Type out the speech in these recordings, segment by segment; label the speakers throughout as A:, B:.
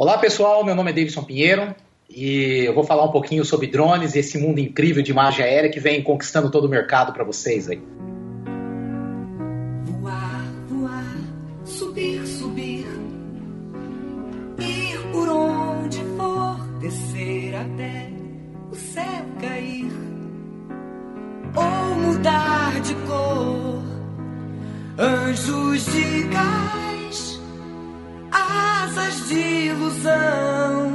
A: Olá pessoal, meu nome é Davidson Pinheiro e eu vou falar um pouquinho sobre drones e esse mundo incrível de imagem aérea que vem conquistando todo o mercado para vocês aí.
B: Voar, voar, subir, subir, ir por onde for, descer até o céu cair ou mudar de cor, anjos de gás, de ilusão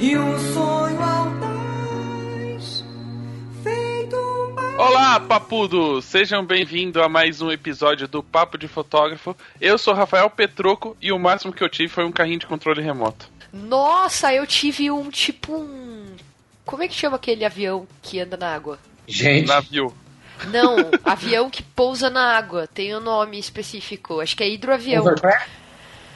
B: e um sonho audaz feito um
C: Olá, papudos! Sejam bem-vindos a mais um episódio do Papo de Fotógrafo. Eu sou Rafael Petroco e o máximo que eu tive foi um carrinho de controle remoto.
D: Nossa, eu tive um tipo um. Como é que chama aquele avião que anda na água?
A: Gente,
C: Navio.
D: Não, avião que pousa na água. Tem um nome específico. Acho que é hidroavião.
A: Overcraft?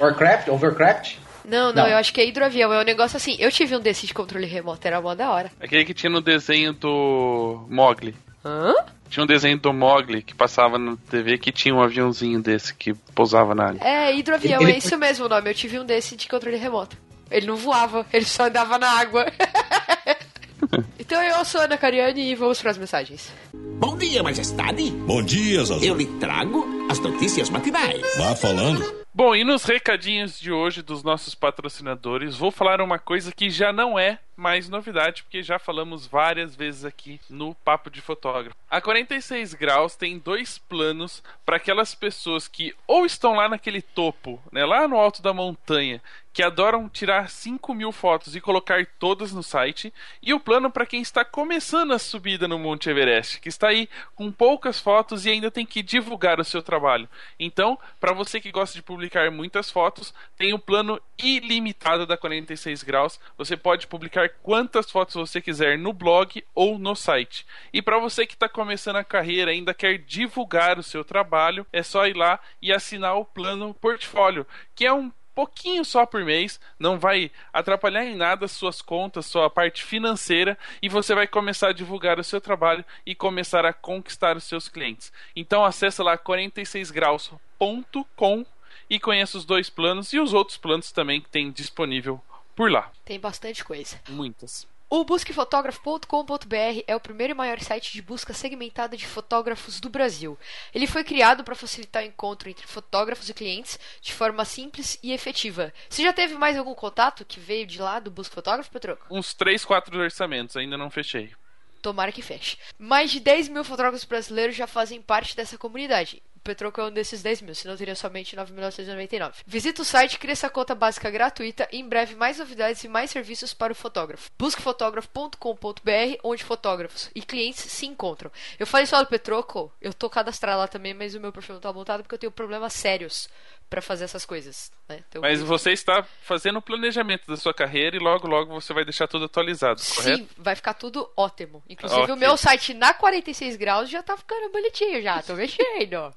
A: Warcraft? Overcraft?
D: Não, não,
A: Não.
D: eu acho que é hidroavião. É um negócio assim. Eu tive um desses de controle remoto, era mó da hora.
C: Aquele que tinha no desenho do Mogli.
D: Hã?
C: Tinha um desenho do Mogli que passava na TV que tinha um aviãozinho desse que pousava na área.
D: É, hidroavião,
A: Ele-
D: é isso mesmo o nome. Eu tive um desse de controle remoto. Ele não voava, ele só andava na água. então eu sou a Ana Cariani e vamos para as mensagens.
E: Bom dia, majestade.
F: Bom dia, Zazu.
E: Eu lhe trago as notícias matinais.
F: Vá falando.
C: Bom, e nos recadinhos de hoje dos nossos patrocinadores, vou falar uma coisa que já não é mais novidade, porque já falamos várias vezes aqui no Papo de Fotógrafo. A 46 Graus tem dois planos para aquelas pessoas que ou estão lá naquele topo, né, lá no alto da montanha, que adoram tirar 5 mil fotos e colocar todas no site, e o plano para quem está começando a subida no Monte Everest, que está aí com poucas fotos e ainda tem que divulgar o seu trabalho. Então, para você que gosta de publicar muitas fotos, tem o plano ilimitado da 46 graus. Você pode publicar quantas fotos você quiser no blog ou no site. E para você que está começando a carreira ainda quer divulgar o seu trabalho, é só ir lá e assinar o plano portfólio, que é um pouquinho só por mês, não vai atrapalhar em nada suas contas, sua parte financeira e você vai começar a divulgar o seu trabalho e começar a conquistar os seus clientes. Então acessa lá 46graus.com e conheça os dois planos e os outros planos também que tem disponível por lá.
D: Tem bastante coisa.
C: Muitas.
D: O busquefotógrafo.com.br é o primeiro e maior site de busca segmentada de fotógrafos do Brasil. Ele foi criado para facilitar o encontro entre fotógrafos e clientes de forma simples e efetiva. Você já teve mais algum contato que veio de lá do Busca Fotógrafo, Petroco?
C: Uns 3, 4 orçamentos, ainda não fechei.
D: Tomara que feche. Mais de 10 mil fotógrafos brasileiros já fazem parte dessa comunidade. Petroco é um desses 10 mil, senão teria somente 9.999. Visita o site, cria essa conta básica gratuita e em breve mais novidades e mais serviços para o fotógrafo. Busque fotógrafo.com.br, onde fotógrafos e clientes se encontram. Eu falei só do Petroco, eu tô cadastrado lá também, mas o meu perfil não tá montado porque eu tenho problemas sérios para fazer essas coisas. Né? Então,
C: Mas você está fazendo o planejamento da sua carreira e logo logo você vai deixar tudo atualizado, correto?
D: Sim, vai ficar tudo ótimo. Inclusive
C: Ok.
D: o meu site na 46 graus já tá ficando bonitinho já, tô mexendo.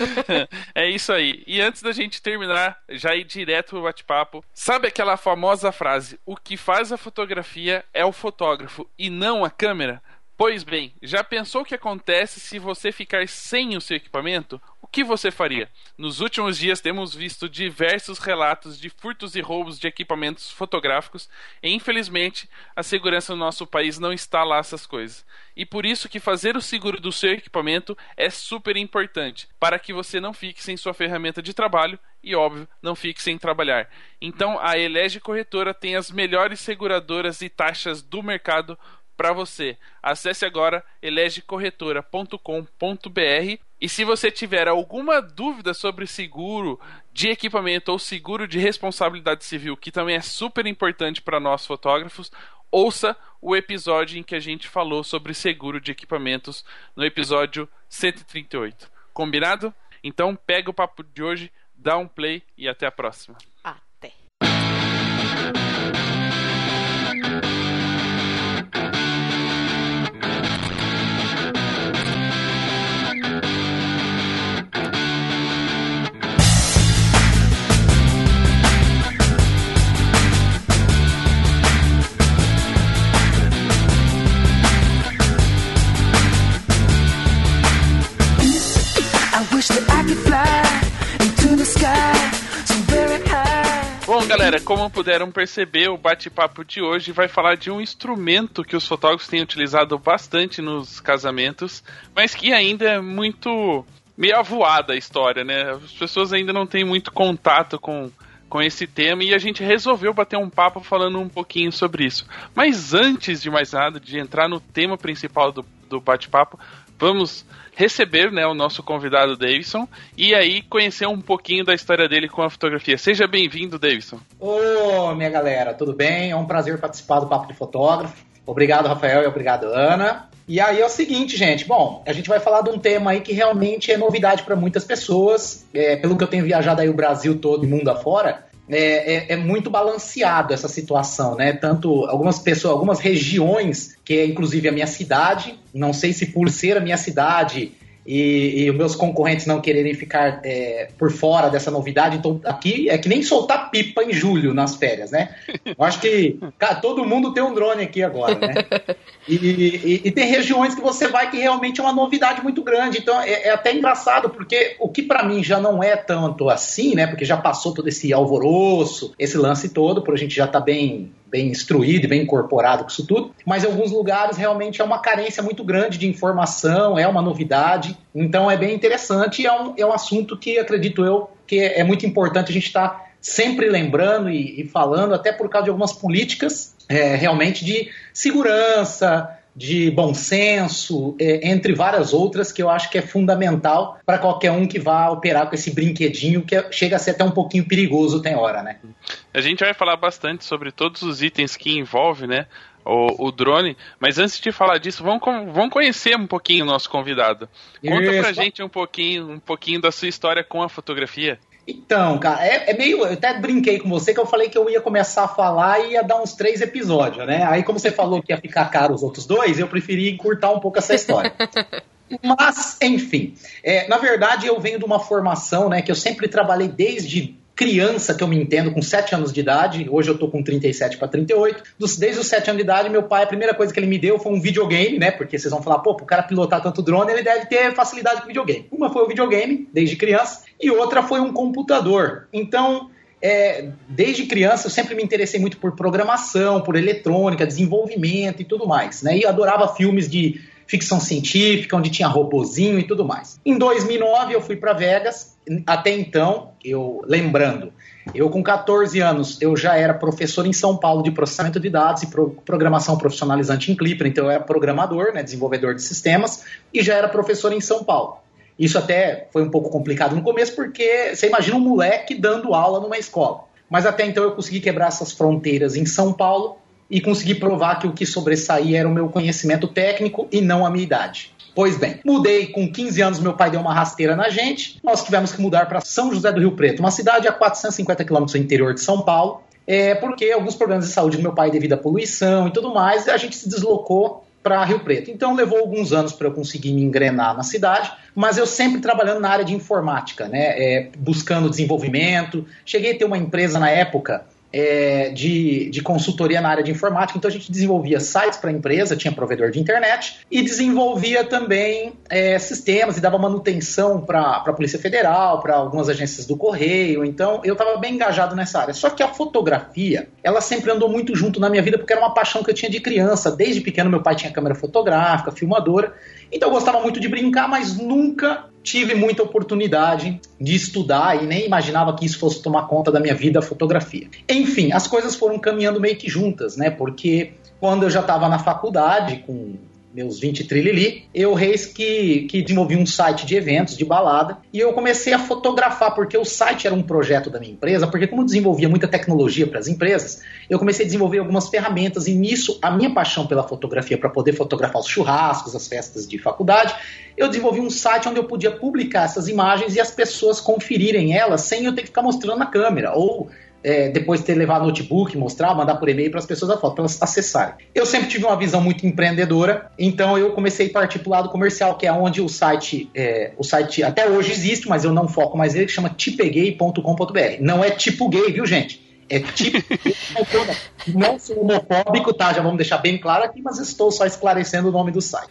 C: é isso aí. E antes da gente terminar, já ir direto pro bate-papo, sabe aquela famosa frase: o que faz a fotografia é o fotógrafo e não a câmera? Pois bem, já pensou o que acontece se você ficar sem o seu equipamento? O que você faria? Nos últimos dias temos visto diversos relatos de furtos e roubos de equipamentos fotográficos e infelizmente a segurança no nosso país não está lá essas coisas. E por isso que fazer o seguro do seu equipamento é super importante, para que você não fique sem sua ferramenta de trabalho e, óbvio, não fique sem trabalhar. Então a Elege Corretora tem as melhores seguradoras e taxas do mercado para você. Acesse agora elegecorretora.com.br e se você tiver alguma dúvida sobre seguro de equipamento ou seguro de responsabilidade civil, que também é super importante para nós fotógrafos, ouça o episódio em que a gente falou sobre seguro de equipamentos no episódio 138. Combinado? Então pega o papo de hoje, dá um play e até a próxima.
D: Até.
B: High.
C: galera, como puderam perceber, o bate-papo de hoje vai falar de um instrumento que os fotógrafos têm utilizado bastante nos casamentos, mas que ainda é muito meio avoada a história, né? As pessoas ainda não têm muito contato com, com esse tema e a gente resolveu bater um papo falando um pouquinho sobre isso. Mas antes de mais nada, de entrar no tema principal do, do bate-papo, vamos receber né, o nosso convidado Davidson e aí conhecer um pouquinho da história dele com a fotografia. Seja bem-vindo, Davidson.
A: Ô, minha galera, tudo bem? É um prazer participar do Papo de Fotógrafo. Obrigado, Rafael, e obrigado, Ana. E aí é o seguinte, gente. Bom, a gente vai falar de um tema aí que realmente é novidade para muitas pessoas. É, pelo que eu tenho viajado aí o Brasil todo e mundo afora, é, é, é, muito balanceado essa situação, né? Tanto algumas pessoas, algumas regiões, que é inclusive a minha cidade, não sei se por ser a minha cidade e, e os meus concorrentes não quererem ficar é, por fora dessa novidade, então aqui é que nem soltar pipa em julho nas férias, né? Eu acho que cara, todo mundo tem um drone aqui agora, né? E, e, e, tem regiões que você vai que realmente é uma novidade muito grande, então é, é até engraçado, porque o que para mim já não é tanto assim, né? Porque já passou todo esse alvoroço, esse lance todo, por a gente já tá bem bem instruído e bem incorporado com isso tudo, mas em alguns lugares realmente é uma carência muito grande de informação, é uma novidade, então é bem interessante e é um, é um assunto que acredito eu que é, é muito importante a gente estar tá sempre lembrando e, e, falando, até por causa de algumas políticas é, realmente de segurança, de bom senso, é, entre várias outras que eu acho que é fundamental para qualquer um que vá operar com esse brinquedinho que é, chega a ser até um pouquinho perigoso tem hora, né?
C: A gente vai falar bastante sobre todos os itens que envolve, né? O, o, drone. Mas antes de falar disso, vamos, vamos conhecer um pouquinho o nosso convidado. Conta Isso. pra gente um pouquinho, um pouquinho da sua história com a fotografia.
A: Então, cara, é, é, meio. Eu até brinquei com você que eu falei que eu ia começar a falar e ia dar uns três episódios, né? Aí, como você falou que ia ficar caro os outros dois, eu preferi encurtar um pouco essa história. Mas, enfim, é, na verdade eu venho de uma formação, né, que eu sempre trabalhei desde criança que eu me entendo, com 7 anos de idade, hoje eu tô com 37 para 38, dos, desde os 7 anos de idade, meu pai, a primeira coisa que ele me deu foi um videogame, né? Porque vocês vão falar, pô, pro cara pilotar tanto drone, ele deve ter facilidade com videogame. Uma foi o videogame, desde criança, e outra foi um computador. Então, é, desde criança eu sempre me interessei muito por programação, por eletrônica, desenvolvimento e tudo mais, né? E adorava filmes de ficção científica, onde tinha robozinho e tudo mais. Em 2009 eu fui para Vegas. Até então, eu lembrando, eu com 14 anos eu já era professor em São Paulo de processamento de dados e pro, programação profissionalizante em Clipper, então eu era programador, né, desenvolvedor de sistemas e já era professor em São Paulo. Isso até foi um pouco complicado no começo porque você imagina um moleque dando aula numa escola. Mas até então eu consegui quebrar essas fronteiras em São Paulo e consegui provar que o que sobressaía era o meu conhecimento técnico e não a minha idade. Pois bem, mudei com 15 anos, meu pai deu uma rasteira na gente. Nós tivemos que mudar para São José do Rio Preto, uma cidade a 450 quilômetros do interior de São Paulo, é, porque alguns problemas de saúde do meu pai devido à poluição e tudo mais, a gente se deslocou para Rio Preto. Então levou alguns anos para eu conseguir me engrenar na cidade, mas eu sempre trabalhando na área de informática, né, é, buscando desenvolvimento. Cheguei a ter uma empresa na época é, de, de consultoria na área de informática. Então a gente desenvolvia sites para a empresa, tinha provedor de internet e desenvolvia também é, sistemas e dava manutenção para a Polícia Federal, para algumas agências do Correio. Então eu estava bem engajado nessa área. Só que a fotografia, ela sempre andou muito junto na minha vida porque era uma paixão que eu tinha de criança. Desde pequeno meu pai tinha câmera fotográfica, filmadora. Então eu gostava muito de brincar, mas nunca tive muita oportunidade de estudar e nem imaginava que isso fosse tomar conta da minha vida, a fotografia. Enfim, as coisas foram caminhando meio que juntas, né? Porque quando eu já estava na faculdade, com meus 20 trilili, eu reis que, que desenvolvi um site de eventos, de balada, e eu comecei a fotografar, porque o site era um projeto da minha empresa, porque como eu desenvolvia muita tecnologia para as empresas, eu comecei a desenvolver algumas ferramentas, e nisso, a minha paixão pela fotografia, para poder fotografar os churrascos, as festas de faculdade, eu desenvolvi um site onde eu podia publicar essas imagens e as pessoas conferirem elas sem eu ter que ficar mostrando na câmera, ou é, depois de ter levado notebook, mostrar, mandar por e-mail para as pessoas a foto, para elas acessarem. Eu sempre tive uma visão muito empreendedora, então eu comecei a partir para o lado comercial, que é onde o site, é, o site até hoje existe, mas eu não foco mais nele, que chama tipeguei.com.br. Não é tipo gay, viu, gente? É tipo. não sou homofóbico, tá? Já vamos deixar bem claro aqui, mas estou só esclarecendo o nome do site.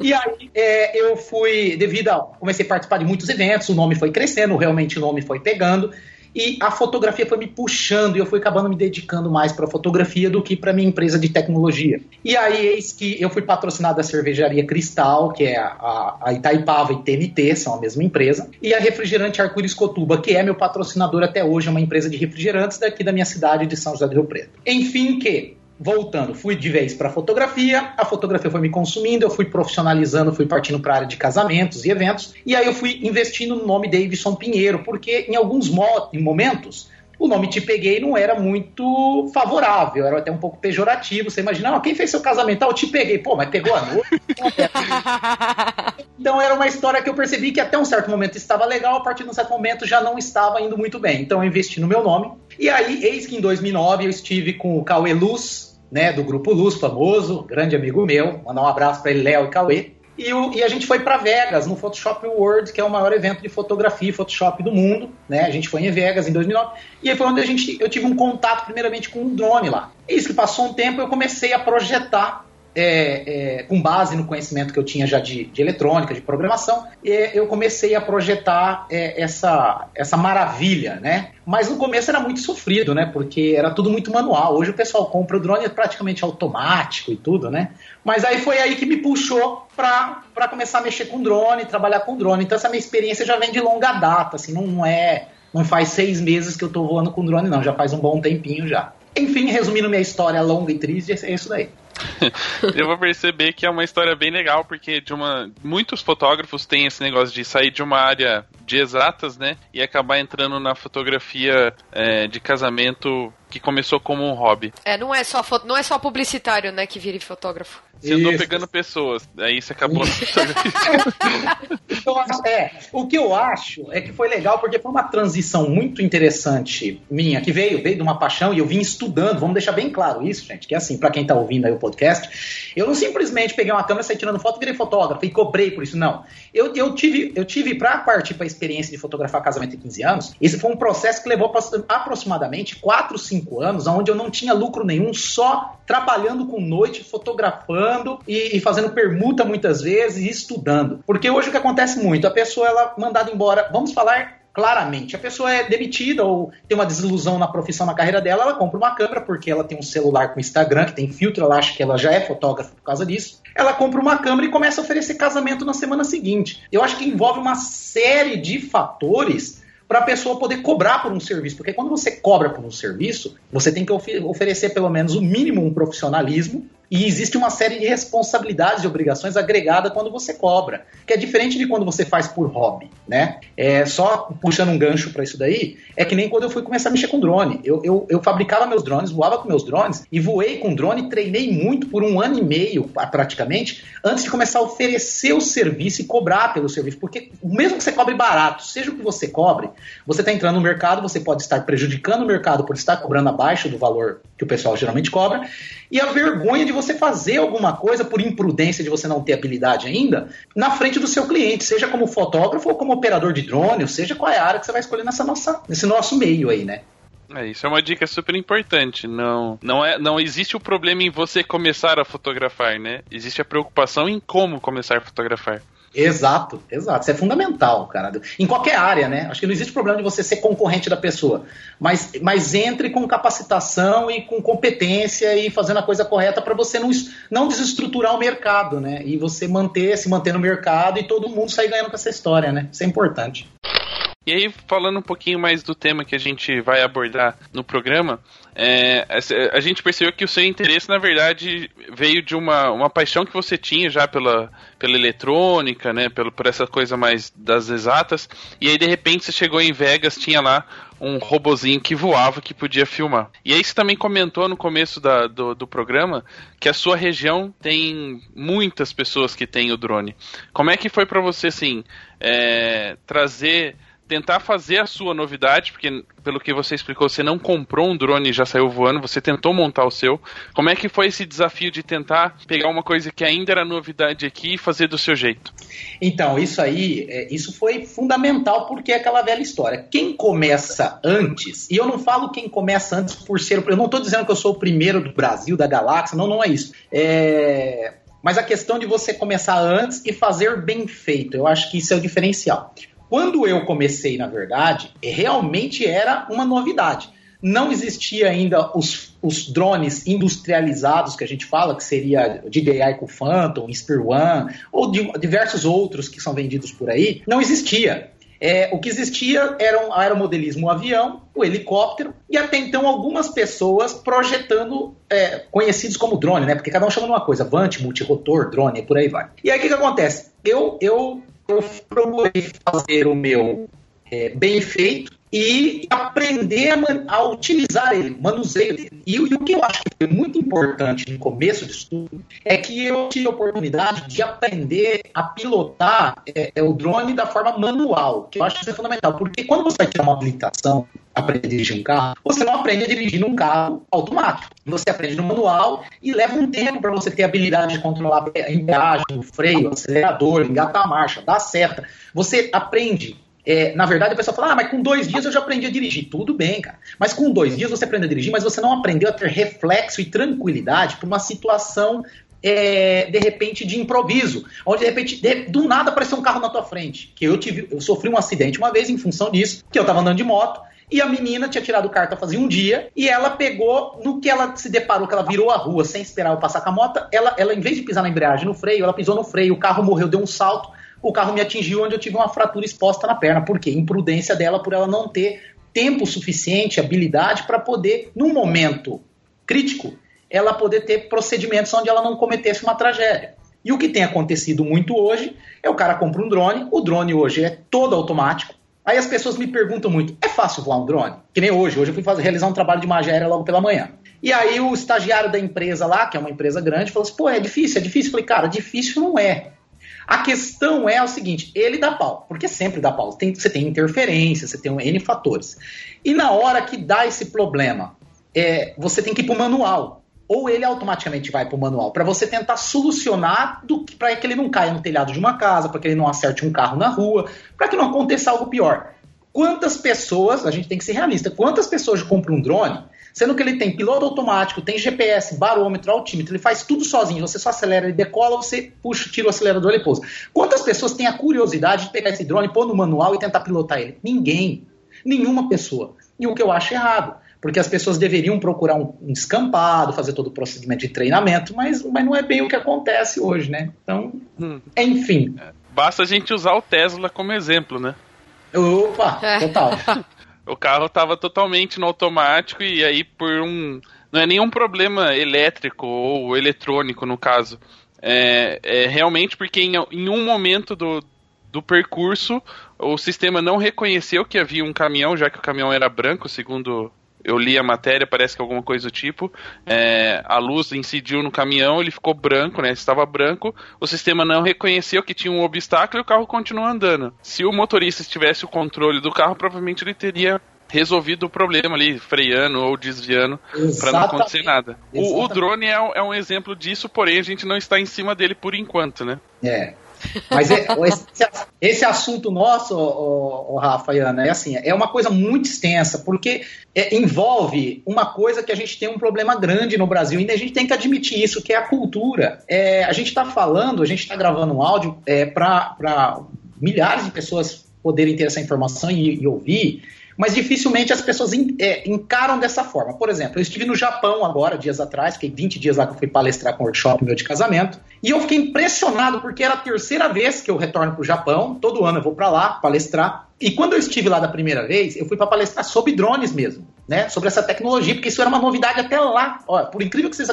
A: E aí é, eu fui, devido a. Comecei a participar de muitos eventos, o nome foi crescendo, realmente o nome foi pegando. E a fotografia foi me puxando e eu fui acabando me dedicando mais para fotografia do que para minha empresa de tecnologia. E aí eis que eu fui patrocinado da cervejaria Cristal, que é a, a Itaipava e TNT, são a mesma empresa, e a Refrigerante Arco-Íris Cotuba, que é meu patrocinador até hoje, é uma empresa de refrigerantes daqui da minha cidade de São José do Rio Preto. Enfim, que voltando, fui de vez para fotografia, a fotografia foi me consumindo, eu fui profissionalizando, fui partindo para a área de casamentos e eventos, e aí eu fui investindo no nome Davidson Pinheiro, porque em alguns momentos o nome Te Peguei não era muito favorável, era até um pouco pejorativo. Você imagina, ah, quem fez seu casamento? Ah, eu te peguei. Pô, mas pegou a noiva? então era uma história que eu percebi que até um certo momento estava legal, a partir de um certo momento já não estava indo muito bem. Então eu investi no meu nome. E aí, eis que em 2009 eu estive com o Cauê Luz, né, do Grupo Luz, famoso, grande amigo meu. Mandar um abraço para ele, Léo e Cauê. E, o, e, a gente foi para Vegas, no Photoshop World, que é o maior evento de fotografia e Photoshop do mundo. Né? A gente foi em Vegas em 2009. E aí foi onde a gente, eu tive um contato, primeiramente, com um drone lá. E isso que passou um tempo, eu comecei a projetar é, é, com base no conhecimento que eu tinha já de, de eletrônica, de programação, eu comecei a projetar é, essa, essa maravilha, né? Mas no começo era muito sofrido, né? Porque era tudo muito manual. Hoje o pessoal compra o drone é praticamente automático e tudo, né? Mas aí foi aí que me puxou para começar a mexer com drone, trabalhar com drone. Então essa minha experiência já vem de longa data, assim, não é. Não faz seis meses que eu estou voando com drone, não. Já faz um bom tempinho já. Enfim, resumindo minha história longa e triste, é isso daí.
C: eu vou perceber que é uma história bem legal, porque de uma. Muitos fotógrafos têm esse negócio de sair de uma área de exatas, né? E acabar entrando na fotografia é, de casamento que começou como um hobby.
D: É, não é só, não é só publicitário, né, que vira fotógrafo.
C: Você andou pegando pessoas, aí você acabou.
A: então, é, o que eu acho é que foi legal porque foi uma transição muito interessante minha, que veio, veio de uma paixão e eu vim estudando. Vamos deixar bem claro isso, gente, que é assim, para quem tá ouvindo aí o podcast, eu não simplesmente peguei uma câmera, saí tirando foto, virei fotógrafo e cobrei por isso, não. Eu, eu tive, eu tive para partir para a experiência de fotografar casamento em 15 anos, esse foi um processo que levou aproximadamente 4, 5 anos, onde eu não tinha lucro nenhum, só trabalhando com noite, fotografando e, e, fazendo permuta muitas vezes e estudando. Porque hoje o que acontece muito, a pessoa ela mandada embora, vamos falar claramente, a pessoa é demitida ou tem uma desilusão na profissão, na carreira dela, ela compra uma câmera porque ela tem um celular com Instagram que tem filtro, ela acha que ela já é fotógrafa por causa disso. Ela compra uma câmera e começa a oferecer casamento na semana seguinte. Eu acho que envolve uma série de fatores para a pessoa poder cobrar por um serviço. Porque quando você cobra por um serviço, você tem que oferecer pelo menos o mínimo um profissionalismo e existe uma série de responsabilidades e obrigações agregada quando você cobra, que é diferente de quando você faz por hobby, né? É, só puxando um gancho para isso daí, é que nem quando eu fui começar a mexer com drone. Eu, eu, eu fabricava meus drones, voava com meus drones e voei com drone, treinei muito por um ano e meio, praticamente, antes de começar a oferecer o serviço e cobrar pelo serviço. Porque mesmo que você cobre barato, seja o que você cobre, você está entrando no mercado, você pode estar prejudicando o mercado por estar cobrando abaixo do valor que o pessoal geralmente cobra, e a vergonha de você fazer alguma coisa por imprudência de você não ter habilidade ainda na frente do seu cliente, seja como fotógrafo ou como operador de drone, ou seja qual é a área que você vai escolher nessa nossa, nesse nosso meio aí, né?
C: É, isso é uma dica super importante. Não, não, é, não existe o problema em você começar a fotografar, né? Existe a preocupação em como começar a fotografar.
A: Exato, exato. Isso é fundamental, cara. Em qualquer área, né? Acho que não existe problema de você ser concorrente da pessoa. Mas, mas entre com capacitação e com competência e fazendo a coisa correta para você não, não desestruturar o mercado, né? E você manter, se manter no mercado e todo mundo sair ganhando com essa história, né? Isso é importante.
C: E aí, falando um pouquinho mais do tema que a gente vai abordar no programa, é, a gente percebeu que o seu interesse, na verdade, veio de uma, uma paixão que você tinha já pela, pela eletrônica, né, pelo, por essa coisa mais das exatas, e aí de repente você chegou em Vegas, tinha lá um robozinho que voava que podia filmar. E aí você também comentou no começo da, do, do programa que a sua região tem muitas pessoas que têm o drone. Como é que foi para você, assim, é, trazer tentar fazer a sua novidade, porque pelo que você explicou, você não comprou um drone e já saiu voando, você tentou montar o seu. Como é que foi esse desafio de tentar pegar uma coisa que ainda era novidade aqui e fazer do seu jeito?
A: Então, isso aí, é, isso foi fundamental porque é aquela velha história. Quem começa antes, e eu não falo quem começa antes por ser, eu não estou dizendo que eu sou o primeiro do Brasil, da galáxia, não, não é isso. É, mas a questão de você começar antes e fazer bem feito, eu acho que isso é o diferencial. Quando eu comecei, na verdade, realmente era uma novidade. Não existia ainda os, os drones industrializados que a gente fala, que seria DJI com Phantom, Spear One, ou de, diversos outros que são vendidos por aí. Não existia. É, o que existia era um aeromodelismo, um avião, o helicóptero, e até então algumas pessoas projetando é, conhecidos como drone, né? Porque cada um chama uma coisa, Vante, multirotor, drone, e por aí vai. E aí o que, que acontece? Eu, eu, eu procurei fazer o meu é, bem feito, e aprender a, a, utilizar ele, manuseio dele. E, e, o que eu acho que foi muito importante no começo do estudo é que eu tive a oportunidade de aprender a pilotar é, é, o drone da forma manual, que eu acho que isso é fundamental, porque quando você vai tirar uma habilitação, aprender a dirigir um carro, você não aprende a dirigir num carro automático. Você aprende no manual e leva um tempo para você ter a habilidade de controlar a embreagem, o freio, o acelerador, engatar a marcha, dar seta. Você aprende é, na verdade, a pessoa fala, ah, mas com dois dias eu já aprendi a dirigir. Tudo bem, cara. Mas com dois dias você aprende a dirigir, mas você não aprendeu a ter reflexo e tranquilidade para uma situação, é, de repente, de improviso. Onde, de repente, de, do nada apareceu um carro na tua frente. Que eu tive, eu sofri um acidente uma vez em função disso, que eu estava andando de moto, e a menina tinha tirado carta fazia um dia, e ela pegou, no que ela se deparou, que ela virou a rua sem esperar eu passar com a moto, ela, ela, em vez de pisar na embreagem no freio, ela pisou no freio, o carro morreu, deu um salto, o carro me atingiu onde eu tive uma fratura exposta na perna. Por quê? Imprudência dela por ela não ter tempo suficiente, habilidade para poder, num momento crítico, ela poder ter procedimentos onde ela não cometesse uma tragédia. E o que tem acontecido muito hoje é o cara compra um drone, o drone hoje é todo automático. Aí as pessoas me perguntam muito: é fácil voar um drone? Que nem hoje. Hoje eu fui fazer, realizar um trabalho de magia aérea logo pela manhã. E aí o estagiário da empresa lá, que é uma empresa grande, falou assim: pô, é difícil, é difícil. Eu falei, cara, difícil não é. A questão é o seguinte: ele dá pau, porque sempre dá pau. Tem, você tem interferência, você tem um N fatores. E na hora que dá esse problema, é, você tem que ir para o manual. Ou ele automaticamente vai para o manual, para você tentar solucionar para que ele não caia no telhado de uma casa, para que ele não acerte um carro na rua, para que não aconteça algo pior. Quantas pessoas, a gente tem que ser realista, quantas pessoas compram um drone Sendo que ele tem piloto automático, tem GPS, barômetro, altímetro, ele faz tudo sozinho. Você só acelera, ele decola, você puxa, tira o acelerador e pousa. Quantas pessoas têm a curiosidade de pegar esse drone, pôr no manual e tentar pilotar ele? Ninguém. Nenhuma pessoa. E o que eu acho errado. Porque as pessoas deveriam procurar um, um descampado, fazer todo o procedimento de treinamento, mas, mas não é bem o que acontece hoje, né? Então, hum. enfim.
C: Basta a gente usar o Tesla como exemplo, né?
A: Opa, total.
C: O carro estava totalmente no automático e aí por um. Não é nenhum problema elétrico ou eletrônico, no caso. É, é realmente porque em, em um momento do, do percurso o sistema não reconheceu que havia um caminhão, já que o caminhão era branco, segundo eu li a matéria, parece que alguma coisa do tipo. É, a luz incidiu no caminhão, ele ficou branco, né? Estava branco. O sistema não reconheceu que tinha um obstáculo e o carro continuou andando. Se o motorista tivesse o controle do carro, provavelmente ele teria resolvido o problema ali, freando ou desviando para não acontecer nada. O, o drone é, é, um exemplo disso, porém a gente não está em cima dele por enquanto, né?
A: É. Mas é, esse, esse, assunto nosso, o, o Rafa e Ana, é assim, é uma coisa muito extensa, porque é, envolve uma coisa que a gente tem um problema grande no Brasil, e a gente tem que admitir isso, que é a cultura. É, a gente está falando, a gente está gravando um áudio é, para milhares de pessoas poderem ter essa informação e, e ouvir, mas dificilmente as pessoas é, encaram dessa forma. Por exemplo, eu estive no Japão agora, dias atrás, fiquei 20 dias lá que eu fui palestrar com o workshop meu de casamento, e eu fiquei impressionado porque era a terceira vez que eu retorno para o Japão, todo ano eu vou para lá palestrar, e quando eu estive lá da primeira vez, eu fui para palestrar sobre drones mesmo, né? Sobre essa tecnologia, porque isso era uma novidade até lá. Olha, por incrível que vocês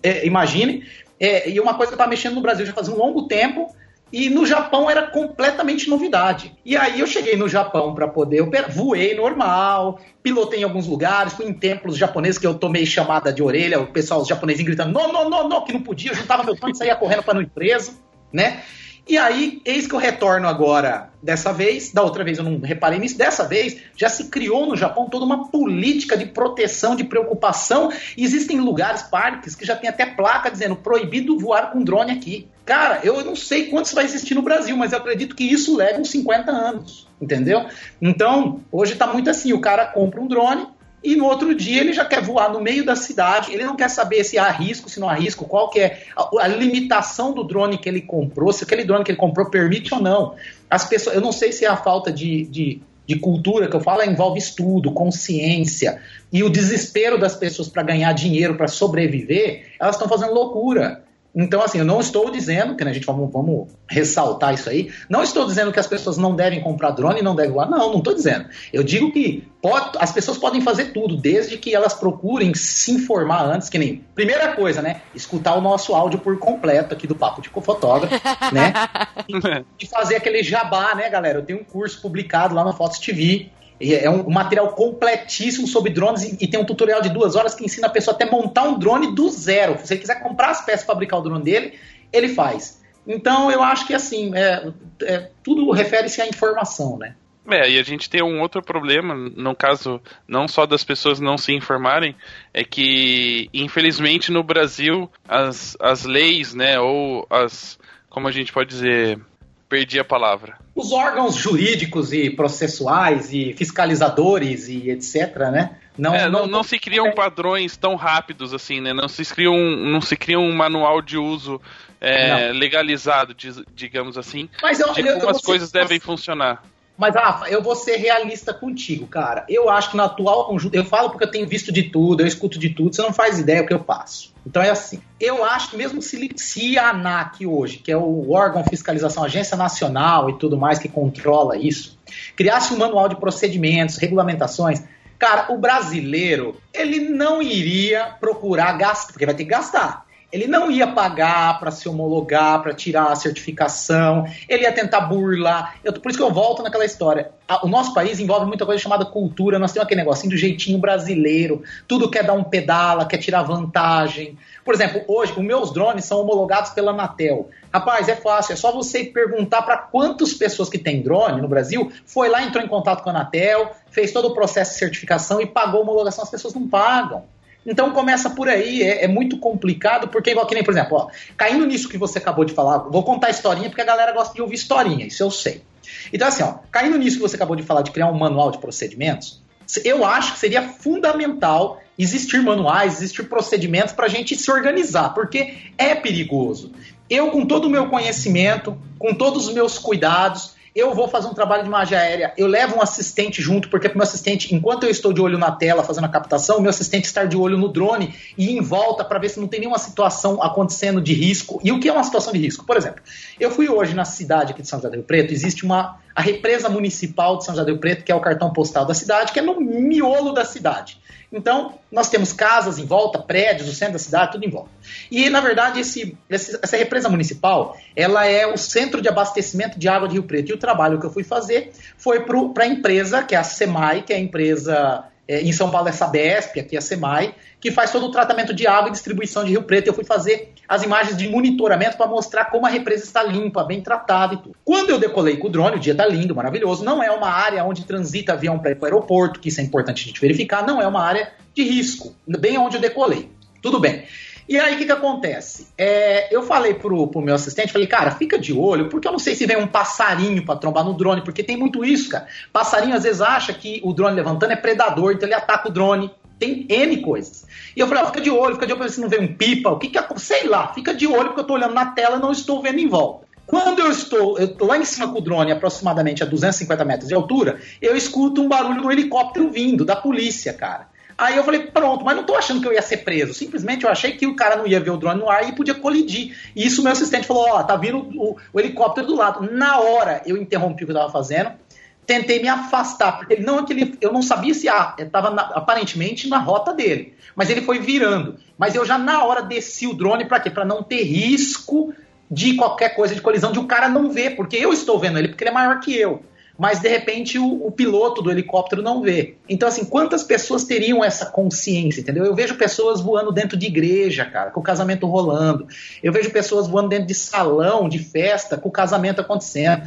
A: é, imaginem, é, e uma coisa que eu estava mexendo no Brasil já fazia um longo tempo, e no Japão era completamente novidade. E aí eu cheguei no Japão para poder operar, voei normal, pilotei em alguns lugares, fui em templos japoneses que eu tomei chamada de orelha, o pessoal os japoneses gritando não, não, não, não, que não podia, eu juntava meu tanto e saía correndo para não ir preso, né? E aí, eis que eu retorno agora, dessa vez, da outra vez eu não reparei nisso, dessa vez já se criou no Japão toda uma política de proteção, de preocupação. Existem lugares, parques, que já tem até placa dizendo proibido voar com drone aqui. Cara, eu não sei quantos vai existir no Brasil, mas eu acredito que isso leva uns 50 anos, entendeu? Então, hoje está muito assim, o cara compra um drone, e no outro dia ele já quer voar no meio da cidade, ele não quer saber se há risco, se não há risco, qual que é a, limitação do drone que ele comprou, se aquele drone que ele comprou permite ou não. As pessoas, eu não sei se é a falta de, de, de cultura que eu falo, envolve estudo, consciência e o desespero das pessoas para ganhar dinheiro, para sobreviver, elas estão fazendo loucura. Então, assim, eu não estou dizendo, que né, a gente vamos, vamos, ressaltar isso aí, não estou dizendo que as pessoas não devem comprar drone e não devem voar. Não, não estou dizendo. Eu digo que pode, as pessoas podem fazer tudo, desde que elas procurem se informar antes, que nem. Primeira coisa, né? Escutar o nosso áudio por completo aqui do Papo de Fotógrafo, né? E, e fazer aquele jabá, né, galera? Eu tenho um curso publicado lá na Fotos TV é um material completíssimo sobre drones e, tem um tutorial de duas horas que ensina a pessoa até montar um drone do zero. Se ele quiser comprar as peças para fabricar o drone dele, ele faz. Então eu acho que assim, é, é, tudo refere-se à informação, né?
C: É, e a gente tem um outro problema, no caso, não só das pessoas não se informarem, é que, infelizmente, no Brasil, as, as leis, né, ou as, como a gente pode dizer, Perdi a palavra.
A: Os órgãos jurídicos e processuais e fiscalizadores e etc, né?
C: Não, é, não, não, não, se criam padrões tão rápidos assim, né? Não se cria um, não se cria um manual de uso é, legalizado, digamos assim,
A: Mas eu,
C: de
A: como
C: eu, as coisas devem funcionar.
A: Mas, Rafa, eu vou ser realista contigo, cara. Eu acho que na atual conjunto. Eu falo porque eu tenho visto de tudo, eu escuto de tudo, você não faz ideia do que eu passo. Então é assim. Eu acho que mesmo se, se a ANAC hoje, que é o órgão fiscalização, agência nacional e tudo mais que controla isso, criasse um manual de procedimentos, regulamentações, cara, o brasileiro, ele não iria procurar gastar, porque vai ter que gastar. Ele não ia pagar para se homologar, para tirar a certificação, ele ia tentar burlar. Eu, por isso que eu volto naquela história. o nosso país envolve muita coisa chamada cultura, nós temos aquele negocinho do jeitinho brasileiro, tudo quer dar um pedala, quer tirar vantagem. Por exemplo, hoje, os meus drones são homologados pela Anatel. Rapaz, é fácil, é só você perguntar para quantas pessoas que tem drone no Brasil, foi lá, entrou em contato com a Anatel, fez todo o processo de certificação e pagou a homologação, as pessoas não pagam. Então começa por aí, é, é, muito complicado, porque igual que nem, por exemplo, ó, caindo nisso que você acabou de falar, vou contar historinha, porque a galera gosta de ouvir historinha, isso eu sei. Então, assim, ó, caindo nisso que você acabou de falar, de criar um manual de procedimentos, eu acho que seria fundamental existir manuais, existir procedimentos para a gente se organizar, porque é perigoso. Eu, com todo o meu conhecimento, com todos os meus cuidados, eu vou fazer um trabalho de imagem aérea, eu levo um assistente junto, porque o meu assistente, enquanto eu estou de olho na tela fazendo a captação, meu assistente está de olho no drone e em volta para ver se não tem nenhuma situação acontecendo de risco. E o que é uma situação de risco? Por exemplo, eu fui hoje na cidade aqui de São José do Rio Preto, existe uma a represa municipal de São José do Preto, que é o cartão postal da cidade, que é no miolo da cidade. Então, nós temos casas em volta, prédios, o centro da cidade, tudo em volta. E, na verdade, esse, essa represa municipal, ela é o centro de abastecimento de água de Rio Preto. E o trabalho que eu fui fazer foi para a empresa, que é a SEMAI, que é a empresa é, em São Paulo é Sabesp, aqui é a SEMAI, que faz todo o tratamento de água e distribuição de Rio Preto. Eu fui fazer as imagens de monitoramento para mostrar como a represa está limpa, bem tratada e tudo. Quando eu decolei com o drone, o dia está lindo, maravilhoso. Não é uma área onde transita avião para o aeroporto, que isso é importante a gente verificar. Não é uma área de risco, bem onde eu decolei. Tudo bem. E aí, o que, que acontece? É, eu falei pro, pro meu assistente, falei, cara, fica de olho, porque eu não sei se vem um passarinho para trombar no drone, porque tem muito isso, cara. Passarinho às vezes acha que o drone levantando é predador, então ele ataca o drone. Tem N coisas. E eu falei, ó, fica de olho, fica de olho pra ver se não vem um pipa, o que que sei lá, fica de olho, porque eu tô olhando na tela e não estou vendo em volta. Quando eu estou eu lá em cima com o drone, aproximadamente a 250 metros de altura, eu escuto um barulho do helicóptero vindo, da polícia, cara. Aí eu falei, pronto, mas não tô achando que eu ia ser preso. Simplesmente eu achei que o cara não ia ver o drone no ar e podia colidir. E isso meu assistente falou: ó, oh, tá vindo o, o, helicóptero do lado. Na hora eu interrompi o que eu tava fazendo, tentei me afastar, porque ele não aquele, eu não sabia se ah, estava aparentemente na rota dele, mas ele foi virando. Mas eu já na hora desci o drone para quê? Para não ter risco de qualquer coisa de colisão de o cara não ver, porque eu estou vendo ele porque ele é maior que eu mas de repente o, o, piloto do helicóptero não vê. Então, assim, quantas pessoas teriam essa consciência, entendeu? Eu vejo pessoas voando dentro de igreja, cara, com o casamento rolando. Eu vejo pessoas voando dentro de salão, de festa, com o casamento acontecendo.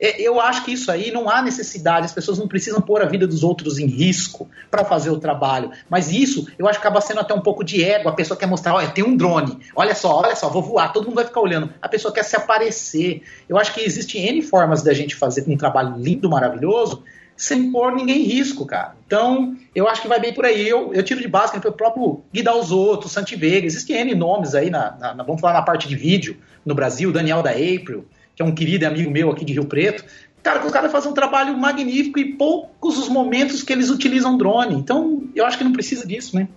A: É, eu acho que isso aí não há necessidade, as pessoas não precisam pôr a vida dos outros em risco para fazer o trabalho. Mas isso, eu acho que acaba sendo até um pouco de ego. A pessoa quer mostrar, olha, tem um drone, olha só, olha só, vou voar, todo mundo vai ficar olhando. A pessoa quer se aparecer. Eu acho que existem N formas da gente fazer um trabalho lindo, maravilhoso, sem pôr ninguém em risco, cara. Então, eu acho que vai bem por aí. Eu, eu tiro de base, que foi o próprio Guida Osotto, Santi Vega, existem N nomes aí, na, na, vamos falar na parte de vídeo no Brasil, Daniel da April, que é um querido amigo meu aqui de Rio Preto. Cara, os caras fazem um trabalho magnífico e poucos os momentos que eles utilizam drone. Então, eu acho que não precisa disso, né?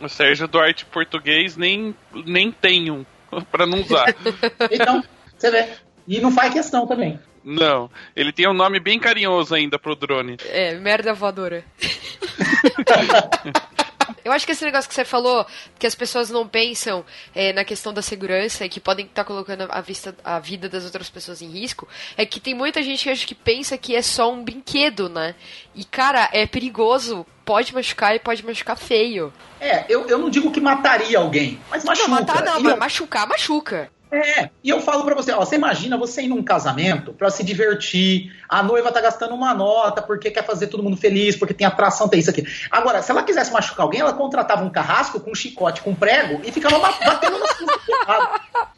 C: O Sérgio Duarte português nem, nem tem um para não usar.
A: então, você vê. E não faz questão também.
C: Não, ele tem um nome bem carinhoso ainda pro drone.
D: É, merda voadora. Eu acho que esse negócio que você falou, que as pessoas não pensam é, na questão da segurança e que podem estar colocando a, vista, a vida das outras pessoas em risco, é que tem muita gente que acha que pensa que é só um brinquedo, né? E, cara, é perigoso. Pode machucar e pode machucar feio.
A: É, eu, eu não digo que mataria alguém, mas machuca.
D: Não, matar não, mas machucar, machuca.
A: É, e eu falo para você, ó, você imagina você ir num casamento para se divertir, a noiva tá gastando uma nota porque quer fazer todo mundo feliz, porque tem atração, tem isso aqui. Agora, se ela quisesse machucar alguém, ela contratava um carrasco com um chicote, com um prego e ficava batendo nas pessoas.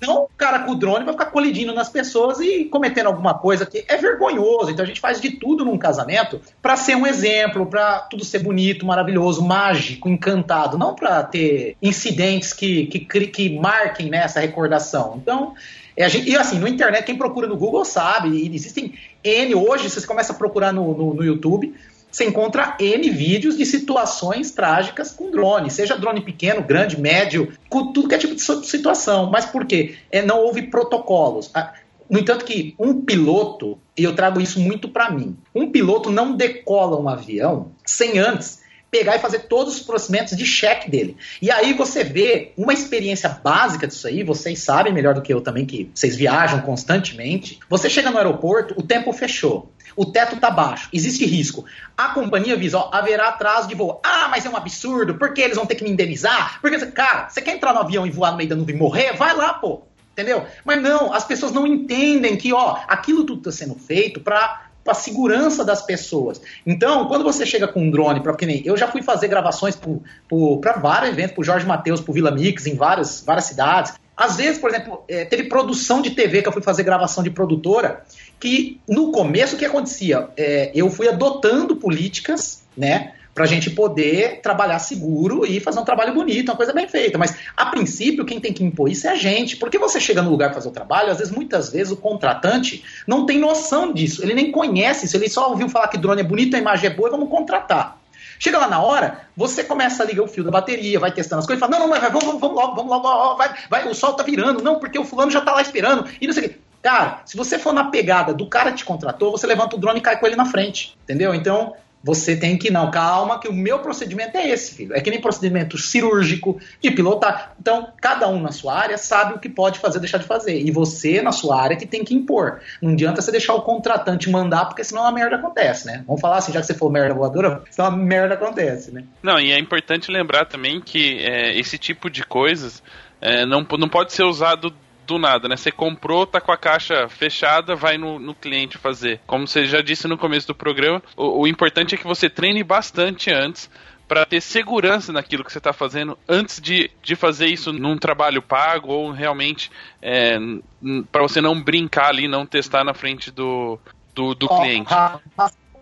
A: Não o cara com o drone vai ficar colidindo nas pessoas e cometendo alguma coisa que é vergonhoso. Então a gente faz de tudo num casamento para ser um exemplo, para tudo ser bonito, maravilhoso, mágico, encantado, não para ter incidentes que, que, que marquem né, essa recordação. Então, é, gente, e assim, no internet, quem procura no Google sabe, existem N, hoje, se você começa a procurar no, no, no YouTube, você encontra N vídeos de situações trágicas com drone, seja drone pequeno, grande, médio, com tudo que é tipo de situação. Mas por quê? É, não houve protocolos. Ah, no entanto que um piloto, e eu trago isso muito para mim, um piloto não decola um avião sem antes pegar e fazer todos os procedimentos de cheque dele. E aí você vê uma experiência básica disso aí, vocês sabem melhor do que eu também, que vocês viajam constantemente. Você chega no aeroporto, o tempo fechou. O teto tá baixo, existe risco. A companhia avisa, ó, haverá atraso de voo. Ah, mas é um absurdo, porque eles vão ter que me indenizar? Porque, cara, você quer entrar no avião e voar no meio da nuvem e morrer? Vai lá, pô. Entendeu? Mas não, as pessoas não entendem que, ó, aquilo tudo está sendo feito para para a segurança das pessoas. Então, quando você chega com um drone, para que nem eu já fui fazer gravações para vários eventos, para Jorge Matheus, para Vila Mix, em várias, várias cidades. Às vezes, por exemplo, é, teve produção de TV que eu fui fazer gravação de produtora, que no começo o que acontecia? É, eu fui adotando políticas, né? Para a gente poder trabalhar seguro e fazer um trabalho bonito, uma coisa bem feita. Mas, a princípio, quem tem que impor isso é a gente. Porque você chega no lugar para fazer o trabalho, às vezes, muitas vezes, o contratante não tem noção disso, ele nem conhece isso, ele só ouviu falar que drone é bonito, a imagem é boa vamos contratar. Chega lá na hora, você começa a ligar o fio da bateria, vai testando as coisas, fala, não, não, mas vamos, vamos, vamos logo, vamos logo, vai, vai, o sol tá virando, não, porque o fulano já tá lá esperando, e não sei o quê. Cara, se você for na pegada do cara que te contratou, você levanta o drone e cai com ele na frente, entendeu? Então, você tem que, não, calma, que o meu procedimento é esse, filho. É que nem procedimento cirúrgico, de pilotar. Então, cada um na sua área sabe o que pode fazer deixar de fazer. E você, na sua área, que tem que impor. Não adianta você deixar o contratante mandar, porque senão a merda acontece, né? Vamos falar assim, já que você for merda voadora, senão a merda acontece, né?
C: Não, e é importante lembrar também que é, esse tipo de coisas é, não, não pode ser usado do nada, né? Você comprou, tá com a caixa fechada, vai no, no cliente fazer. Como você já disse no começo do programa, o, o importante é que você treine bastante antes para ter segurança naquilo que você está fazendo antes de, de fazer isso num trabalho pago ou realmente é, para você não brincar ali, não testar na frente do, do, do oh, cliente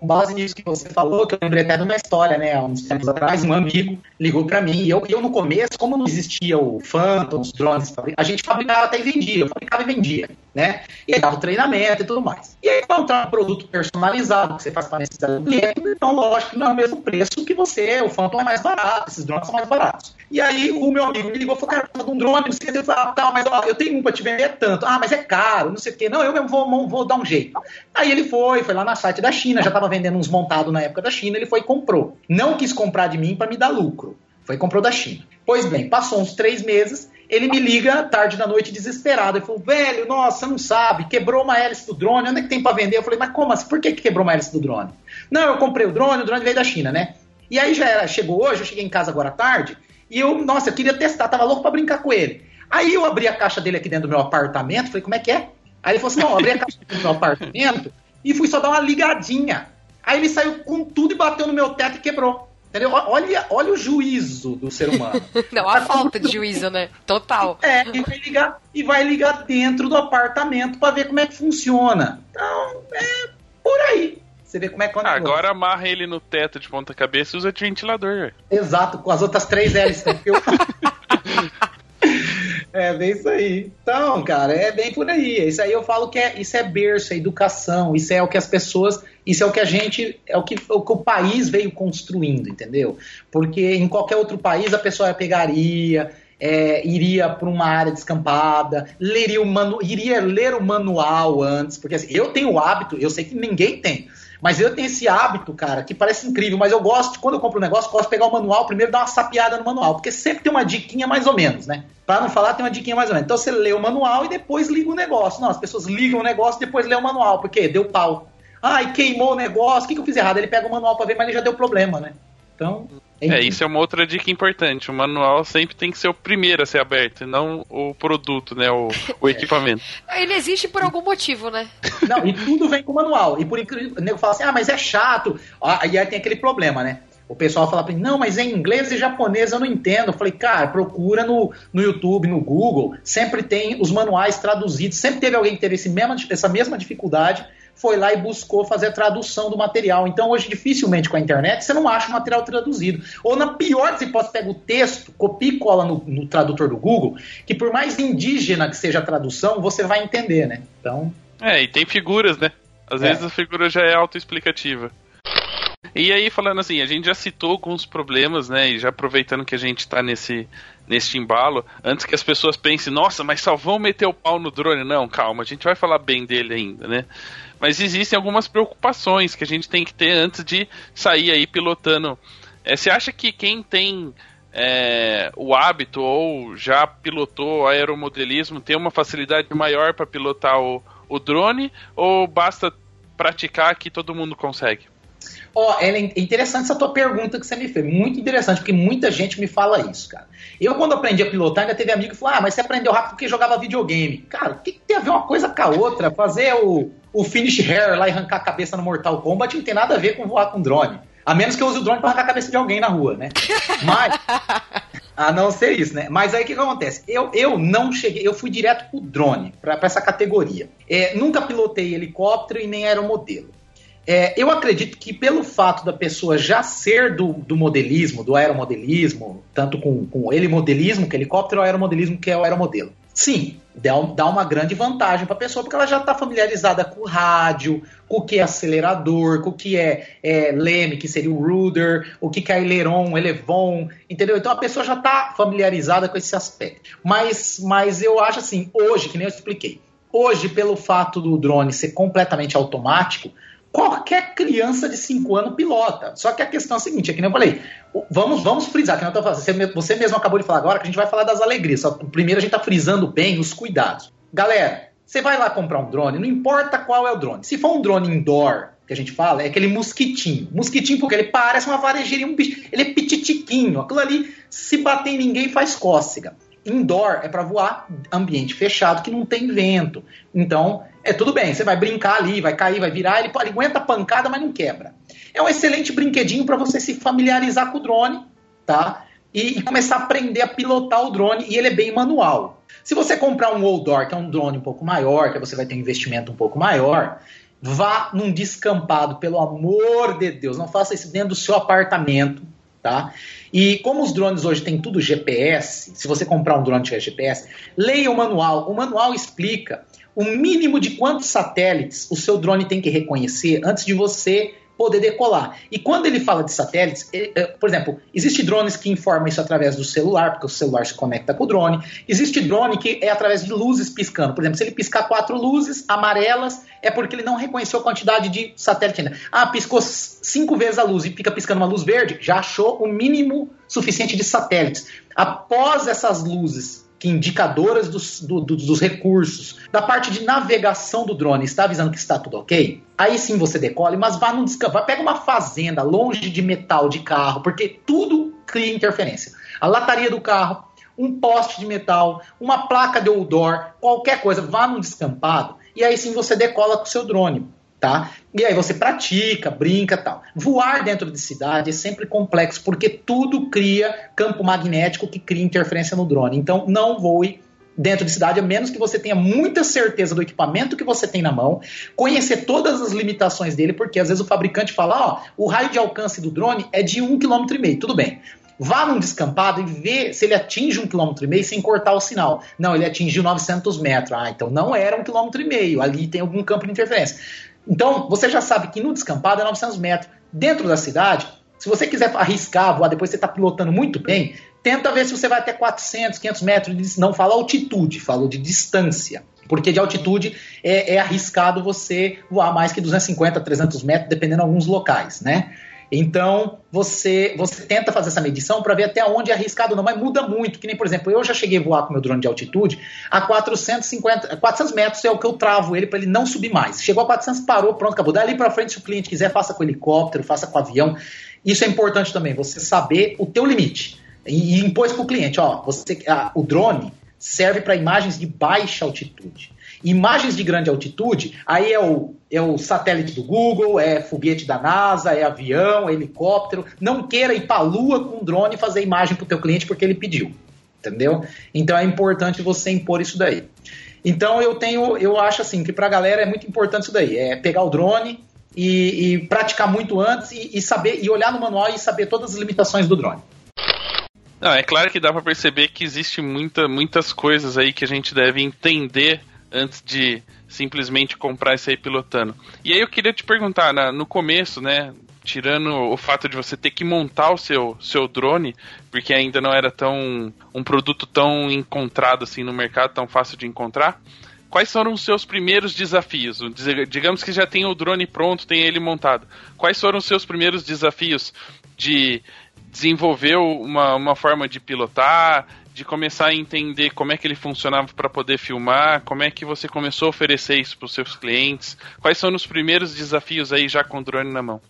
A: com base nisso que você falou, que eu lembrei até de uma história, né? Há uns tempos atrás, um amigo ligou para mim. E eu, eu, no começo, como não existia o Phantom, os drones, a gente fabricava até e vendia. Eu fabricava e vendia, né? E aí dava o treinamento e tudo mais. E aí, encontrar um produto personalizado, que você faz para a necessidade do cliente, então, lógico que não é o mesmo preço que você, o Phantom é mais barato, esses drones são mais baratos. E aí, o meu amigo me ligou e falou, cara, eu de um drone, não sei falei, ah, tá, mas ó, eu tenho um para te vender tanto. Ah, mas é caro, não sei o que. Não, eu mesmo vou, vou dar um jeito. Aí ele foi, foi lá na site da China, já estava vendendo uns montados na época da China, ele foi e comprou. Não quis comprar de mim para me dar lucro. Foi e comprou da China. Pois bem, passou uns três meses, ele me liga tarde da noite desesperado. Ele falou, velho, nossa, não sabe, quebrou uma hélice do drone, onde é que tem para vender? Eu falei, mas como assim? Por que quebrou uma hélice do drone? Não, eu comprei o drone, o drone veio da China, né? E aí já era, chegou hoje, eu cheguei em casa agora à tarde, e eu, nossa, eu queria testar, tava louco para brincar com ele. Aí eu abri a caixa dele aqui dentro do meu apartamento, falei, como é que é? Aí ele falou assim, não, abri a caixa do meu apartamento e fui só dar uma ligadinha. Aí ele saiu com tudo e bateu no meu teto e quebrou. Entendeu? Olha, olha o juízo do ser humano.
D: Não, a falta de juízo, né? Total.
A: É, e vai ligar, e vai ligar dentro do apartamento para ver como é que funciona. Então, é por aí. Você vê como é que
C: Ah, agora amarra ele no teto de ponta cabeça e usa de ventilador.
A: Exato, com as outras três L's. né? Porque eu- é bem isso aí. Então, cara, é bem por aí. Isso aí eu falo que é, isso é berço, é educação, isso é o que as pessoas, isso é o que a gente, é o que o, que o país veio construindo, entendeu? Porque em qualquer outro país a pessoa pegaria, é, iria para uma área descampada, leria o manu, iria ler o manual antes, porque assim, eu tenho o hábito, eu sei que ninguém tem, mas eu tenho esse hábito, cara, que parece incrível, mas eu gosto, quando eu compro um negócio, gosto de pegar o manual, primeiro dar uma sapiada no manual, porque sempre tem uma diquinha mais ou menos, né? Pra não falar, tem uma diquinha mais ou menos. Então você lê o manual e depois liga o negócio. Não, as pessoas ligam o negócio e depois lê o manual, porque deu pau. Ai, queimou o negócio, o que, que eu fiz errado? Ele pega o manual pra ver, mas ele já deu problema, né? Então.
C: É, isso é uma outra dica importante. O manual sempre tem que ser o primeiro a ser aberto, e não o produto, né? O, o equipamento.
D: Ele existe por algum motivo, né?
A: Não, e tudo vem com manual. E por incrível, o nego fala assim: ah, mas é chato. Ah, e aí tem aquele problema, né? O pessoal fala pra mim, não, mas em inglês e japonês eu não entendo. Eu falei, cara, procura no, no YouTube, no Google, sempre tem os manuais traduzidos. Sempre teve alguém que teve esse mesma, essa mesma dificuldade, foi lá e buscou fazer a tradução do material. Então, hoje, dificilmente com a internet, você não acha o material traduzido. Ou, na pior das hipóteses, pega o texto, copia e cola no, no tradutor do Google, que por mais indígena que seja a tradução, você vai entender, né? Então,
C: É, e tem figuras, né? Às
A: É.
C: vezes a figura já é autoexplicativa. E aí, falando assim, a gente já citou alguns problemas, né? E já aproveitando que a gente tá nesse, nesse embalo, antes que as pessoas pensem, nossa, mas só vão meter o pau no drone. Não, calma, a gente vai falar bem dele ainda, né? Mas existem algumas preocupações que a gente tem que ter antes de sair aí pilotando. É, você acha que quem tem é, o hábito ou já pilotou aeromodelismo tem uma facilidade maior para pilotar o, o drone ou basta praticar que todo mundo consegue?
A: Ó, é interessante essa tua pergunta que você me fez. Muito interessante, porque muita gente me fala isso, cara. Eu, quando aprendi a pilotar, ainda teve amigo que falou: Ah, mas você aprendeu rápido porque jogava videogame. Cara, o que, que tem a ver uma coisa com a outra? Fazer o, o finish hair lá e arrancar a cabeça no Mortal Kombat não tem nada a ver com voar com drone. A menos que eu use o drone para arrancar a cabeça de alguém na rua, né? Mas. A não ser isso, né? Mas aí o que, que acontece? Eu, eu não cheguei, eu fui direto pro drone, para essa categoria. É, nunca pilotei helicóptero e nem aeromodelo. É, eu acredito que pelo fato da pessoa já ser do, do modelismo, do aeromodelismo, tanto com, com ele modelismo, que é helicóptero, ou aeromodelismo, que é o aeromodelo. Sim, dá, dá uma grande vantagem para a pessoa, porque ela já está familiarizada com o rádio, com o que é acelerador, com o que é, é leme, que seria o rudder, o que é aileron, elevon, entendeu? Então a pessoa já está familiarizada com esse aspecto. Mas, mas eu acho assim, hoje, que nem eu expliquei, hoje, pelo fato do drone ser completamente automático, qualquer criança de 5 anos pilota. Só que a questão é a seguinte, é que nem eu falei, vamos, vamos frisar, que não tô fazendo, você, mesmo acabou de falar agora que a gente vai falar das alegrias. Só, primeiro a gente tá frisando bem os cuidados. Galera, você vai lá comprar um drone, não importa qual é o drone. Se for um drone indoor, que a gente fala, é aquele mosquitinho. Mosquitinho porque ele parece uma varejeirinha, um bicho, ele é pititiquinho. Aquilo ali, se bater em ninguém, faz cócega. Indoor é para voar ambiente fechado que não tem vento. Então, é tudo bem, você vai brincar ali, vai cair, vai virar, ele, ele aguenta a pancada, mas não quebra. É um excelente brinquedinho para você se familiarizar com o drone, tá? E, e, começar a aprender a pilotar o drone, e ele é bem manual. Se você comprar um outdoor, que é um drone um pouco maior, que você vai ter um investimento um pouco maior, vá num descampado, pelo amor de Deus, não faça isso dentro do seu apartamento, tá? E como os drones hoje têm tudo GPS, se você comprar um drone que tiver GPS, leia o manual. O manual explica o mínimo de quantos satélites o seu drone tem que reconhecer antes de você poder decolar. E quando ele fala de satélites, ele, por exemplo, existe drones que informam isso através do celular, porque o celular se conecta com o drone. Existe drone que é através de luzes piscando. Por exemplo, se ele piscar quatro luzes amarelas, é porque ele não reconheceu a quantidade de satélite ainda. Ah, piscou cinco vezes a luz e fica piscando uma luz verde, já achou o mínimo suficiente de satélites. Após essas luzes que indicadoras dos, do, do, dos recursos, da parte de navegação do drone, está avisando que está tudo ok, aí sim você decole, mas vá num descanso, pega uma fazenda longe de metal de carro, porque tudo cria interferência. A lataria do carro, um poste de metal, uma placa de outdoor, qualquer coisa, vá num descampado, e aí sim você decola com o seu drone. Tá? E aí você pratica, brinca tal. Voar dentro de cidade é sempre complexo, porque tudo cria campo magnético que cria interferência no drone. Então não voe dentro de cidade, a menos que você tenha muita certeza do equipamento que você tem na mão, conhecer todas as limitações dele, porque às vezes o fabricante fala, ó, o raio de alcance do drone é de um quilômetro e meio, tudo bem. Vá num descampado e vê se ele atinge um quilômetro e meio sem cortar o sinal. Não, ele atingiu 900 metros. Ah, então não era um quilômetro e meio. Ali tem algum campo de interferência. Então, você já sabe que no descampado é 900 metros. Dentro da cidade, se você quiser arriscar, voar, depois você está pilotando muito bem, tenta ver se você vai até 400, 500 metros. Não fala altitude, falou de distância. Porque de altitude é, é arriscado você voar mais que 250, 300 metros, dependendo de alguns locais, né? Então, você, você tenta fazer essa medição para ver até onde é arriscado ou não, mas muda muito. Que nem, por exemplo, eu já cheguei a voar com meu drone de altitude a 450, 400 metros é o que eu travo ele para ele não subir mais. Chegou a 400, parou, pronto, acabou. Dali para frente, se o cliente quiser, faça com helicóptero, faça com avião. Isso é importante também, você saber o teu limite. E, impôs para o cliente, ó, você, a, o drone serve para imagens de baixa altitude. Imagens de grande altitude, aí é o, é o satélite do Google, é foguete da NASA, é avião, é helicóptero. Não queira ir para a Lua com um drone e fazer imagem para o teu cliente porque ele pediu. Entendeu? Então é importante você impor isso daí. Então eu tenho, eu acho assim que para a galera é muito importante isso daí, é pegar o drone e, e praticar muito antes e, e, saber e olhar no manual e saber todas as limitações do drone.
C: Não, é claro que dá para perceber que existe muita, muitas coisas aí que a gente deve entender antes de simplesmente comprar isso aí pilotando. E aí eu queria te perguntar, na, no começo, né? Tirando o fato de você ter que montar o seu, seu drone, porque ainda não era tão um produto tão encontrado assim no mercado, tão fácil de encontrar. Quais foram os seus primeiros desafios? Digamos que já tem o drone pronto, tem ele montado. Quais foram os seus primeiros desafios de desenvolver uma, uma forma de pilotar, de começar a entender como é que ele funcionava para poder filmar, como é que você começou a oferecer isso para os seus clientes, quais são os primeiros desafios aí já com o drone na mão?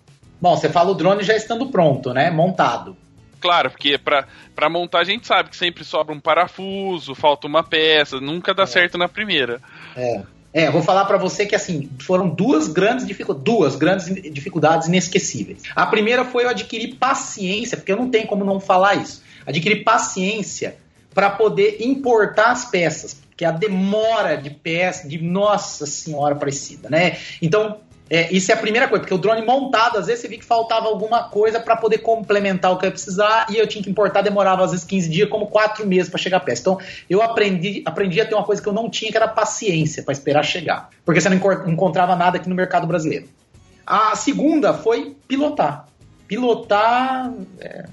A: Bom, você fala o drone já estando pronto, né? Montado.
C: Claro, porque para montar a gente sabe que sempre sobra um parafuso, falta uma peça, nunca dá é. certo na primeira.
A: É. É, vou falar para você que assim foram duas grandes dificuldades, duas grandes dificuldades inesquecíveis. A primeira foi eu adquirir paciência, porque eu não tenho como não falar isso. Adquirir paciência para poder importar as peças, que a demora de peça, de nossa senhora parecida, né? Então, é, isso é a primeira coisa, porque o drone montado, às vezes você viu que faltava alguma coisa para poder complementar o que eu ia precisar e eu tinha que importar, demorava às vezes 15 dias, como 4 meses para chegar a peça. Então, eu aprendi, aprendi a ter uma coisa que eu não tinha, que era paciência para esperar chegar, porque você não encontrava nada aqui no mercado brasileiro. A segunda foi pilotar. Pilotar, é,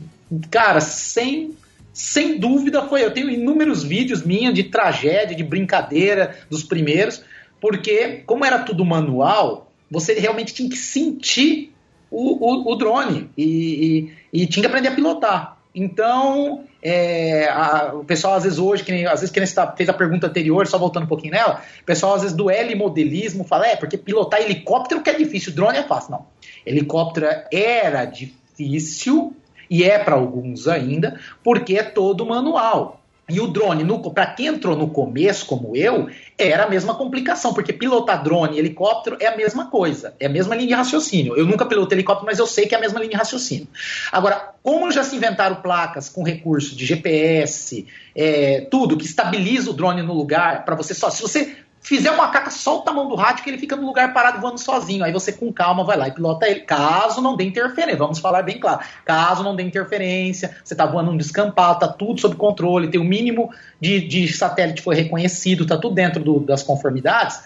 A: cara, sem sem dúvida foi. Eu tenho inúmeros vídeos minha de tragédia, de brincadeira dos primeiros, porque, como era tudo manual, você realmente tinha que sentir o, o, o drone e, e, e, tinha que aprender a pilotar. Então, é, a, o pessoal às vezes hoje, que nem, às vezes que está, fez a pergunta anterior, só voltando um pouquinho nela, o pessoal às vezes do L-modelismo fala, é, porque pilotar helicóptero que é difícil, drone é fácil. Não. Helicóptero era difícil, e é para alguns ainda, porque é todo manual. E o drone, para quem entrou no começo, como eu, era a mesma complicação, porque pilotar drone e helicóptero é a mesma coisa, é a mesma linha de raciocínio. Eu nunca pilotei helicóptero, mas eu sei que é a mesma linha de raciocínio. Agora, como já se inventaram placas com recurso de GPS, é, tudo que estabiliza o drone no lugar, para você só. Se você fizer uma caca, solta a mão do rádio que ele fica no lugar parado voando sozinho. Aí você com calma vai lá e pilota ele. Caso não dê interferência, vamos falar bem claro. Caso não dê interferência, você tá voando um descampado, tá tudo sob controle, tem o mínimo de, de satélite foi reconhecido, tá tudo dentro do, das conformidades.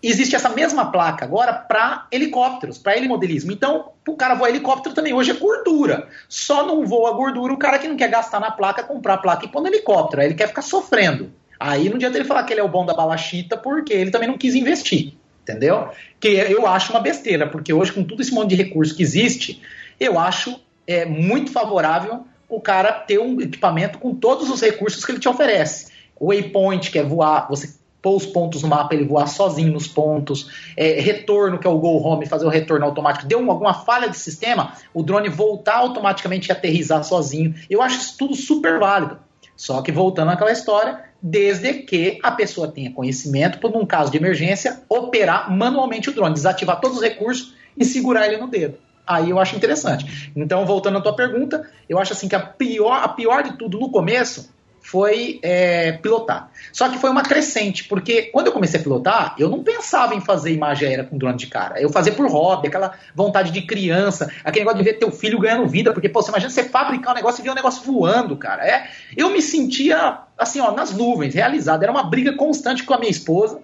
A: Existe essa mesma placa agora para helicópteros, para helimodelismo. Então, o cara voa helicóptero também hoje é gordura. Só não voa gordura o cara que não quer gastar na placa, comprar a placa e pôr no helicóptero. Aí ele quer ficar sofrendo. Aí não adianta ele falar que ele é o bom da balachita, porque ele também não quis investir. Entendeu? Que eu acho uma besteira, porque hoje, com todo esse monte de recurso que existe, eu acho é, muito favorável o cara ter um equipamento com todos os recursos que ele te oferece. O waypoint, que é voar, você pôr os pontos no mapa, ele voar sozinho nos pontos. É, retorno, que é o go home, fazer o retorno automático. Deu alguma falha de sistema, o drone voltar automaticamente e aterrizar sozinho. Eu acho isso tudo super válido. Só que voltando àquela história, desde que a pessoa tenha conhecimento, por um caso de emergência, operar manualmente o drone, desativar todos os recursos e segurar ele no dedo. Aí eu acho interessante. Então, voltando à tua pergunta, eu acho assim que a pior, a pior de tudo no começo foi é, pilotar. Só que foi uma crescente, porque quando eu comecei a pilotar, eu não pensava em fazer imagem aérea com drone de cara. Eu fazia por hobby, aquela vontade de criança, aquele negócio de ver teu filho ganhando vida, porque, pô, você imagina você fabricar um negócio e ver um negócio voando, cara. É, eu me sentia, assim, ó, nas nuvens, realizado. Era uma briga constante com a minha esposa,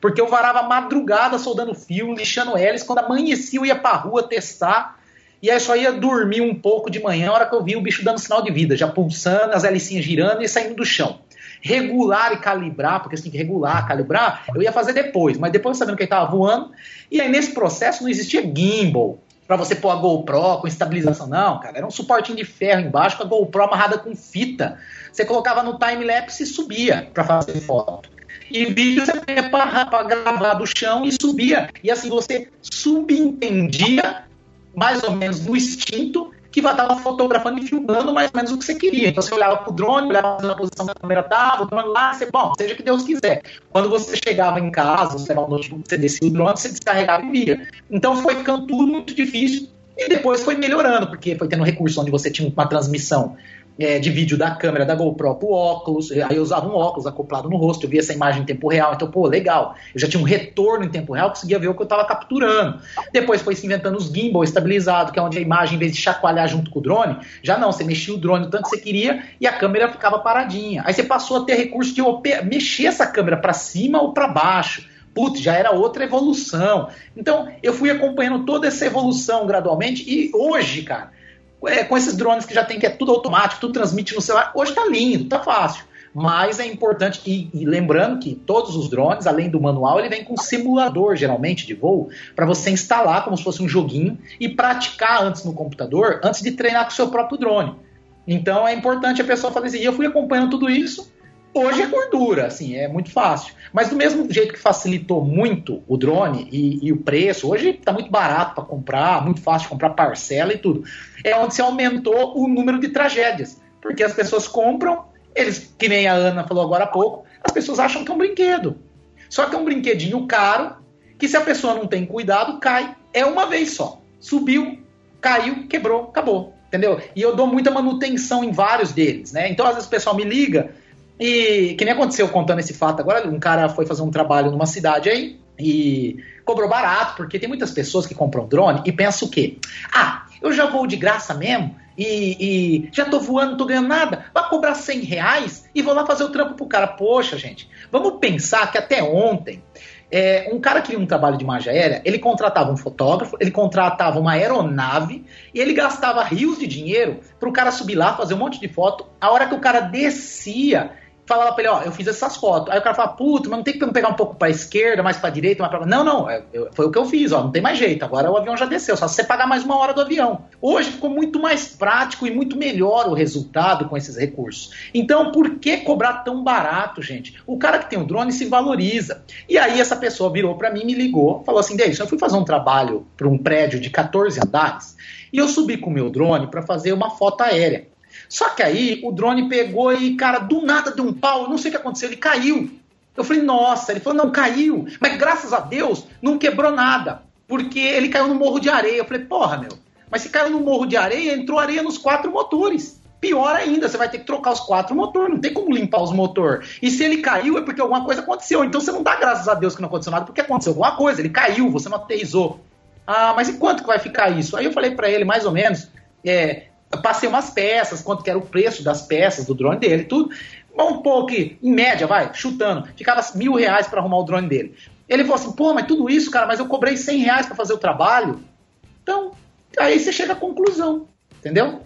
A: porque eu varava madrugada soldando fio, lixando hélice, quando amanhecia eu ia pra rua testar, e aí só ia dormir um pouco de manhã, na hora que eu vi o bicho dando sinal de vida, já pulsando, as helicinhas girando e saindo do chão. Regular e calibrar, porque você tem que regular, calibrar, eu ia fazer depois, mas depois sabendo que ele estava voando. E aí nesse processo não existia gimbal, para você pôr a GoPro com estabilização, não, cara. Era um suportinho de ferro embaixo com a GoPro amarrada com fita. Você colocava no time-lapse e subia para fazer foto. E vídeo você ia para gravar do chão e subia. E assim você subentendia mais ou menos no instinto que estar fotografando e filmando mais ou menos o que você queria. Então você olhava para o drone, olhava na posição que a câmera estava, o drone lá, você, bom, seja que Deus quiser. Quando você chegava em casa, você o notebook, você descia o drone, você descarregava e via. Então foi ficando tudo muito difícil e depois foi melhorando, porque foi tendo recurso onde você tinha uma transmissão é, de vídeo da câmera da GoPro pro óculos, aí eu usava um óculos acoplado no rosto, eu via essa imagem em tempo real, então, pô, legal. Eu já tinha um retorno em tempo real, conseguia ver o que eu estava capturando. Depois foi se inventando os gimbal estabilizado, que é onde a imagem, em vez de chacoalhar junto com o drone, já não, você mexia o drone o tanto que você queria e a câmera ficava paradinha. Aí você passou a ter recurso de mexer essa câmera para cima ou para baixo. Putz, já era outra evolução. Então, eu fui acompanhando toda essa evolução gradualmente e hoje, cara, é, com esses drones que já tem que é tudo automático, tudo transmite no celular, hoje tá lindo, tá fácil. Mas é importante, e, e, lembrando que todos os drones, além do manual, ele vem com simulador, geralmente, de voo, para você instalar como se fosse um joguinho e praticar antes no computador, antes de treinar com o seu próprio drone. Então é importante a pessoa fazer assim. E eu fui acompanhando tudo isso Hoje é gordura, assim, é muito fácil. Mas do mesmo jeito que facilitou muito o drone e, e o preço, hoje está muito barato para comprar, muito fácil de comprar parcela e tudo. É onde se aumentou o número de tragédias. Porque as pessoas compram, eles, que nem a Ana falou agora há pouco, as pessoas acham que é um brinquedo. Só que é um brinquedinho caro, que se a pessoa não tem cuidado, cai. É uma vez só. Subiu, caiu, quebrou, acabou. Entendeu? E eu dou muita manutenção em vários deles, né? Então, às vezes o pessoal me liga, e que nem aconteceu contando esse fato agora, um cara foi fazer um trabalho numa cidade aí e cobrou barato, porque tem muitas pessoas que compram drone e pensam o quê? Ah, eu já vou de graça mesmo e, e já tô voando, não tô ganhando nada, vai cobrar 100 reais e vou lá fazer o trampo pro cara. Poxa, gente, vamos pensar que até ontem é, um cara que queria um trabalho de imagem aérea, ele contratava um fotógrafo, ele contratava uma aeronave e ele gastava rios de dinheiro para o cara subir lá, fazer um monte de foto. A hora que o cara descia, falava pra ele, ó, eu fiz essas fotos. Aí o cara fala, puto, mas não tem que pegar um pouco pra esquerda, mais pra direita, mais pra... Não, não, é, eu, foi o que eu fiz, ó, não tem mais jeito. Agora o avião já desceu, só se você pagar mais uma hora do avião. Hoje ficou muito mais prático e muito melhor o resultado com esses recursos. Então, por que cobrar tão barato, gente? O cara que tem o drone se valoriza. E aí essa pessoa virou para mim, me ligou, falou assim, Deison, eu fui fazer um trabalho para um prédio de 14 andares e eu subi com o meu drone para fazer uma foto aérea. Só que aí o drone pegou e, cara, do nada deu um pau, não sei o que aconteceu, ele caiu. Eu falei, nossa, ele falou, não, caiu. Mas graças a Deus não quebrou nada, porque ele caiu no morro de areia. Eu falei, porra, meu, mas se caiu no morro de areia, entrou areia nos quatro motores. Pior ainda, você vai ter que trocar os quatro motores, não tem como limpar os motores. E se ele caiu é porque alguma coisa aconteceu. Então você não dá graças a Deus que não aconteceu nada, porque aconteceu alguma coisa, ele caiu, você não aterrizou. Ah, mas e quanto que vai ficar isso? Aí eu falei para ele, mais ou menos, é, passei umas peças, quanto que era o preço das peças do drone dele, tudo. Um pouco, em média, vai, chutando, ficava mil reais para arrumar o drone dele. Ele falou assim, pô, mas tudo isso, cara, mas eu cobrei 100 reais para fazer o trabalho. Então, aí você chega à conclusão, entendeu?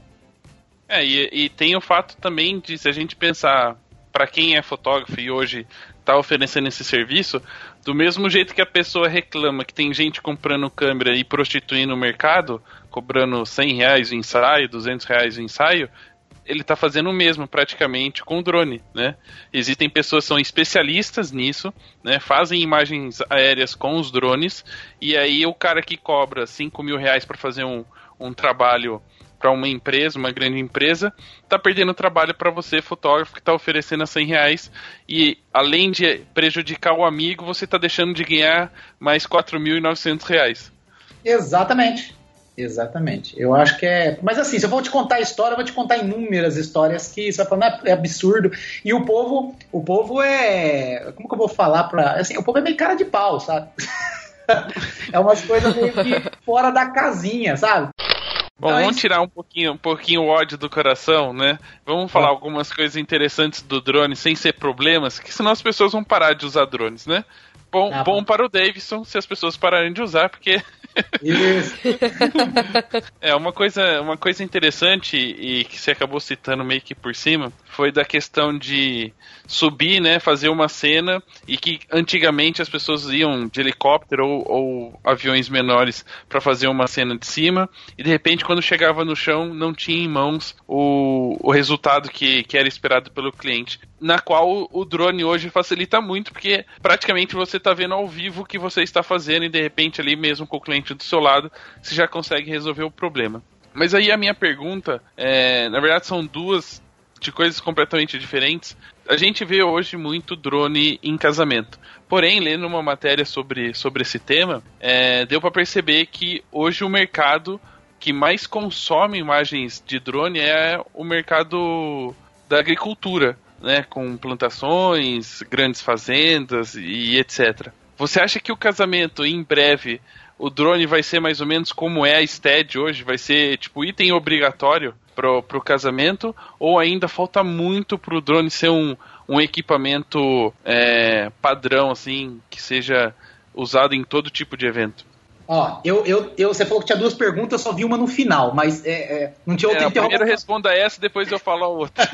C: É, e, e tem o fato também de, se a gente pensar, para quem é fotógrafo e hoje está oferecendo esse serviço, do mesmo jeito que a pessoa reclama que tem gente comprando câmera e prostituindo o mercado, cobrando 100 reais o ensaio, 200 reais o ensaio, ele está fazendo o mesmo praticamente com o drone, né? Existem pessoas que são especialistas nisso, né? Fazem imagens aéreas com os drones e aí o cara que cobra 5 mil reais para fazer um, um trabalho para uma empresa, uma grande empresa, está perdendo trabalho para você, fotógrafo, que está oferecendo a 100 reais e além de prejudicar o amigo, você está deixando de ganhar mais 4.900 reais.
A: Exatamente. Exatamente. Eu acho que é. Mas assim, se eu vou te contar a história, eu vou te contar inúmeras histórias que você vai falar, é absurdo. E o povo, o povo é. Como que eu vou falar pra. Assim, o povo é meio cara de pau, sabe? é umas coisas meio que fora da casinha, sabe?
C: Bom,
A: Então,
C: vamos
A: isso-
C: tirar um pouquinho, um pouquinho o ódio do coração, né? Vamos falar
A: Ah.
C: algumas coisas interessantes do drone sem ser problemas, que senão as pessoas vão parar de usar drones, né? Bom,
A: Ah,
C: bom
A: bom.
C: para o Davidson se as pessoas pararem de usar, porque
A: Isso.
C: é uma coisa, uma coisa interessante e que você acabou citando meio que por cima foi da questão de subir, né, fazer uma cena e que antigamente as pessoas iam de helicóptero ou, ou aviões menores para fazer uma cena de cima e de repente quando chegava no chão não tinha em mãos o, o resultado que, que era esperado pelo cliente. Na qual o drone hoje facilita muito, porque praticamente você está vendo ao vivo o que você está fazendo e de repente ali mesmo com o cliente do seu lado, você já consegue resolver o problema. Mas aí a minha pergunta, é, na verdade são duas de coisas completamente diferentes. A gente vê hoje muito drone em casamento. Porém, lendo uma matéria sobre, sobre esse tema, é, deu para perceber que hoje o mercado que mais consome imagens de drone é o mercado da agricultura, né, com plantações, grandes fazendas e etc. Você acha que o casamento em breve o drone vai ser mais ou menos como é a STED hoje? Vai ser tipo item obrigatório pro, pro casamento? Ou ainda falta muito pro drone ser um, um equipamento é, padrão, assim, que seja usado em todo tipo de evento?
A: Ó, eu, eu, eu, você falou que tinha duas perguntas, eu só vi uma no final, mas é, é, não tinha outra
C: É, primeiro
A: interrogação.
C: responda essa, depois eu falo a outra.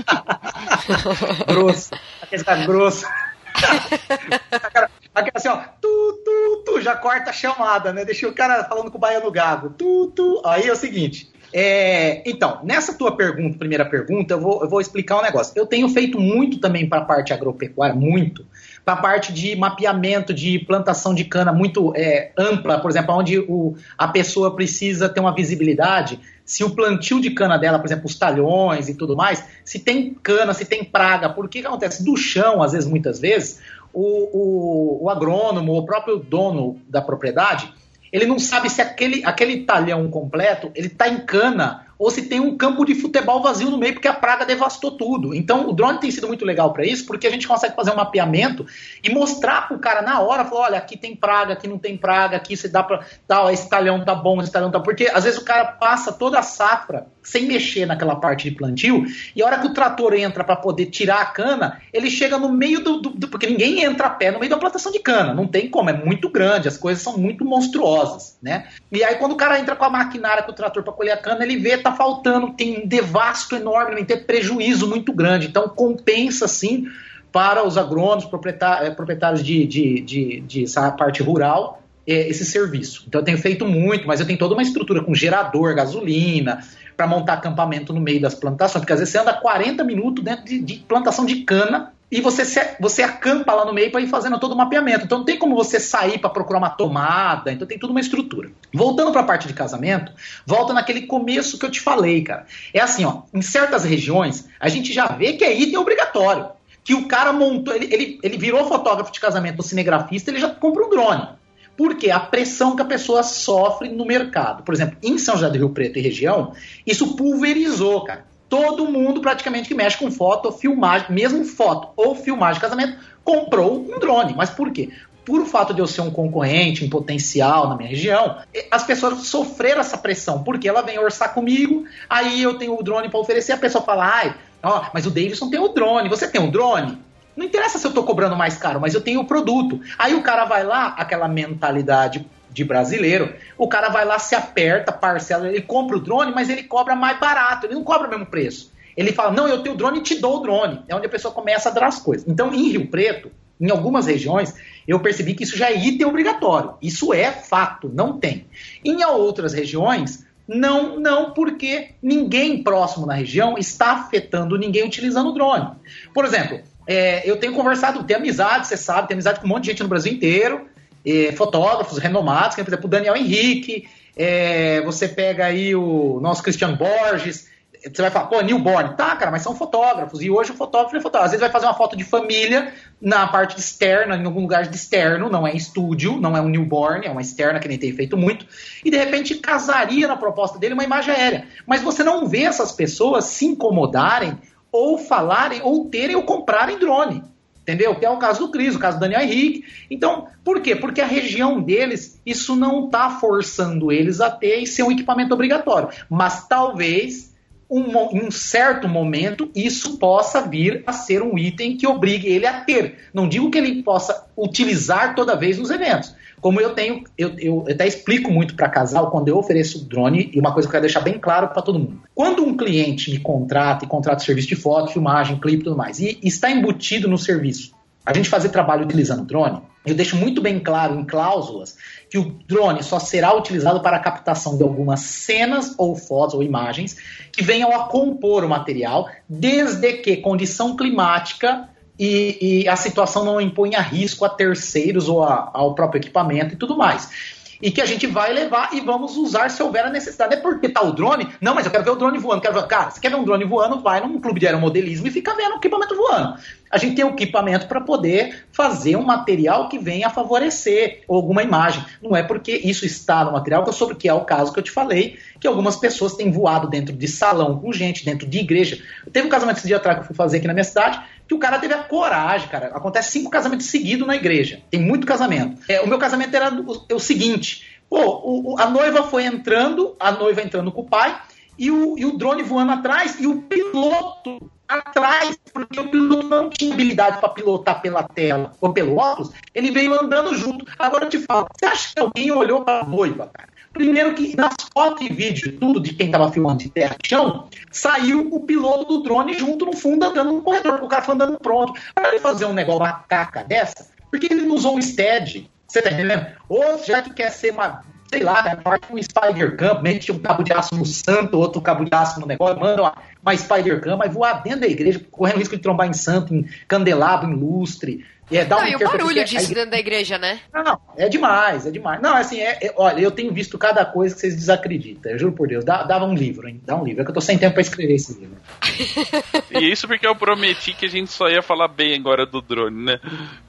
A: grosso. Aquele cara grosso. Aquela- Aquela assim, ó, tu, tu, tu, já corta a chamada, né? Deixa o cara falando com o baiano gago. Tu, tu. Aí é o seguinte. é, então, nessa tua pergunta, primeira pergunta, eu vou, eu vou explicar um negócio. Eu tenho feito muito também para a parte agropecuária, muito, para a parte de mapeamento de plantação de cana muito é, ampla, por exemplo, onde o, a pessoa precisa ter uma visibilidade se o plantio de cana dela, por exemplo, os talhões e tudo mais, se tem cana, se tem praga, porque que acontece? Do chão, às vezes, muitas vezes, o, o, o agrônomo, o próprio dono da propriedade, ele não sabe se aquele, aquele talhão completo ele está em cana ou se tem um campo de futebol vazio no meio porque a praga devastou tudo. Então o drone tem sido muito legal para isso porque a gente consegue fazer um mapeamento e mostrar para o cara na hora, falar, olha, aqui tem praga, aqui não tem praga, aqui você dá para, tal, esse talhão tá bom, esse talhão tá, porque às vezes o cara passa toda a safra sem mexer naquela parte de plantio e a hora que o trator entra para poder tirar a cana, ele chega no meio do, do, do, porque ninguém entra a pé no meio da plantação de cana, não tem como, é muito grande, as coisas são muito monstruosas, né? E aí quando o cara entra com a maquinária com o trator para colher a cana, ele vê tá faltando, tem um devasto enorme, ter prejuízo muito grande. Então compensa sim para os agrônomos, proprietários, eh, proprietários de, de, de, de essa parte rural, eh, esse serviço. Então eu tenho feito muito, mas eu tenho toda uma estrutura com gerador, gasolina, para montar acampamento no meio das plantações, porque às vezes você anda 40 minutos dentro de, de plantação de cana e você, se, você acampa lá no meio para ir fazendo todo o mapeamento. Então não tem como você sair para procurar uma tomada, então tem toda uma estrutura. Voltando para a parte de casamento, volta naquele começo que eu te falei, cara. É assim, ó, em certas regiões a gente já vê que é item obrigatório. Que o cara montou, ele, ele, ele virou fotógrafo de casamento ou cinegrafista, ele já compra um drone. Porque a pressão que a pessoa sofre no mercado. Por exemplo, em São José do Rio Preto e região, isso pulverizou, cara. Todo mundo praticamente que mexe com foto ou filmagem, mesmo foto ou filmagem de casamento, comprou um drone. Mas por quê? Por o fato de eu ser um concorrente em potencial na minha região, as pessoas sofreram essa pressão, porque ela vem orçar comigo, aí eu tenho o drone para oferecer, a pessoa fala, ai, ó, mas o Davidson tem o drone, você tem o drone? Não interessa se eu estou cobrando mais caro, mas eu tenho o produto. Aí o cara vai lá, aquela mentalidade de brasileiro, o cara vai lá, se aperta, parcela, ele compra o drone, mas ele cobra mais barato, ele não cobra o mesmo preço. Ele fala, não, eu tenho o drone e te dou o drone. É onde a pessoa começa a dar as coisas. Então, em Rio Preto, em algumas regiões, eu percebi que isso já é item obrigatório. Isso é fato, não tem. Em outras regiões, não, não, porque ninguém próximo na região está afetando ninguém utilizando o drone. Por exemplo, é, eu tenho conversado, tenho amizade, você sabe, tenho amizade com um monte de gente no Brasil inteiro, é, fotógrafos renomados, por exemplo, o Daniel Henrique, é, você pega aí o nosso Cristiano Borges, você vai falar, pô, newborn. Tá, cara, mas são fotógrafos. E hoje o fotógrafo é fotógrafo. Às vezes vai fazer uma foto de família na parte externa, em algum lugar de externo, não é estúdio, não é um newborn, é uma externa que nem tem feito muito. E de repente casaria na proposta dele uma imagem aérea. Mas você não vê essas pessoas se incomodarem ou falarem, ou terem ou comprarem drone. Entendeu? Que é o caso do Cris, o caso do Daniel Henrique. Então, por quê? Porque a região deles, isso não está forçando eles a ter e ser um equipamento obrigatório. Mas talvez, um, em um certo momento, isso possa vir a ser um item que obrigue ele a ter. Não digo que ele possa utilizar toda vez nos eventos. Como eu tenho, eu, eu até explico muito para casal quando eu ofereço drone, e uma coisa que eu quero deixar bem claro para todo mundo. Quando um cliente me contrata e contrata serviço de foto, filmagem, clipe e tudo mais, e está embutido no serviço, a gente fazer trabalho utilizando drone, eu deixo muito bem claro em cláusulas que o drone só será utilizado para a captação de algumas cenas ou fotos ou imagens que venham a compor o material, desde que condição climática e, e a situação não impõe a risco a terceiros ou a, ao próprio equipamento e tudo mais e que a gente vai levar e vamos usar se houver a necessidade. É porque tá o drone? Não, mas eu quero ver o drone voando. Quero ver... Cara, você quer ver um drone voando? Vai num clube de aeromodelismo e fica vendo o equipamento voando. A gente tem o equipamento para poder fazer um material que venha a favorecer alguma imagem. Não é porque isso está no material, soube, que é o caso que eu te falei, que algumas pessoas têm voado dentro de salão com gente, dentro de igreja. Teve um casamento esse dia atrás que eu fui fazer aqui na minha cidade, que o cara teve a coragem, cara. Acontece cinco casamentos seguidos na igreja. Tem muito casamento. É, o meu casamento era o, é o seguinte: pô, o, a noiva foi entrando, a noiva entrando com o pai, e o, e o drone voando atrás, e o piloto atrás, porque o piloto não tinha habilidade para pilotar pela tela ou pelo óculos, ele veio andando junto. Agora eu te falo, você acha que alguém olhou para a noiva, cara? Primeiro que nas fotos e vídeos, tudo de quem estava filmando de terra e chão, saiu o piloto do drone junto no fundo andando no corredor, o cara andando pronto. Para ele fazer um negócio macaca dessa, porque ele não usou um stead? Você tá entendendo? Ou já que quer ser uma sei lá, né, parte um Spider Camp, mete um cabo de aço no santo, outro cabo de aço no negócio, manda uma, uma Spider Camp, vai voar dentro da igreja, correndo risco de trombar em santo, em candelabro, em lustre,
D: é, dá não, e o barulho disso dentro da igreja, né?
A: Não, é demais, é demais. Não, assim, é, é, olha, eu tenho visto cada coisa que vocês desacreditam. Eu juro por Deus. Dá, dava um livro, hein? Dá um livro. É que eu tô sem tempo pra escrever esse livro.
C: e isso porque eu prometi que a gente só ia falar bem agora do drone, né?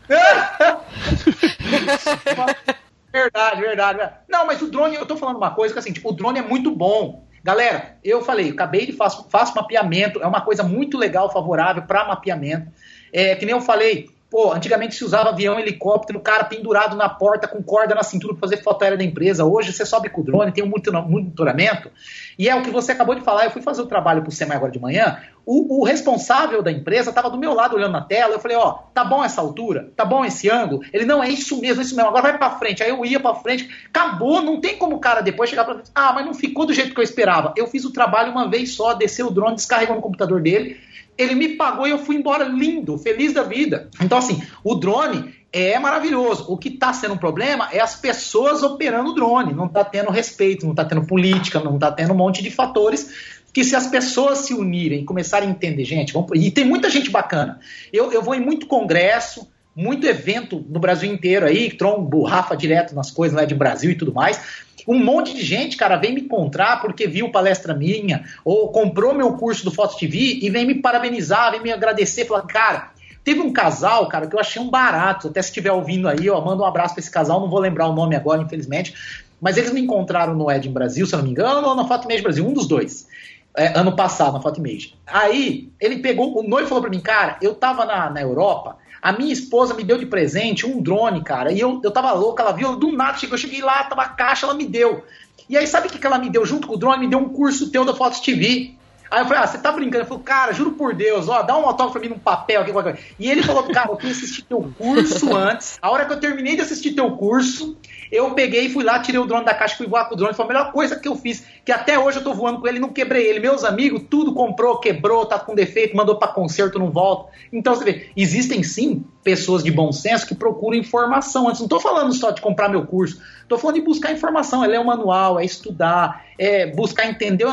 A: verdade, verdade. Não, mas o drone, eu tô falando uma coisa que assim, tipo, o drone é muito bom. Galera, eu falei, acabei de faço, faço mapeamento, é uma coisa muito legal, favorável para mapeamento. É, que nem eu falei, Pô, antigamente se usava avião, helicóptero, o cara pendurado na porta com corda na cintura para fazer foto aérea da empresa. Hoje você sobe com o drone, tem um monitoramento. E é o que você acabou de falar. Eu fui fazer o trabalho para o SEMA agora de manhã. O, o responsável da empresa estava do meu lado olhando na tela. Eu falei: Ó, tá bom essa altura? Tá bom esse ângulo? Ele não é isso mesmo, é isso mesmo. Agora vai para frente. Aí eu ia para frente. Acabou. Não tem como o cara depois chegar para Ah, mas não ficou do jeito que eu esperava. Eu fiz o trabalho uma vez só, desceu o drone, descarregou no computador dele ele me pagou e eu fui embora lindo, feliz da vida. Então, assim, o drone é maravilhoso. O que está sendo um problema é as pessoas operando o drone. Não está tendo respeito, não está tendo política, não está tendo um monte de fatores que se as pessoas se unirem e começarem a entender, gente, vamos... e tem muita gente bacana. Eu, eu vou em muito congresso, muito evento no Brasil inteiro aí, trombo Rafa direto nas coisas lá de Brasil e tudo mais. Um monte de gente, cara, vem me encontrar porque viu palestra minha, ou comprou meu curso do Foto TV e vem me parabenizar, vem me agradecer, falar, cara, teve um casal, cara, que eu achei um barato, até se estiver ouvindo aí, ó, manda um abraço para esse casal, não vou lembrar o nome agora, infelizmente, mas eles me encontraram no Ed Brasil, se eu não me engano, ou na Foto Image Brasil, um dos dois. É, ano passado, na Foto Image. Aí, ele pegou, o noivo falou para mim, cara, eu tava na, na Europa, a minha esposa me deu de presente um drone, cara. E eu, eu tava louca, ela viu, do nada, eu cheguei lá, tava a caixa, ela me deu. E aí, sabe o que, que ela me deu junto com o drone? Me deu um curso teu da Fotos TV. Aí eu falei, ah, você tá brincando? Eu falei, cara, juro por Deus, ó, dá um autógrafo pra mim num papel aqui, qualquer coisa. E ele falou, cara, eu fui assistir teu curso antes. A hora que eu terminei de assistir teu curso, eu peguei, fui lá, tirei o drone da caixa, fui voar com o drone. Foi a melhor coisa que eu fiz, que até hoje eu tô voando com ele, não quebrei ele. Meus amigos, tudo comprou, quebrou, tá com defeito, mandou para conserto, não volta. Então você vê, existem sim pessoas de bom senso que procuram informação antes. Não tô falando só de comprar meu curso, tô falando de buscar informação, é ler o manual, é estudar, é buscar entender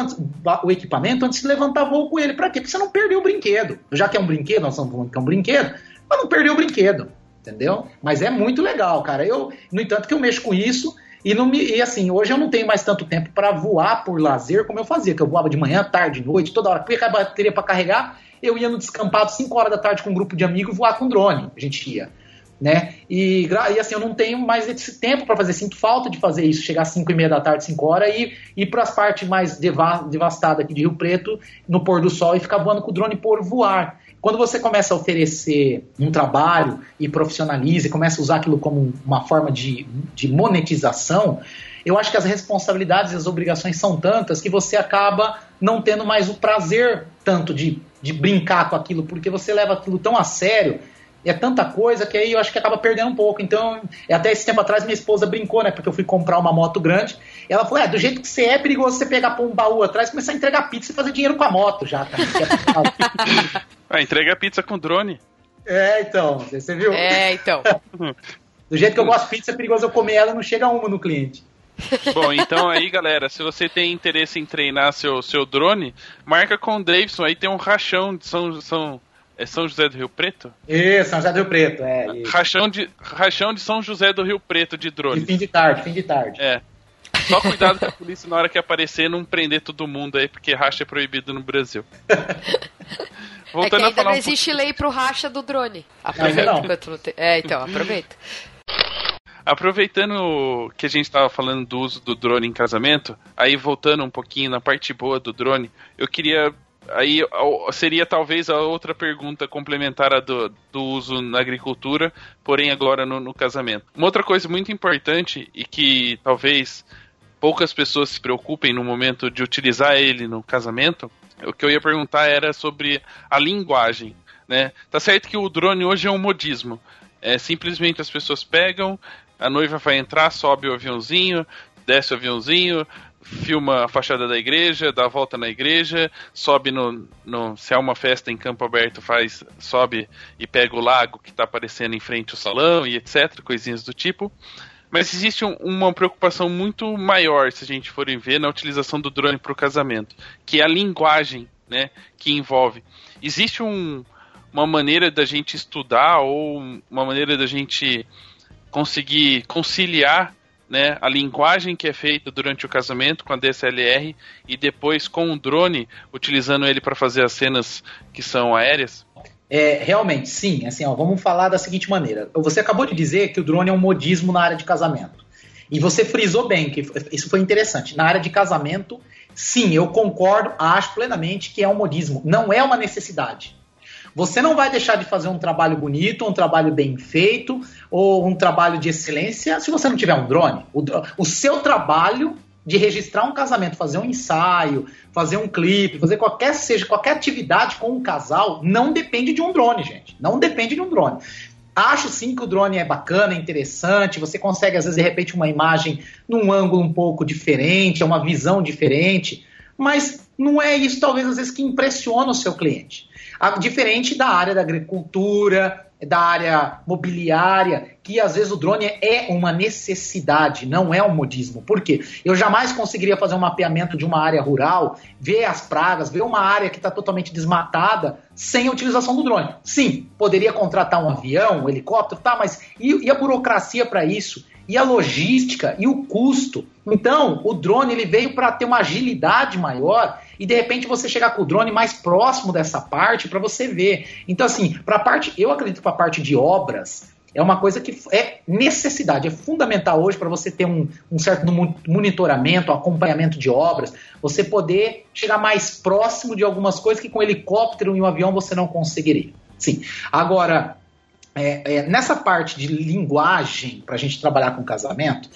A: o equipamento antes de levantar voo com ele. Para quê? Porque você não perdeu o brinquedo. Já que é um brinquedo, nós estamos falando que é um brinquedo, mas não perdeu o brinquedo entendeu? Mas é muito legal, cara. Eu, no entanto, que eu mexo com isso E, não me, e assim, hoje eu não tenho mais tanto tempo para voar por lazer como eu fazia, que eu voava de manhã, tarde, noite, toda hora. Porque a bateria para carregar, eu ia no descampado 5 horas da tarde com um grupo de amigos voar com drone. A gente ia. Né? E, e assim, eu não tenho mais esse tempo para fazer. Sinto falta de fazer isso, chegar às 5 e meia da tarde, 5 horas, e ir para as partes mais deva devastadas aqui de Rio Preto, no pôr do sol, e ficar voando com o drone por voar. Quando você começa a oferecer um trabalho e profissionaliza e começa a usar aquilo como uma forma de, de monetização, eu acho que as responsabilidades e as obrigações são tantas que você acaba não tendo mais o prazer tanto de, de brincar com aquilo, porque você leva aquilo tão a sério é tanta coisa que aí eu acho que acaba perdendo um pouco. Então, até esse tempo atrás minha esposa brincou, né? Porque eu fui comprar uma moto grande. Ela falou: é, do jeito que você é, é perigoso você pegar um baú atrás, começar a entregar pizza e fazer dinheiro com a moto já, cara.
C: ah, entrega pizza com drone.
A: É, então, você viu?
D: É, então.
A: do jeito que eu gosto de pizza, é perigoso eu comer ela e não chega uma no cliente.
C: Bom, então aí, galera, se você tem interesse em treinar seu, seu drone, marca com o Davidson, aí tem um rachão de São, São, é São José do Rio Preto?
A: Isso, São José do Rio Preto, é.
C: Rachão de, rachão de São José do Rio Preto de drone.
A: De fim de tarde, fim de tarde.
C: É. Só cuidado com a polícia na hora que aparecer não prender todo mundo aí, porque racha é proibido no Brasil.
D: Voltando é ainda não existe um lei pro racha do drone. Aproveita não, não. É, então, aproveita.
C: Aproveitando que a gente estava falando do uso do drone em casamento, aí voltando um pouquinho na parte boa do drone, eu queria aí seria talvez a outra pergunta complementar a do, do uso na agricultura, porém agora no, no, casamento. Uma outra coisa muito importante e que talvez poucas pessoas se preocupem no momento de utilizar ele no casamento, o que eu ia perguntar era sobre a linguagem. Né? Tá certo que o drone hoje é um modismo. É simplesmente as pessoas pegam, a noiva vai entrar, sobe o aviãozinho, desce o aviãozinho, filma a fachada da igreja, dá a volta na igreja, sobe no, no se é uma festa em campo aberto, faz sobe e pega o lago que está aparecendo em frente ao salão e etc, coisinhas do tipo. Mas existe um, uma preocupação muito maior, se a gente for ver, na utilização do drone para o casamento, que é a linguagem né, que envolve. Existe um, uma maneira da gente estudar ou uma maneira da gente conseguir conciliar né, a linguagem que é feita durante o casamento com a DSLR e depois com o drone, utilizando ele para fazer as cenas que são aéreas?
A: É, realmente, sim. Assim, ó, vamos falar da seguinte maneira. Você acabou de dizer que o drone é um modismo na área de casamento. E você frisou bem, que isso foi interessante. Na área de casamento, sim, eu concordo, acho plenamente que é um modismo. Não é uma necessidade. Você não vai deixar de fazer um trabalho bonito, um trabalho bem feito, ou um trabalho de excelência se você não tiver um drone. O, o seu trabalho de registrar um casamento, fazer um ensaio, fazer um clipe, fazer qualquer seja qualquer atividade com um casal, não depende de um drone, gente. Não depende de um drone. Acho sim que o drone é bacana, é interessante. Você consegue, às vezes, de repente, uma imagem num ângulo um pouco diferente, é uma visão diferente. Mas não é isso, talvez, às vezes, que impressiona o seu cliente. Diferente da área da agricultura, da área mobiliária, que às vezes o drone é uma necessidade, não é um modismo. Por quê? Eu jamais conseguiria fazer um mapeamento de uma área rural, ver as pragas, ver uma área que está totalmente desmatada sem a utilização do drone. Sim, poderia contratar um avião, um helicóptero, tá, mas e, e a burocracia para isso? E a logística e o custo? Então, o drone ele veio para ter uma agilidade maior e de repente você chegar com o drone mais próximo dessa parte para você ver. Então, assim, para a parte, eu acredito para a parte de obras, é uma coisa que é necessidade, é fundamental hoje para você ter um, um, certo monitoramento, acompanhamento de obras, você poder chegar mais próximo de algumas coisas que com um helicóptero e um avião você não conseguiria. Sim. Agora, é, é, nessa parte de linguagem, para a gente trabalhar com casamento,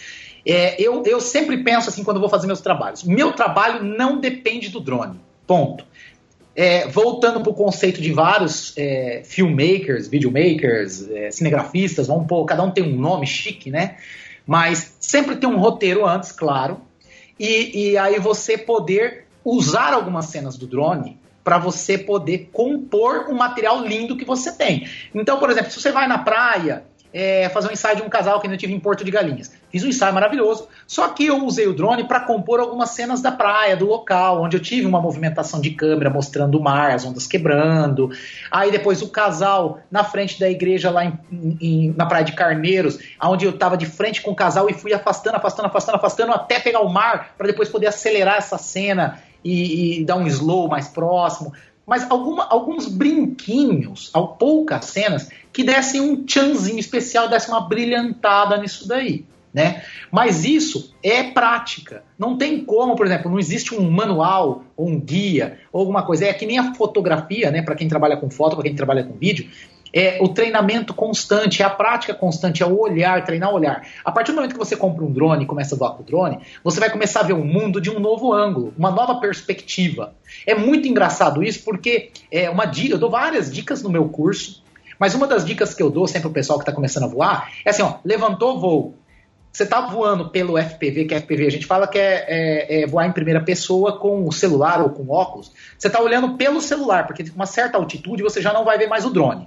A: é, eu, eu sempre penso assim quando vou fazer meus trabalhos. Meu trabalho não depende do drone. Ponto. É, voltando para o conceito de vários é, filmmakers, videomakers, é, cinegrafistas, vamos pôr, cada um tem um nome chique, né? Mas sempre tem um roteiro antes, claro. E, e aí você poder usar algumas cenas do drone para você poder compor um material lindo que você tem. Então, por exemplo, se você vai na praia é, fazer um ensaio de um casal que eu tive em Porto de Galinhas. Fiz um ensaio maravilhoso, só que eu usei o drone para compor algumas cenas da praia, do local, onde eu tive uma movimentação de câmera mostrando o mar, as ondas quebrando. Aí depois o casal na frente da igreja lá em, em, na praia de Carneiros, onde eu estava de frente com o casal e fui afastando, afastando, afastando, afastando até pegar o mar para depois poder acelerar essa cena e, e dar um slow mais próximo mas alguma, alguns brinquinhos, poucas cenas, que dessem um tchanzinho especial, dessem uma brilhantada nisso daí. Né? Mas isso é prática. Não tem como, por exemplo, não existe um manual ou um guia ou alguma coisa. É que nem a fotografia, né? Para quem trabalha com foto, para quem trabalha com vídeo, é o treinamento constante, é a prática constante, é o olhar, treinar o olhar. A partir do momento que você compra um drone e começa a voar com o drone, você vai começar a ver o mundo de um novo ângulo, uma nova perspectiva. É muito engraçado isso porque é uma dica, eu dou várias dicas no meu curso, mas uma das dicas que eu dou sempre pro pessoal que está começando a voar é assim, ó, levantou voo. Você está voando pelo FPV, que é FPV a gente fala que é, é, é, voar em primeira pessoa com o celular ou com óculos. Você está olhando pelo celular, porque uma certa altitude você já não vai ver mais o drone.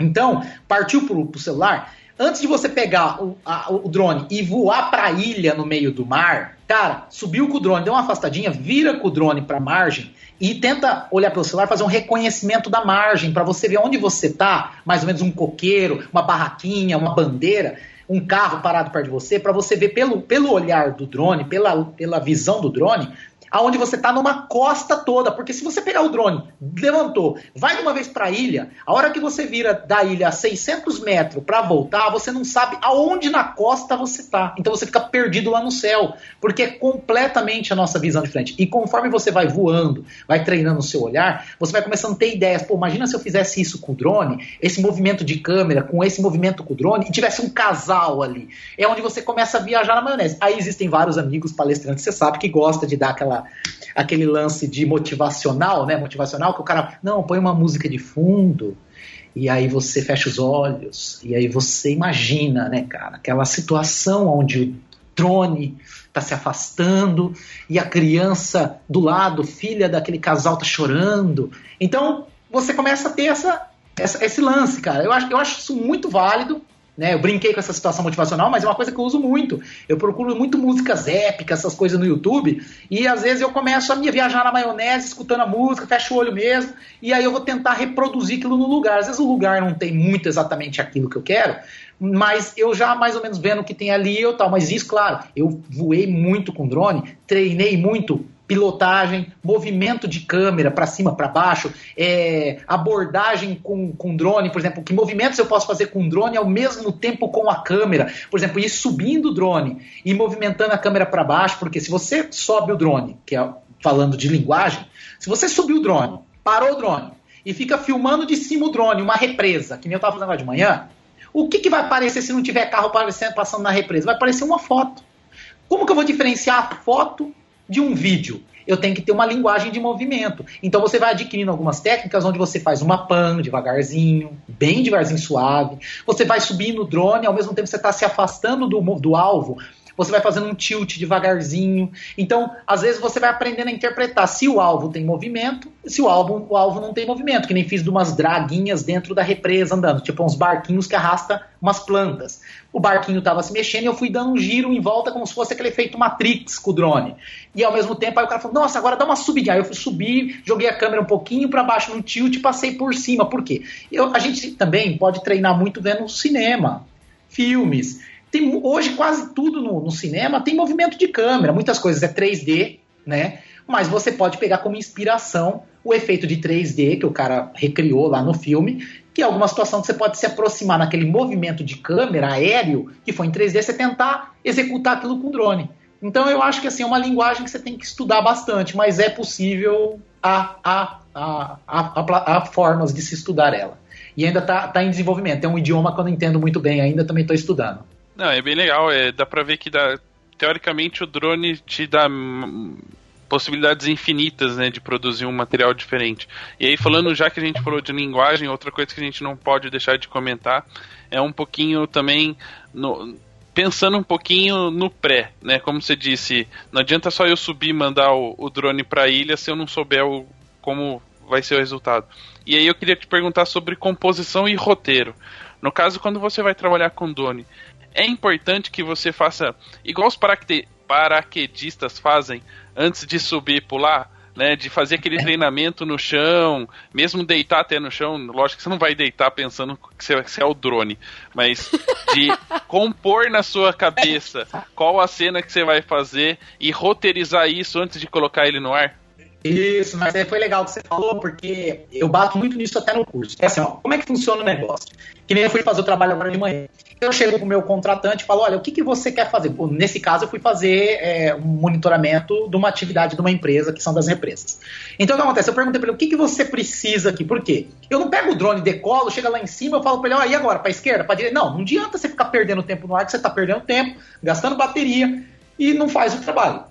A: Então, partiu para o celular. Antes de você pegar o, a, o drone e voar para a ilha no meio do mar, cara, subiu com o drone, deu uma afastadinha, vira com o drone para margem e tenta olhar pelo celular, fazer um reconhecimento da margem para você ver onde você está, mais ou menos um coqueiro, uma barraquinha, uma bandeira, um carro parado perto de você, para você ver pelo, pelo olhar do drone, pela, pela visão do drone, aonde você está numa costa toda, porque se você pegar o drone, levantou, vai de uma vez para a ilha, a hora que você vira da ilha a 600 metros para voltar, você não sabe aonde na costa você está. Então você fica perdido lá no céu, porque é completamente a nossa visão de frente. E conforme você vai voando, vai treinando o seu olhar, você vai começando a ter ideias. Pô, imagina se eu fizesse isso com o drone, esse movimento de câmera, com esse movimento com o drone, e tivesse um casal ali. É onde você começa a viajar na maionese. Aí existem vários amigos palestrantes, você sabe, que gosta de dar aquela aquele lance de motivacional, né? Motivacional que o cara, não, põe uma música de fundo e aí você fecha os olhos e aí você imagina, né, cara, aquela situação onde o drone está se afastando e a criança do lado, filha daquele casal, está chorando. Então você começa a ter essa, essa, esse lance, cara. Eu acho, eu acho isso muito válido. Né? Eu brinquei com essa situação motivacional, mas é uma coisa que eu uso muito. Eu procuro muito músicas épicas, essas coisas no YouTube, e às vezes eu começo a me viajar na maionese, escutando a música, fecho o olho mesmo, e aí eu vou tentar reproduzir aquilo no lugar. Às vezes o lugar não tem muito exatamente aquilo que eu quero, mas eu já mais ou menos vendo o que tem ali eu tal. Mas isso, claro, eu voei muito com drone, treinei muito pilotagem, movimento de câmera para cima, para baixo, é, abordagem com, com drone, por exemplo, que movimentos eu posso fazer com drone ao mesmo tempo com a câmera, por exemplo, ir subindo o drone e movimentando a câmera para baixo, porque se você sobe o drone, que é falando de linguagem, se você subir o drone, parou o drone e fica filmando de cima o drone, uma represa, que nem eu estava fazendo agora de manhã, o que, que vai aparecer se não tiver carro passando na represa? Vai aparecer uma foto. Como que eu vou diferenciar a foto de um vídeo. Eu tenho que ter uma linguagem de movimento. Então você vai adquirindo algumas técnicas onde você faz uma pan devagarzinho, bem devagarzinho, suave. Você vai subindo o drone, ao mesmo tempo você está se afastando do, do alvo você vai fazendo um tilt devagarzinho. Então, às vezes você vai aprendendo a interpretar se o alvo tem movimento, se o alvo, o alvo não tem movimento, que nem fiz de umas draguinhas dentro da represa andando, tipo uns barquinhos que arrasta umas plantas. O barquinho estava se mexendo e eu fui dando um giro em volta como se fosse aquele efeito Matrix com o drone. E ao mesmo tempo aí o cara falou: "Nossa, agora dá uma subidinha". Aí eu fui subir, joguei a câmera um pouquinho para baixo no tilt e passei por cima. Por quê? Eu, a gente também pode treinar muito vendo cinema, filmes. Tem, hoje quase tudo no, no cinema tem movimento de câmera, muitas coisas é 3D, né? Mas você pode pegar como inspiração o efeito de 3D que o cara recriou lá no filme, que é alguma situação que você pode se aproximar naquele movimento de câmera aéreo que foi em 3D, você tentar executar aquilo com drone. Então eu acho que assim, é uma linguagem que você tem que estudar bastante, mas é possível a, a, a, a, a formas de se estudar ela. E ainda está tá em desenvolvimento. É um idioma que eu não entendo muito bem ainda, também estou estudando.
C: Não, é bem legal. É, dá pra ver que dá, teoricamente o drone te dá possibilidades infinitas né, de produzir um material diferente. E aí, falando já que a gente falou de linguagem, outra coisa que a gente não pode deixar de comentar é um pouquinho também no, pensando um pouquinho no pré, né? Como você disse, não adianta só eu subir e mandar o, o drone para a ilha se eu não souber o, como vai ser o resultado. E aí eu queria te perguntar sobre composição e roteiro. No caso, quando você vai trabalhar com drone, é importante que você faça igual os paraquedistas paraquedistas fazem antes de subir e pular, né, de fazer aquele treinamento no chão, mesmo deitar até no chão, lógico que você não vai deitar pensando que você é o drone, mas de compor na sua cabeça qual a cena que você vai fazer e roteirizar isso antes de colocar ele no ar.
A: Isso, mas foi legal que você falou, porque eu bato muito nisso até no curso. É assim, ó, como é que funciona o negócio? Que nem eu fui fazer o trabalho agora de manhã. Eu chego pro meu contratante e falo, olha, o que, que você quer fazer? nesse caso, eu fui fazer é, um monitoramento de uma atividade de uma empresa, que são das represas. Então, o que acontece? Eu perguntei para ele, o que, que você precisa aqui? Por quê? Eu não pego o drone, decolo, chega lá em cima, eu falo para ele, ó, e agora, para esquerda, para direita? Não, não adianta você ficar perdendo tempo no ar, que você está perdendo tempo, gastando bateria e não faz o trabalho.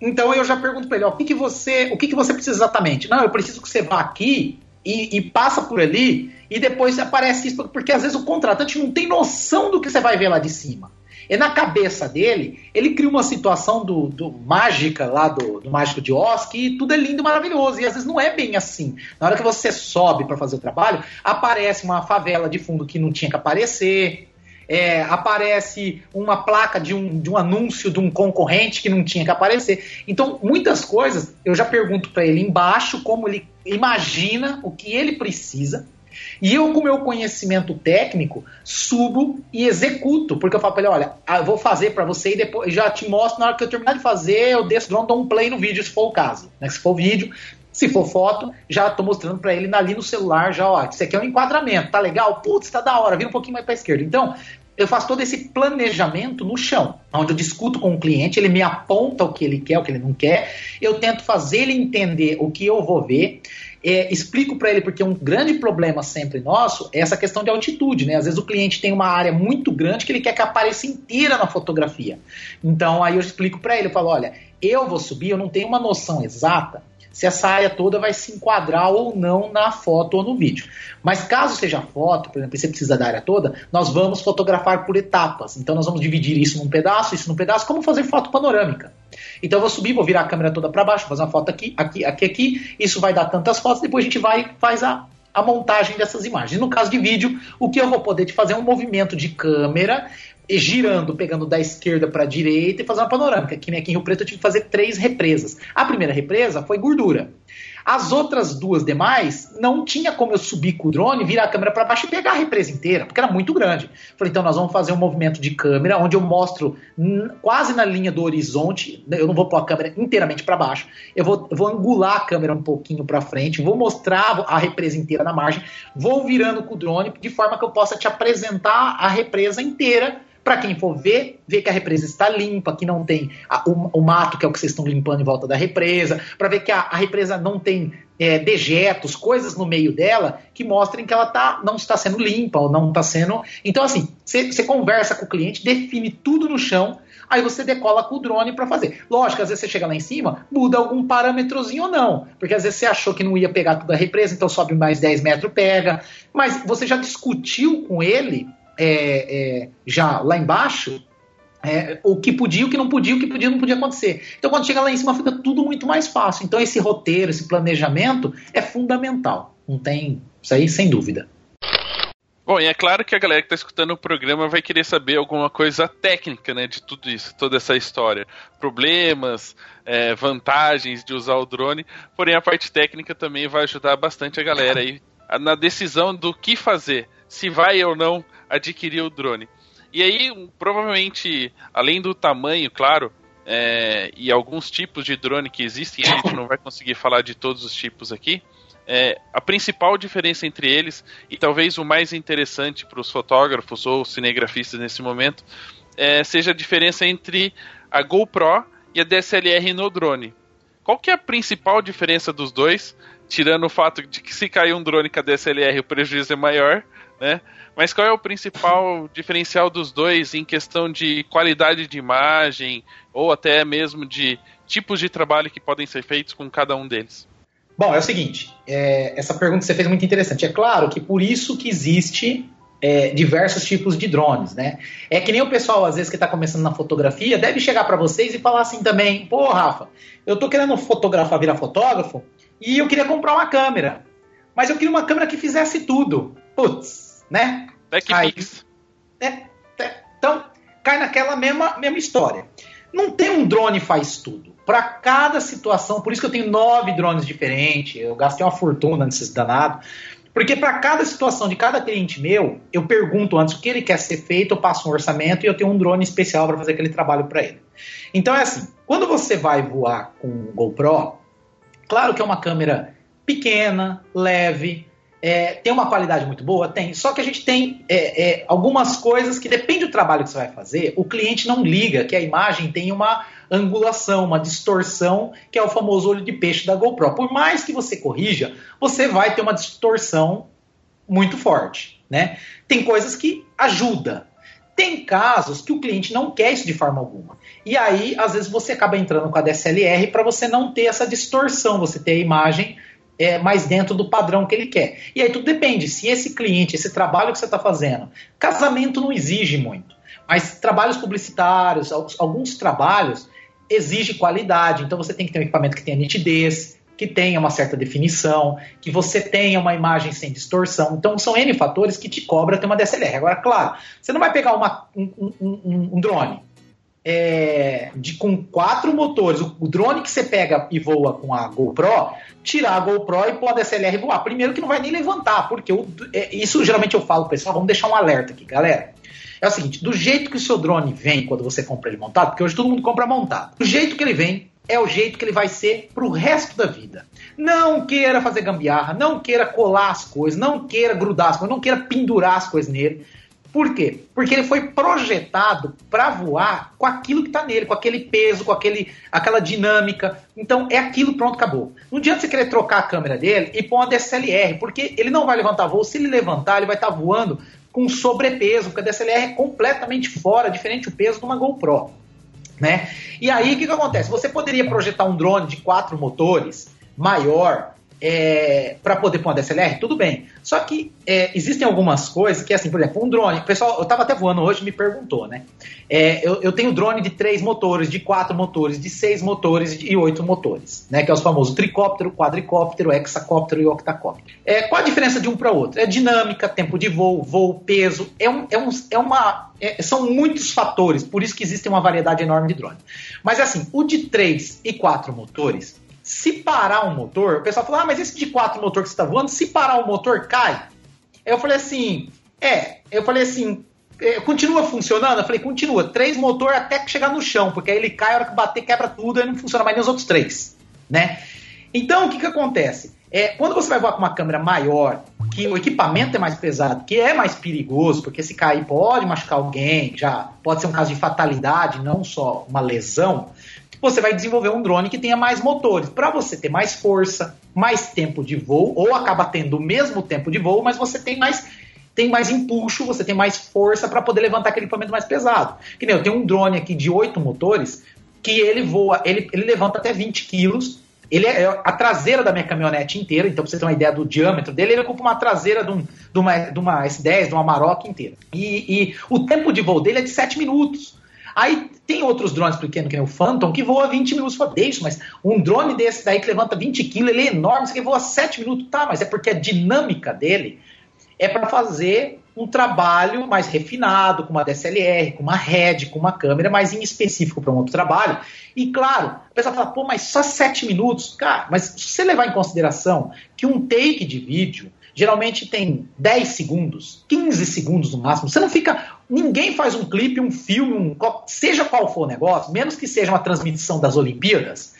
A: Então eu já pergunto para ele, ó, o que, que você, o que, que você precisa exatamente? Não, eu preciso que você vá aqui e, e, passa por ali e depois aparece isso, porque às vezes o contratante não tem noção do que você vai ver lá de cima. E na cabeça dele, ele cria uma situação do, do mágica lá do, do mágico de Oz que tudo é lindo e maravilhoso. E às vezes não é bem assim. Na hora que você sobe para fazer o trabalho, aparece uma favela de fundo que não tinha que aparecer é, aparece uma placa de um, de um anúncio de um concorrente que não tinha que aparecer. Então, muitas coisas eu já pergunto para ele embaixo como ele imagina o que ele precisa. E eu, com meu conhecimento técnico, subo e executo, porque eu falo para ele: olha, eu vou fazer para você e depois já te mostro. Na hora que eu terminar de fazer, eu desço drone, dou um play no vídeo, se for o caso. Né? Se for vídeo, se for foto, já estou mostrando para ele ali no celular, já, ó, isso aqui é um enquadramento, tá legal? Putz, tá da hora, vira um pouquinho mais para esquerda. Então, eu faço todo esse planejamento no chão, onde eu discuto com o cliente, ele me aponta o que ele quer, o que ele não quer, eu tento fazer ele entender o que eu vou ver, é, explico para ele, porque um grande problema sempre nosso é essa questão de altitude, né? Às vezes o cliente tem uma área muito grande que ele quer que apareça inteira na fotografia. Então aí eu explico para ele, eu falo, olha, eu vou subir, eu não tenho uma noção exata se essa área toda vai se enquadrar ou não na foto ou no vídeo. Mas caso seja foto, por exemplo, você precisa da área toda, nós vamos fotografar por etapas. Então nós vamos dividir isso num pedaço, isso num pedaço, como fazer foto panorâmica. Então eu vou subir, vou virar a câmera toda para baixo, fazer uma foto aqui, aqui, aqui, aqui. Isso vai dar tantas fotos, depois a gente vai faz a, a montagem dessas imagens. No caso de vídeo, o que eu vou poder te fazer é um movimento de câmera girando, pegando da esquerda para a direita e fazer uma panorâmica. Que nem aqui em Rio Preto eu tive que fazer três represas. A primeira represa foi gordura. As outras duas demais, não tinha como eu subir com o drone, virar a câmera para baixo e pegar a represa inteira, porque era muito grande. Falei, então nós vamos fazer um movimento de câmera, onde eu mostro quase na linha do horizonte, né, eu não vou pôr a câmera inteiramente para baixo, eu vou, vou angular a câmera um pouquinho para frente, vou mostrar a represa inteira na margem, vou virando com o drone, de forma que eu possa te apresentar a represa inteira para quem for ver, ver que a represa está limpa, que não tem a, o, o, mato, que é o que vocês estão limpando em volta da represa, para ver que a, a, represa não tem é, dejetos, coisas no meio dela que mostrem que ela tá, não está sendo limpa ou não está sendo. Então, assim, você conversa com o cliente, define tudo no chão, aí você decola com o drone para fazer. Lógico, às vezes você chega lá em cima, muda algum parâmetrozinho ou não, porque às vezes você achou que não ia pegar toda a represa, então sobe mais 10 metros, pega, mas você já discutiu com ele é, é, já lá embaixo é, o que podia, o que não podia, o que podia, não podia acontecer. Então, quando chega lá em cima, fica tudo muito mais fácil. Então, esse roteiro, esse planejamento é fundamental. Não tem isso aí, sem dúvida.
C: Bom, e é claro que a galera que está escutando o programa vai querer saber alguma coisa técnica, né, de tudo isso, toda essa história. Problemas, é, vantagens de usar o drone, porém a parte técnica também vai ajudar bastante a galera aí na decisão do que fazer, se vai ou não adquirir o drone. E aí, provavelmente, além do tamanho, claro, é, e alguns tipos de drone que existem, a gente não vai conseguir falar de todos os tipos aqui. É, a principal diferença entre eles, e talvez o mais interessante para os fotógrafos ou cinegrafistas nesse momento, é, seja a diferença entre a GoPro e a DSLR no drone. Qual que é a principal diferença dos dois, tirando o fato de que se cair um drone com a DSLR o prejuízo é maior, né? Mas qual é o principal diferencial dos dois em questão de qualidade de imagem ou até mesmo de tipos de trabalho que podem ser feitos com cada um deles?
A: Bom, é o seguinte, é, essa pergunta que você fez é muito interessante. É claro que por isso que existe é, diversos tipos de drones, né? É que nem o pessoal, às vezes, que está começando na fotografia, deve chegar para vocês e falar assim também: pô, Rafa, eu tô querendo fotografar, virar fotógrafo, e eu queria comprar uma câmera, mas eu queria uma câmera que fizesse tudo. Putz, né?
C: TechPix.
A: É, é, então, cai naquela mesma, mesma história. Não tem um drone faz tudo. Para cada situação, por isso que eu tenho nove drones diferentes, eu gastei uma fortuna nesses danados. Porque para cada situação de cada cliente meu, eu pergunto antes o que ele quer ser feito, eu passo um orçamento e eu tenho um drone especial para fazer aquele trabalho para ele. Então é assim, quando você vai voar com o GoPro, claro que é uma câmera pequena, leve, é, tem uma qualidade muito boa? Tem. Só que a gente tem é, é, algumas coisas que depende do trabalho que você vai fazer, o cliente não liga que a imagem tem uma angulação, uma distorção, que é o famoso olho de peixe da GoPro. Por mais que você corrija, você vai ter uma distorção muito forte. Né? Tem coisas que ajuda. Tem casos que o cliente não quer isso de forma alguma. E aí, às vezes, você acaba entrando com a DSLR para você não ter essa distorção, você ter a imagem é, mais dentro do padrão que ele quer. E aí tudo depende. Se esse cliente, esse trabalho que você está fazendo, casamento não exige muito, mas trabalhos publicitários, alguns trabalhos exige qualidade. Então você tem que ter um equipamento que tenha nitidez, que tenha uma certa definição, que você tenha uma imagem sem distorção. Então são N fatores que te cobra ter uma DSLR. Agora, claro, você não vai pegar uma, um, um, um drone é, de, com quatro motores, o, o, drone que você pega e voa com a GoPro, tirar a GoPro e pôr a DSLR voar. Primeiro que não vai nem levantar, porque o, é, isso geralmente eu falo, pessoal, vamos deixar um alerta aqui, galera. É o seguinte, do jeito que o seu drone vem quando você compra ele montado, porque hoje todo mundo compra montado, do jeito que ele vem, é o jeito que ele vai ser pro resto da vida. Não queira fazer gambiarra, não queira colar as coisas, não queira grudar as coisas, não queira pendurar as coisas nele. Por quê? Porque ele foi projetado para voar com aquilo que está nele, com aquele peso, com aquele, aquela dinâmica. Então é aquilo, pronto, acabou. Não adianta você querer trocar a câmera dele e pôr uma DSLR, porque ele não vai levantar voo. Se ele levantar, ele vai estar tá voando com sobrepeso, porque a DSLR é completamente fora, diferente do peso de uma GoPro. Né? E aí o que, que acontece? Você poderia projetar um drone de quatro motores maior, é, para poder pôr uma DSLR, tudo bem. Só que é, existem algumas coisas que, assim, por exemplo, um drone. Pessoal, eu estava até voando hoje me perguntou, né? É, eu, eu, tenho drone de três motores, de quatro motores, de seis motores e oito motores, né? Que é os famosos tricóptero, quadricóptero, hexacóptero e octacóptero. É, qual a diferença de um para outro? É dinâmica, tempo de voo, voo, peso. É, um, é, um, é uma. É, são muitos fatores, por isso que existe uma variedade enorme de drone. Mas assim, o de três e quatro motores se parar um motor, o pessoal falou: ah, mas esse de quatro motor que você está voando, se parar o motor, cai. Eu falei assim: é, eu falei assim, é, continua funcionando? Eu falei, continua. Três motor até chegar no chão, porque aí ele cai, a hora que bater, quebra tudo, e não funciona mais nem os outros três. Né? Então, o que, que acontece? É, quando você vai voar com uma câmera maior, que o equipamento é mais pesado, que é mais perigoso, porque se cair pode machucar alguém, já pode ser um caso de fatalidade, não só uma lesão você vai desenvolver um drone que tenha mais motores, para você ter mais força, mais tempo de voo, ou acaba tendo o mesmo tempo de voo, mas você tem mais tem mais empuxo, você tem mais força para poder levantar aquele equipamento mais pesado. Que nem eu tenho um drone aqui de oito motores que ele voa, ele, ele levanta até 20 quilos. Ele é a traseira da minha caminhonete inteira, então pra você ter uma ideia do diâmetro dele, ele ocupa uma traseira de, um, de, uma, de uma S10, de uma Maroc inteira. E, e o tempo de voo dele é de 7 minutos. Aí tem outros drones pequenos, que nem o Phantom, que voa 20 minutos. Fala, deixa, mas um drone desse daí que levanta 20 quilos, ele é enorme, você voa 7 minutos. Tá, mas é porque a dinâmica dele é para fazer um trabalho mais refinado, com uma DSLR, com uma head, com uma câmera, mais em específico para um outro trabalho. E claro, a pessoa fala, pô, mas só 7 minutos? Cara, mas se você levar em consideração que um take de vídeo geralmente tem 10 segundos, 15 segundos no máximo. Você não fica. Ninguém faz um clipe, um filme, um, seja qual for o negócio, menos que seja uma transmissão das Olimpíadas,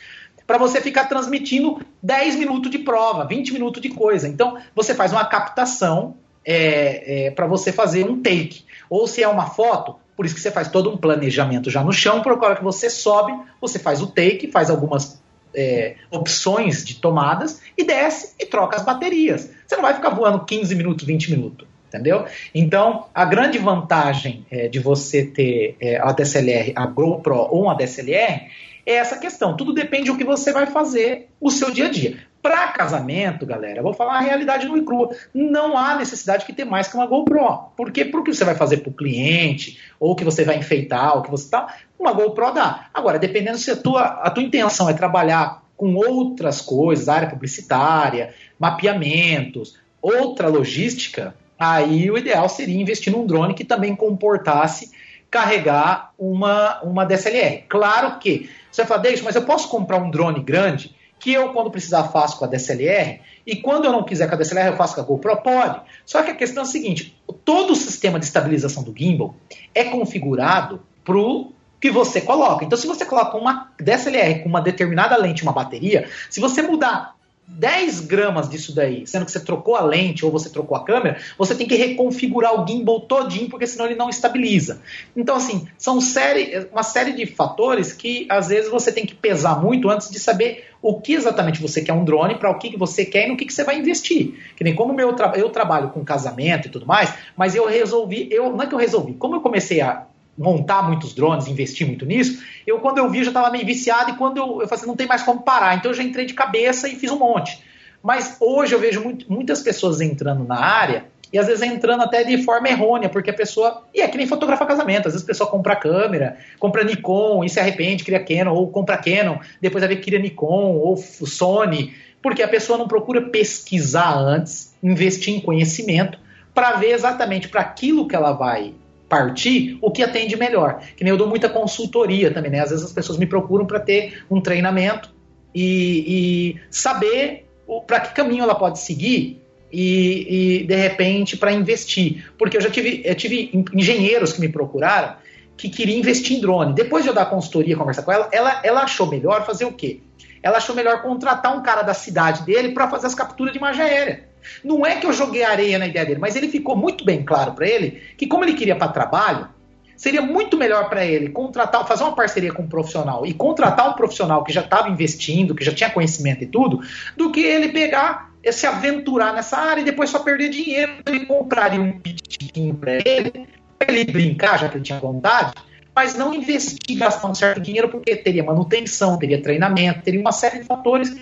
A: para você ficar transmitindo 10 minutos de prova, 20 minutos de coisa. Então, você faz uma captação é, é, para você fazer um take. Ou se é uma foto, por isso que você faz todo um planejamento já no chão, por hora que você sobe, você faz o take, faz algumas é, opções de tomadas e desce e troca as baterias. Você não vai ficar voando 15 minutos, 20 minutos. Entendeu? Então, a grande vantagem é, de você ter é, a DSLR, a GoPro ou uma DSLR, é essa questão. Tudo depende do que você vai fazer o seu dia a dia. Para casamento, galera, vou falar a realidade no e crua. Não há necessidade de ter mais que uma GoPro. Porque o que você vai fazer para o cliente, ou que você vai enfeitar, ou que você tá, uma GoPro dá. Agora, dependendo se a tua, a tua intenção é trabalhar com outras coisas, área publicitária, mapeamentos, outra logística, aí o ideal seria investir num drone que também comportasse carregar uma, uma DSLR. Claro que você vai falar, deixa, mas eu posso comprar um drone grande que eu, quando precisar, faço com a DSLR, e quando eu não quiser com a DSLR, eu faço com a GoPro? Pode. Só que a questão é a seguinte: todo o sistema de estabilização do gimbal é configurado para o que você coloca. Então, se você coloca uma DSLR com uma determinada lente uma bateria, se você mudar 10 gramas disso daí, sendo que você trocou a lente ou você trocou a câmera, você tem que reconfigurar o gimbal todinho, porque senão ele não estabiliza. Então, assim, são série, uma série de fatores que às vezes você tem que pesar muito antes de saber o que exatamente você quer um drone, para o que, que você quer e no que, que você vai investir. Que nem como meu tra eu trabalho com casamento e tudo mais, mas eu resolvi, eu não é que eu resolvi, como eu comecei a montar muitos drones, investir muito nisso, eu quando eu vi já estava meio viciado e quando eu, eu falei assim, não tem mais como parar, então eu já entrei de cabeça e fiz um monte. Mas hoje eu vejo muito, muitas pessoas entrando na área e às vezes entrando até de forma errônea, porque a pessoa. E é que nem fotografar casamento. Às vezes a pessoa compra câmera, compra Nikon e se arrepende, cria Canon, ou compra Canon, depois que cria Nikon ou Sony, porque a pessoa não procura pesquisar antes, investir em conhecimento, para ver exatamente para aquilo que ela vai partir o que atende melhor. Que nem eu dou muita consultoria também, né? Às vezes as pessoas me procuram para ter um treinamento e, e saber para que caminho ela pode seguir e, e de repente para investir. Porque eu já tive, eu tive engenheiros que me procuraram que queriam investir em drone. Depois de eu dar consultoria, conversar com ela, ela, ela achou melhor fazer o quê? Ela achou melhor contratar um cara da cidade dele para fazer as capturas de imagem aérea. Não é que eu joguei areia na ideia dele, mas ele ficou muito bem claro para ele que, como ele queria para trabalho, seria muito melhor para ele contratar, fazer uma parceria com um profissional e contratar um profissional que já estava investindo, que já tinha conhecimento e tudo, do que ele pegar e se aventurar nessa área e depois só perder dinheiro. E comprar um pitzinho para ele, para ele brincar, já que ele tinha vontade, mas não investir, gastar um certo dinheiro, porque teria manutenção, teria treinamento, teria uma série de fatores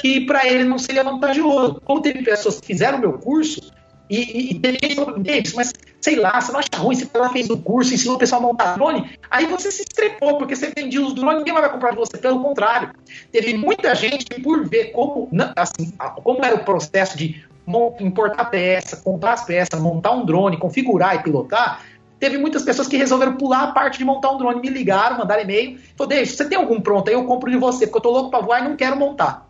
A: que para ele não seria vantajoso. Como teve pessoas que fizeram o meu curso e, e, e mas sei lá, você não acha ruim, você lá fez o curso, ensinou o pessoal a montar drone, aí você se estrepou, porque você vendia os drones, ninguém vai comprar de você, pelo contrário. Teve muita gente que, por ver como, assim, como era o processo de importar peça, comprar as peças, montar um drone, configurar e pilotar, teve muitas pessoas que resolveram pular a parte de montar um drone, me ligaram, mandaram e-mail, falou, deixa, você tem algum pronto aí, eu compro de você, porque eu tô louco para voar e não quero montar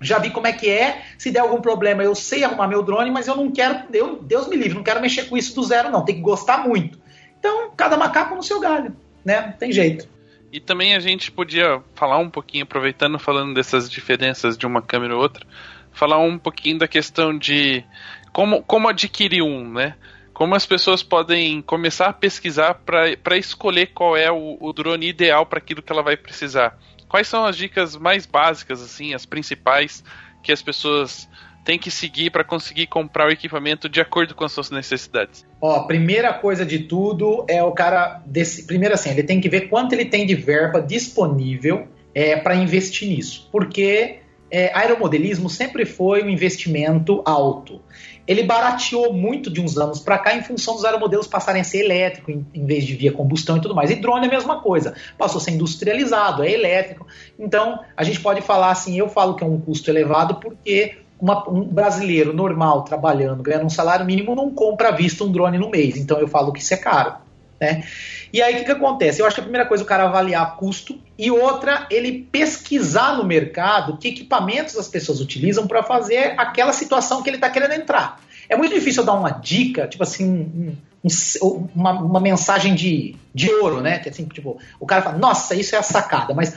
A: já vi como é que é. Se der algum problema, eu sei arrumar meu drone, mas eu não quero, eu, Deus me livre, não quero mexer com isso do zero, não. Tem que gostar muito. Então, cada macaco no seu galho, né? Não tem jeito.
C: E também a gente podia falar um pouquinho, aproveitando, falando dessas diferenças de uma câmera ou outra, falar um pouquinho da questão de como, como adquirir um, né? Como as pessoas podem começar a pesquisar para escolher qual é o, o drone ideal para aquilo que ela vai precisar quais são as dicas mais básicas, assim, as principais que as pessoas têm que seguir para conseguir comprar o equipamento de acordo com as suas necessidades?
A: Ó, primeira coisa de tudo é o cara. Desse, primeiro, assim, ele tem que ver quanto ele tem de verba disponível é, para investir nisso. Porque é, aeromodelismo sempre foi um investimento alto ele barateou muito de uns anos para cá em função dos aeromodelos passarem a ser elétrico em, em, vez de via combustão e tudo mais. E drone é a mesma coisa, passou a ser industrializado, é elétrico. Então, a gente pode falar assim, eu falo que é um custo elevado porque uma, um brasileiro normal trabalhando, ganhando um salário mínimo, não compra à vista um drone no mês. Então, eu falo que isso é caro. Né? E aí o que, que acontece? Eu acho que a primeira coisa é o cara avaliar custo e outra, ele pesquisar no mercado que equipamentos as pessoas utilizam para fazer aquela situação que ele está querendo entrar. É muito difícil dar uma dica, tipo assim, um, um, uma, uma, mensagem de, de ouro, né? Que assim, tipo, o cara fala, nossa, isso é a sacada, mas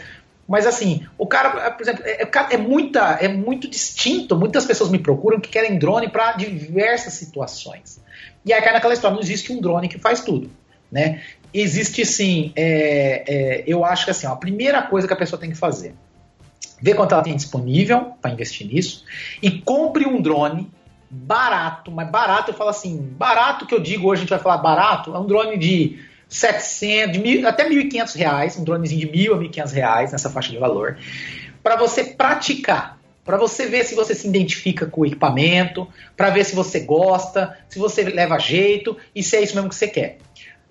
A: mas assim, o cara, por exemplo, é, é, muita, é muito distinto. Muitas pessoas me procuram que querem drone para diversas situações. E aí cai naquela história, não existe um drone que faz tudo. Né? Existe sim, é, é, eu acho que assim, ó, a primeira coisa que a pessoa tem que fazer, ver quanto ela tem disponível para investir nisso e compre um drone barato, mas barato eu falo assim, barato que eu digo hoje a gente vai falar barato, é um drone de 700, de mil, até 1.500 reais, um dronezinho de 1.000 a 1.500 reais nessa faixa de valor, para você praticar, para você ver se você se identifica com o equipamento, para ver se você gosta, se você leva jeito e se é isso mesmo que você quer.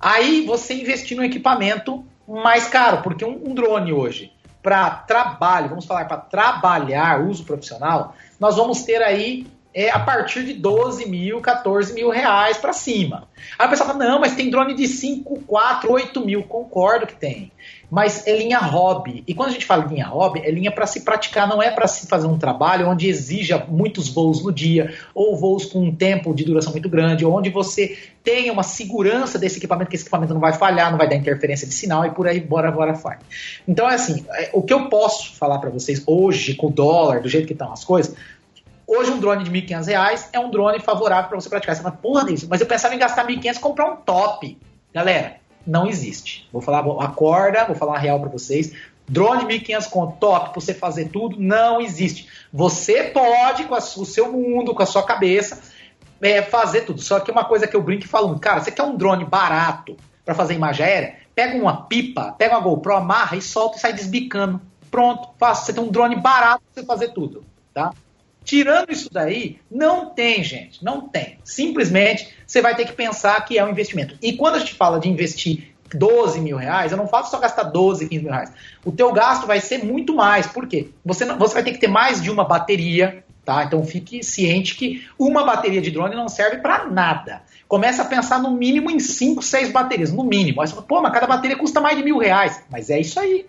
A: Aí você investir no equipamento mais caro, porque um, um drone hoje, para trabalho, vamos falar para trabalhar, uso profissional, nós vamos ter aí é a partir de 12 mil, 14 mil reais para cima. Aí o pessoal fala, não, mas tem drone de 5, 4, 8 mil. Concordo que tem. Mas é linha hobby. E quando a gente fala linha hobby, é linha para se praticar, não é para se fazer um trabalho onde exija muitos voos no dia, ou voos com um tempo de duração muito grande, onde você tenha uma segurança desse equipamento, que esse equipamento não vai falhar, não vai dar interferência de sinal e por aí bora, bora, vai. Então é assim, é, o que eu posso falar para vocês hoje, com o dólar, do jeito que estão as coisas, Hoje um drone de R$ 1.500 é um drone favorável para você praticar. Você fala, porra, isso, mas eu pensava em gastar R$ 1.500 e comprar um top. Galera, não existe. Vou falar, acorda, vou falar a real para vocês. Drone 1.500 com top para você fazer tudo, não existe. Você pode, com a, o seu mundo, com a sua cabeça, é, fazer tudo. Só que uma coisa que eu brinco e falo, cara, você quer um drone barato para fazer imagem aérea? Pega uma pipa, pega uma GoPro, amarra e solta e sai desbicando. Pronto, fácil. Você tem um drone barato para você fazer tudo, tá? Tirando isso daí, não tem, gente, não tem. Simplesmente você vai ter que pensar que é um investimento. E quando a gente fala de investir 12 mil reais, eu não falo só gastar 12, 15 mil reais. O teu gasto vai ser muito mais. Por quê? Você, não, você vai ter que ter mais de uma bateria, tá? Então fique ciente que uma bateria de drone não serve para nada. Começa a pensar no mínimo em 5, 6 baterias, no mínimo. Aí você fala, pô, mas cada bateria custa mais de mil reais. Mas é isso aí.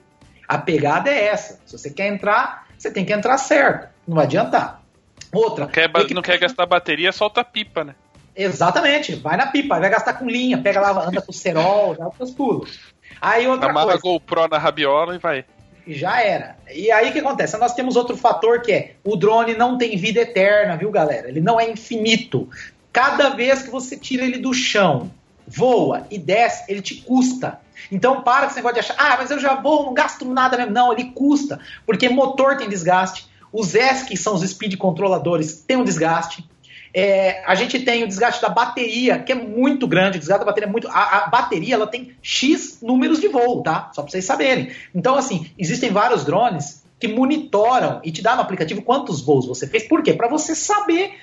A: A pegada é essa. Se você quer entrar, você tem que entrar certo. Não vai adiantar. Outra.
C: Não quer, não quer gastar bateria, solta pipa, né?
A: Exatamente, vai na pipa, vai gastar com linha, pega lá, anda com cerol, já os pulos. Aí outra
C: Amarra
A: coisa.
C: GoPro na rabiola e vai.
A: Já era. E aí o que acontece? Nós temos outro fator que é o drone não tem vida eterna, viu, galera? Ele não é infinito. Cada vez que você tira ele do chão, voa e desce, ele te custa. Então para com esse negócio de achar, ah, mas eu já vou, não gasto nada mesmo. Não, ele custa, porque motor tem desgaste, os ESC, que são os speed controladores, tem um desgaste. É, a gente tem o desgaste da bateria, que é muito grande, o desgaste da bateria é muito. A, a, bateria ela tem X números de voo, tá? Só para vocês saberem. Então, assim, existem vários drones que monitoram e te dá no aplicativo quantos voos você fez. Por quê? Para você saber.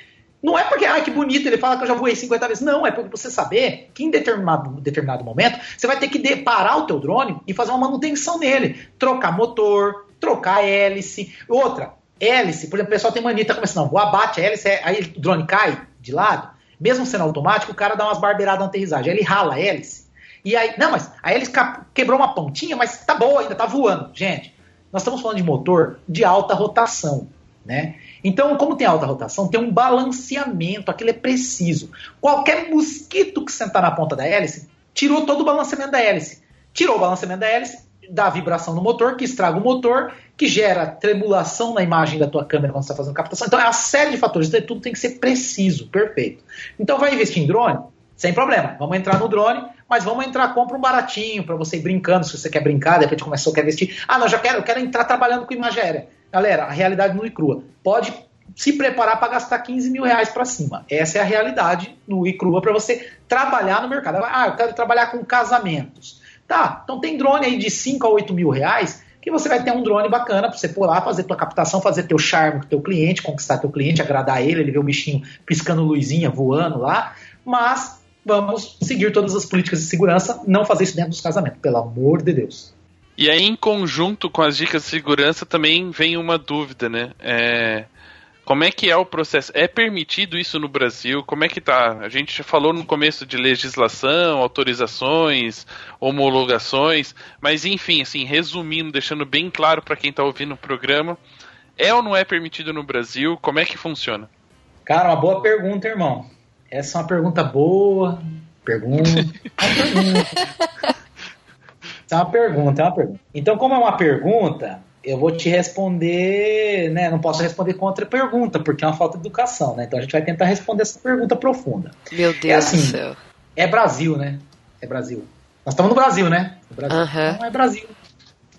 A: Não é porque, ah, que bonito, ele fala que eu já voei 50 vezes. Não, é porque você saber que em determinado, determinado momento você vai ter que parar o teu drone e fazer uma manutenção nele. Trocar motor, trocar hélice. Outra, hélice, por exemplo, o pessoal tem mania, tá começando, não, abate a hélice, aí o drone cai de lado, mesmo sendo automático, o cara dá umas barbeiradas na aterrissagem, ele rala a hélice, e aí, não, mas a hélice quebrou uma pontinha, mas tá boa ainda, tá voando. Gente, nós estamos falando de motor de alta rotação, né? Então, como tem alta rotação, tem um balanceamento, aquilo é preciso. Qualquer mosquito que sentar na ponta da hélice, tirou todo o balanceamento da hélice. Tirou o balanceamento da hélice, dá vibração no motor, que estraga o motor, que gera tremulação na imagem da tua câmera quando você está fazendo captação. Então é uma série de fatores, então, tudo tem que ser preciso, perfeito. Então vai investir em drone? Sem problema, vamos entrar no drone, mas vamos entrar, compra um baratinho para você ir brincando, se você quer brincar, de repente começou, quer investir. Ah, não, já quero, eu quero entrar trabalhando com imagem aérea. Galera, a realidade nua e crua. Pode se preparar para gastar 15 mil reais para cima. Essa é a realidade no e crua para você trabalhar no mercado. Ah, eu quero trabalhar com casamentos. Tá, então tem drone aí de 5 a 8 mil reais que você vai ter um drone bacana para você lá, fazer tua captação, fazer teu charme com teu cliente, conquistar teu cliente, agradar ele, ele vê o bichinho piscando luzinha, voando lá, mas vamos seguir todas as políticas de segurança, não fazer isso dentro dos casamentos, pelo amor de Deus.
C: E aí, em conjunto com as dicas de segurança, também vem uma dúvida, né? É, como é que é o processo? É permitido isso no Brasil? Como é que tá? A gente já falou no começo de legislação, autorizações, homologações, mas enfim, assim, resumindo, deixando bem claro para quem está ouvindo o programa, é ou não é permitido no Brasil? Como é que funciona?
A: Cara, uma boa pergunta, irmão. Essa é uma pergunta boa. Pergunta. Uma pergunta. É uma pergunta, é uma pergunta. Então, como é uma pergunta, eu vou te responder, né? Não posso responder com outra pergunta, porque é uma falta de educação, né? Então a gente vai tentar responder essa pergunta profunda.
D: Meu Deus
A: é assim,
D: do céu.
A: É Brasil, né? É Brasil. Nós estamos no Brasil, né? No Brasil.
D: Uhum.
A: Então é Brasil.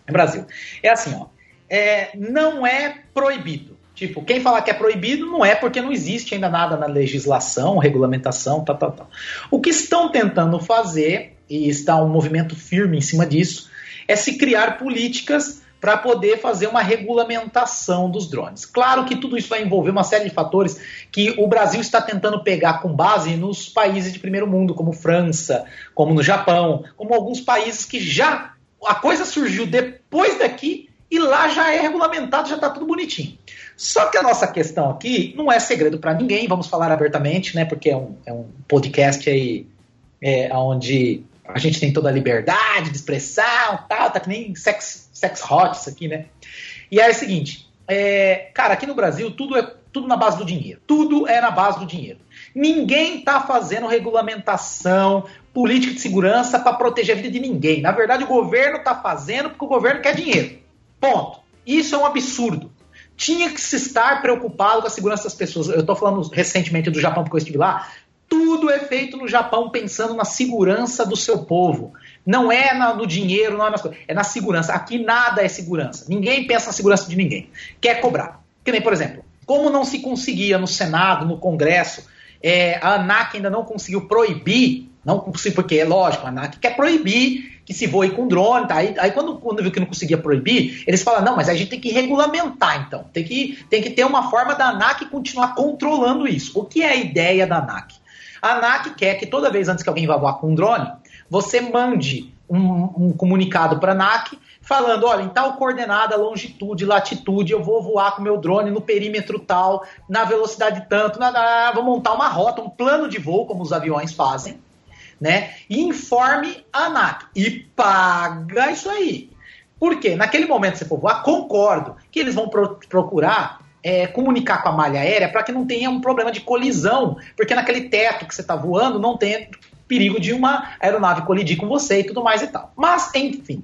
A: É Brasil. É assim, ó. É, não é proibido. Tipo, quem falar que é proibido não é porque não existe ainda nada na legislação, regulamentação, tal, tal, tal. O que estão tentando fazer, e está um movimento firme em cima disso, é se criar políticas para poder fazer uma regulamentação dos drones. Claro que tudo isso vai envolver uma série de fatores que o Brasil está tentando pegar com base nos países de primeiro mundo, como França, como no Japão, como alguns países que já a coisa surgiu depois daqui E lá já é regulamentado, já está tudo bonitinho. Só que a nossa questão aqui não é segredo para ninguém, vamos falar abertamente, né? Porque é um, é um podcast aí é, onde a gente tem toda a liberdade de expressão, tal, tá que nem sex, sex hot isso aqui, né? E é o seguinte, é, cara, aqui no Brasil tudo é tudo na base do dinheiro. Tudo é na base do dinheiro. Ninguém está fazendo regulamentação, política de segurança para proteger a vida de ninguém. Na verdade, o governo está fazendo porque o governo quer dinheiro. Ponto. Isso é um absurdo. Tinha que se estar preocupado com a segurança das pessoas. Eu estou falando recentemente do Japão porque eu estive lá. Tudo é feito no Japão pensando na segurança do seu povo. Não é no dinheiro, não é nas coisas. É na segurança. Aqui nada é segurança. Ninguém pensa na segurança de ninguém. Quer cobrar. Que nem, por exemplo, como não se conseguia no Senado, no Congresso, é, a ANAC ainda não conseguiu proibir, não porque é lógico, a ANAC quer proibir que se voe com drone, tá? aí, aí quando, quando viu que não conseguia proibir, eles falam, não, mas a gente tem que regulamentar então, tem que, tem que ter uma forma da ANAC continuar controlando isso. O que é a ideia da ANAC? A ANAC quer que toda vez antes que alguém vá voar com um drone, você mande um, um comunicado para a ANAC falando, olha, em tal coordenada, longitude, latitude, eu vou voar com meu drone no perímetro tal, na velocidade tanto, na, na, vou montar uma rota, um plano de voo, como os aviões fazem, né? E informe a ANAC. E paga isso aí. Por quê? Naquele momento que você for voar, concordo que eles vão pro procurar é, comunicar com a malha aérea para que não tenha um problema de colisão, porque naquele teto que você está voando não tem perigo de uma aeronave colidir com você e tudo mais e tal. Mas, enfim,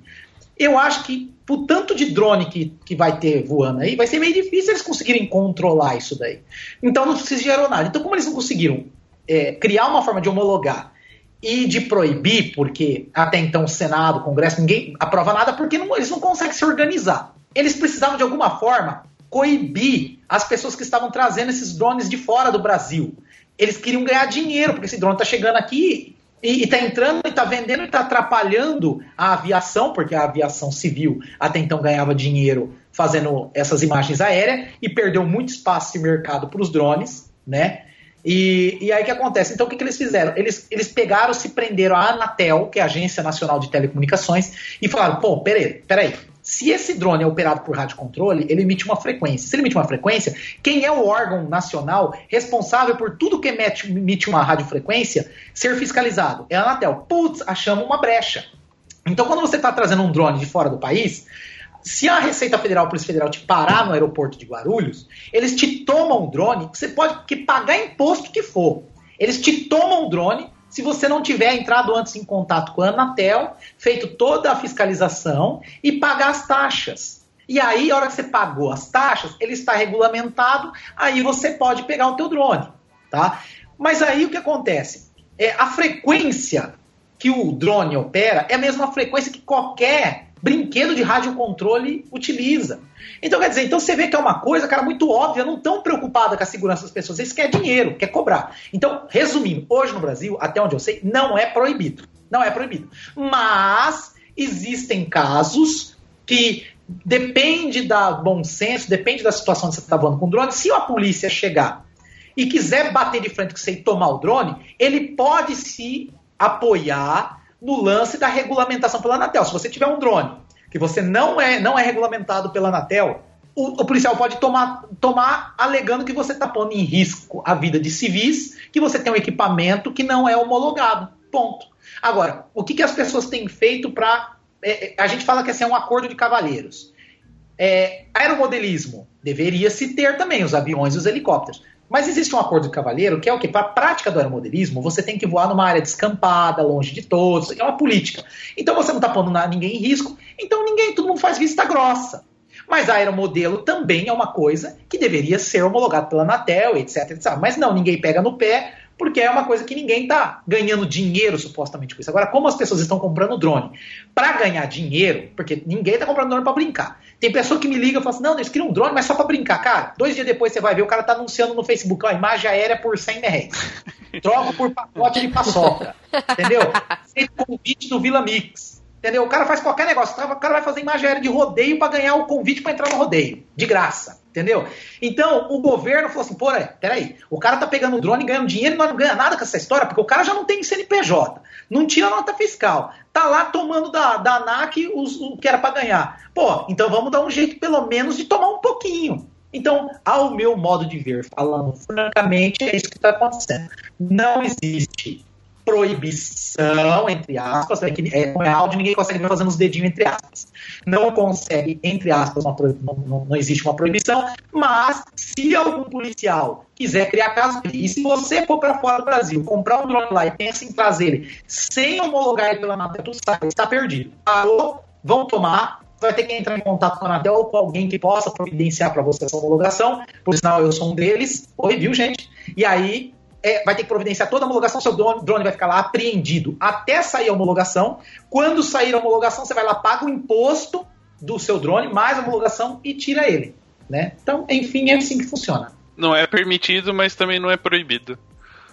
A: eu acho que, por tanto de drone que, que vai ter voando aí, vai ser meio difícil eles conseguirem controlar isso daí. Então não precisa de aeronave. Então, como eles não conseguiram é, criar uma forma de homologar e de proibir, porque até então o Senado, o Congresso, ninguém aprova nada, porque não, eles não conseguem se organizar. Eles precisavam de alguma forma coibir as pessoas que estavam trazendo esses drones de fora do Brasil. Eles queriam ganhar dinheiro, porque esse drone está chegando aqui e está entrando e está vendendo e está atrapalhando a aviação, porque a aviação civil até então ganhava dinheiro fazendo essas imagens aéreas e perdeu muito espaço e mercado para os drones, né? E, e aí o que acontece? Então o que, que eles fizeram? Eles, eles pegaram, se prenderam a Anatel, que é a Agência Nacional de Telecomunicações, e falaram: pô, peraí, peraí, se esse drone é operado por rádio controle, ele emite uma frequência. Se ele emite uma frequência, quem é o órgão nacional responsável por tudo que emite, emite uma radiofrequência ser fiscalizado? É a Anatel. Putz, achamos uma brecha. Então, quando você está trazendo um drone de fora do país, se a Receita Federal, a Polícia Federal te parar no aeroporto de Guarulhos, eles te tomam um drone, você pode que pagar imposto que for. Eles te tomam um drone se você não tiver entrado antes em contato com a Anatel, feito toda a fiscalização e pagar as taxas. E aí, a hora que você pagou as taxas, ele está regulamentado, aí você pode pegar o teu drone, tá? Mas aí o que acontece? É, a frequência que o drone opera é a mesma frequência que qualquer brinquedo de radiocontrole utiliza. Então, quer dizer, então você vê que é uma coisa, cara, muito óbvia, não tão preocupada com a segurança das pessoas. Eles querem dinheiro, quer cobrar. Então, resumindo, hoje no Brasil, até onde eu sei, não é proibido. Não é proibido. Mas existem casos que depende da bom senso, depende da situação que você está voando com o drone. Se a polícia chegar e quiser bater de frente com você e tomar o drone, ele pode se apoiar no lance da regulamentação pela Anatel. Se você tiver um drone que você não é, não é regulamentado pela Anatel, o, o policial pode tomar, tomar alegando que você está pondo em risco a vida de civis, que você tem um equipamento que não é homologado. Ponto. Agora, o que, que as pessoas têm feito para. É, é, a gente fala que esse é um acordo de cavalheiros. É, aeromodelismo deveria se ter também, os aviões e os helicópteros. Mas existe um acordo de cavalheiro que é o que? Para a prática do aeromodelismo, você tem que voar numa área descampada, longe de todos, é uma política. Então você não está pondo ninguém em risco, então ninguém, todo mundo faz vista grossa. Mas aeromodelo também é uma coisa que deveria ser homologada pela Anatel, etc, etc. Mas não, ninguém pega no pé, porque é uma coisa que ninguém está ganhando dinheiro supostamente com isso. Agora, como as pessoas estão comprando drone para ganhar dinheiro, porque ninguém está comprando drone para brincar. Tem pessoa que me liga e fala assim: não, eles queriam um drone, mas só para brincar. Cara, dois dias depois você vai ver, o cara tá anunciando no Facebook, ó, imagem aérea por 100 reais. Troca por pacote de paçoca. entendeu? Feito convite do Vila Mix. Entendeu? O cara faz qualquer negócio. O cara vai fazer imagem aérea de rodeio para ganhar o convite para entrar no rodeio. De graça. Entendeu? Então, o governo falou assim: pô, peraí, o cara tá pegando o drone e ganhando dinheiro nós não ganha nada com essa história, porque o cara já não tem CNPJ, não tira nota fiscal, tá lá tomando da, da ANAC os, o que era para ganhar. Pô, então vamos dar um jeito, pelo menos, de tomar um pouquinho. Então, ao meu modo de ver, falando francamente, é isso que está acontecendo. Não existe proibição, entre aspas, é, que, é, é áudio, ninguém consegue ver fazendo os dedinhos entre aspas. Não consegue, entre aspas, uma, não, não, existe uma proibição, mas se algum policial quiser criar caso, e se você for para fora do Brasil, comprar um drone lá e pensa em trazer ele sem homologar ele pela Anatel, está perdido. Alô, vão tomar, vai ter que entrar em contato com a Anatel ou com alguém que possa providenciar para você essa homologação, por sinal eu sou um deles. Oi, viu, gente? E aí é, vai ter que providenciar toda a homologação, seu drone, drone vai ficar lá apreendido até sair a homologação. Quando sair a homologação, você vai lá, paga o imposto do seu drone, mais a homologação e tira ele. Né? Então, enfim, é assim que funciona.
C: Não é permitido, mas também não é proibido.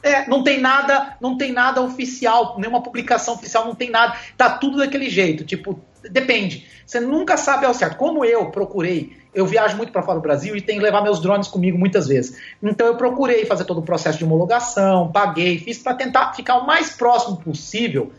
A: É, não tem nada, não tem nada oficial, nenhuma publicação oficial, não tem nada. Tá tudo daquele jeito, tipo, depende. Você nunca sabe ao certo. Como eu procurei eu viajo muito para fora do Brasil e tenho que levar meus drones comigo muitas vezes. Então eu procurei fazer todo o processo de homologação, paguei, fiz para tentar ficar o mais próximo possível,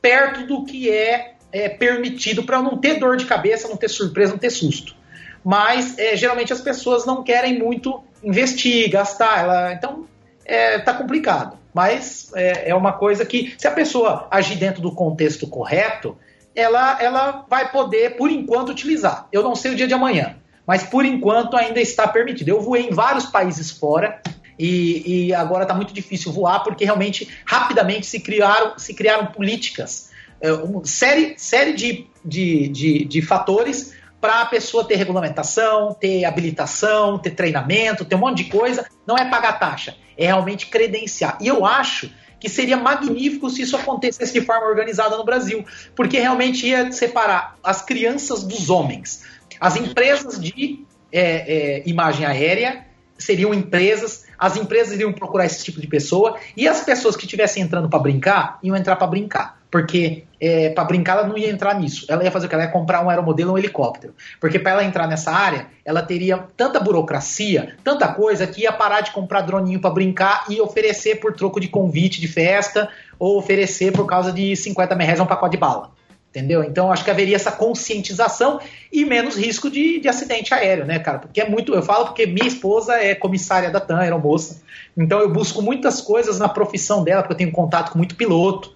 A: perto do que é, é permitido, para não ter dor de cabeça, não ter surpresa, não ter susto. Mas é, geralmente as pessoas não querem muito investir, gastar, ela, então é, tá complicado. Mas é, é uma coisa que, se a pessoa agir dentro do contexto correto, ela, ela vai poder, por enquanto, utilizar. Eu não sei o dia de amanhã mas por enquanto ainda está permitido. Eu voei em vários países fora e, e agora está muito difícil voar porque realmente rapidamente se criaram, se criaram políticas, é, uma série, série de, de, de, de fatores para a pessoa ter regulamentação, ter habilitação, ter treinamento, ter um monte de coisa. Não é pagar taxa, é realmente credenciar. E eu acho que seria magnífico se isso acontecesse de forma organizada no Brasil, porque realmente ia separar as crianças dos homens. As empresas de é, é, imagem aérea seriam empresas, as empresas iriam procurar esse tipo de pessoa e as pessoas que estivessem entrando para brincar iam entrar para brincar. Porque é, para brincar ela não ia entrar nisso. Ela ia fazer o que? Ela ia comprar um aeromodelo ou um helicóptero. Porque para ela entrar nessa área, ela teria tanta burocracia, tanta coisa, que ia parar de comprar droninho para brincar e oferecer por troco de convite de festa ou oferecer por causa de 50 mil reais um pacote de bala. Entendeu? Então acho que haveria essa conscientização e menos risco de, de acidente aéreo, né, cara? Porque é muito. Eu falo porque minha esposa é comissária da TAM, era moça. Então eu busco muitas coisas na profissão dela, porque eu tenho contato com muito piloto.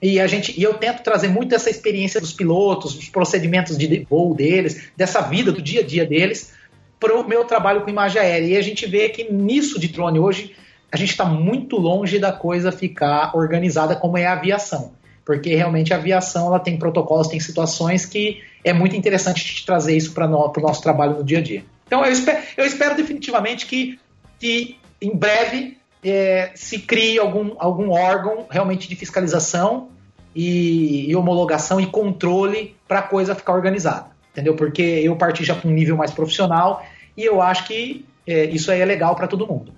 A: E a gente, e eu tento trazer muito essa experiência dos pilotos, os procedimentos de voo deles, dessa vida do dia a dia deles, para o meu trabalho com imagem aérea. E a gente vê que nisso de drone hoje a gente está muito longe da coisa ficar organizada como é a aviação porque realmente a aviação ela tem protocolos, tem situações que é muito interessante trazer isso para no, o nosso trabalho no dia a dia. Então eu espero, eu espero definitivamente que, que em breve é, se crie algum, algum órgão realmente de fiscalização e, e homologação e controle para a coisa ficar organizada, entendeu? Porque eu parti já para um nível mais profissional e eu acho que é, isso aí é legal para todo mundo.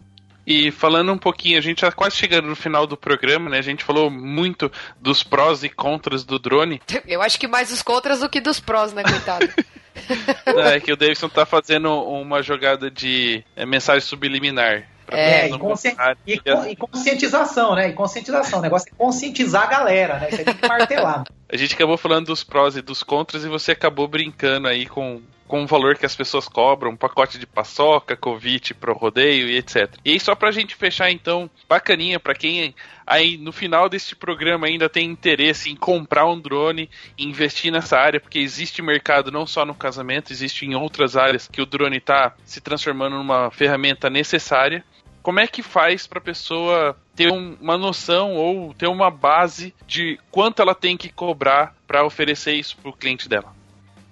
C: E falando um pouquinho, a gente já quase chegando no final do programa, né? A gente falou muito dos prós e contras do drone.
D: Eu acho que mais dos contras do que dos prós, né, coitado?
C: é que o Davidson tá fazendo uma jogada de é, mensagem subliminar.
A: É, e, consci... e, e, conscientização, né? E conscientização. O negócio é conscientizar a galera, né? Você tem que martelar.
C: a gente acabou falando dos prós e dos contras e você acabou brincando aí com com o valor que as pessoas cobram, um pacote de paçoca, convite pro rodeio e etc. E aí, só pra gente fechar, então, bacaninha para quem aí no final deste programa ainda tem interesse em comprar um drone e investir nessa área, porque existe mercado não só no casamento, existe em outras áreas que o drone está se transformando numa ferramenta necessária. Como é que faz para a pessoa ter um, uma noção ou ter uma base de quanto ela tem que cobrar para oferecer isso para o cliente dela?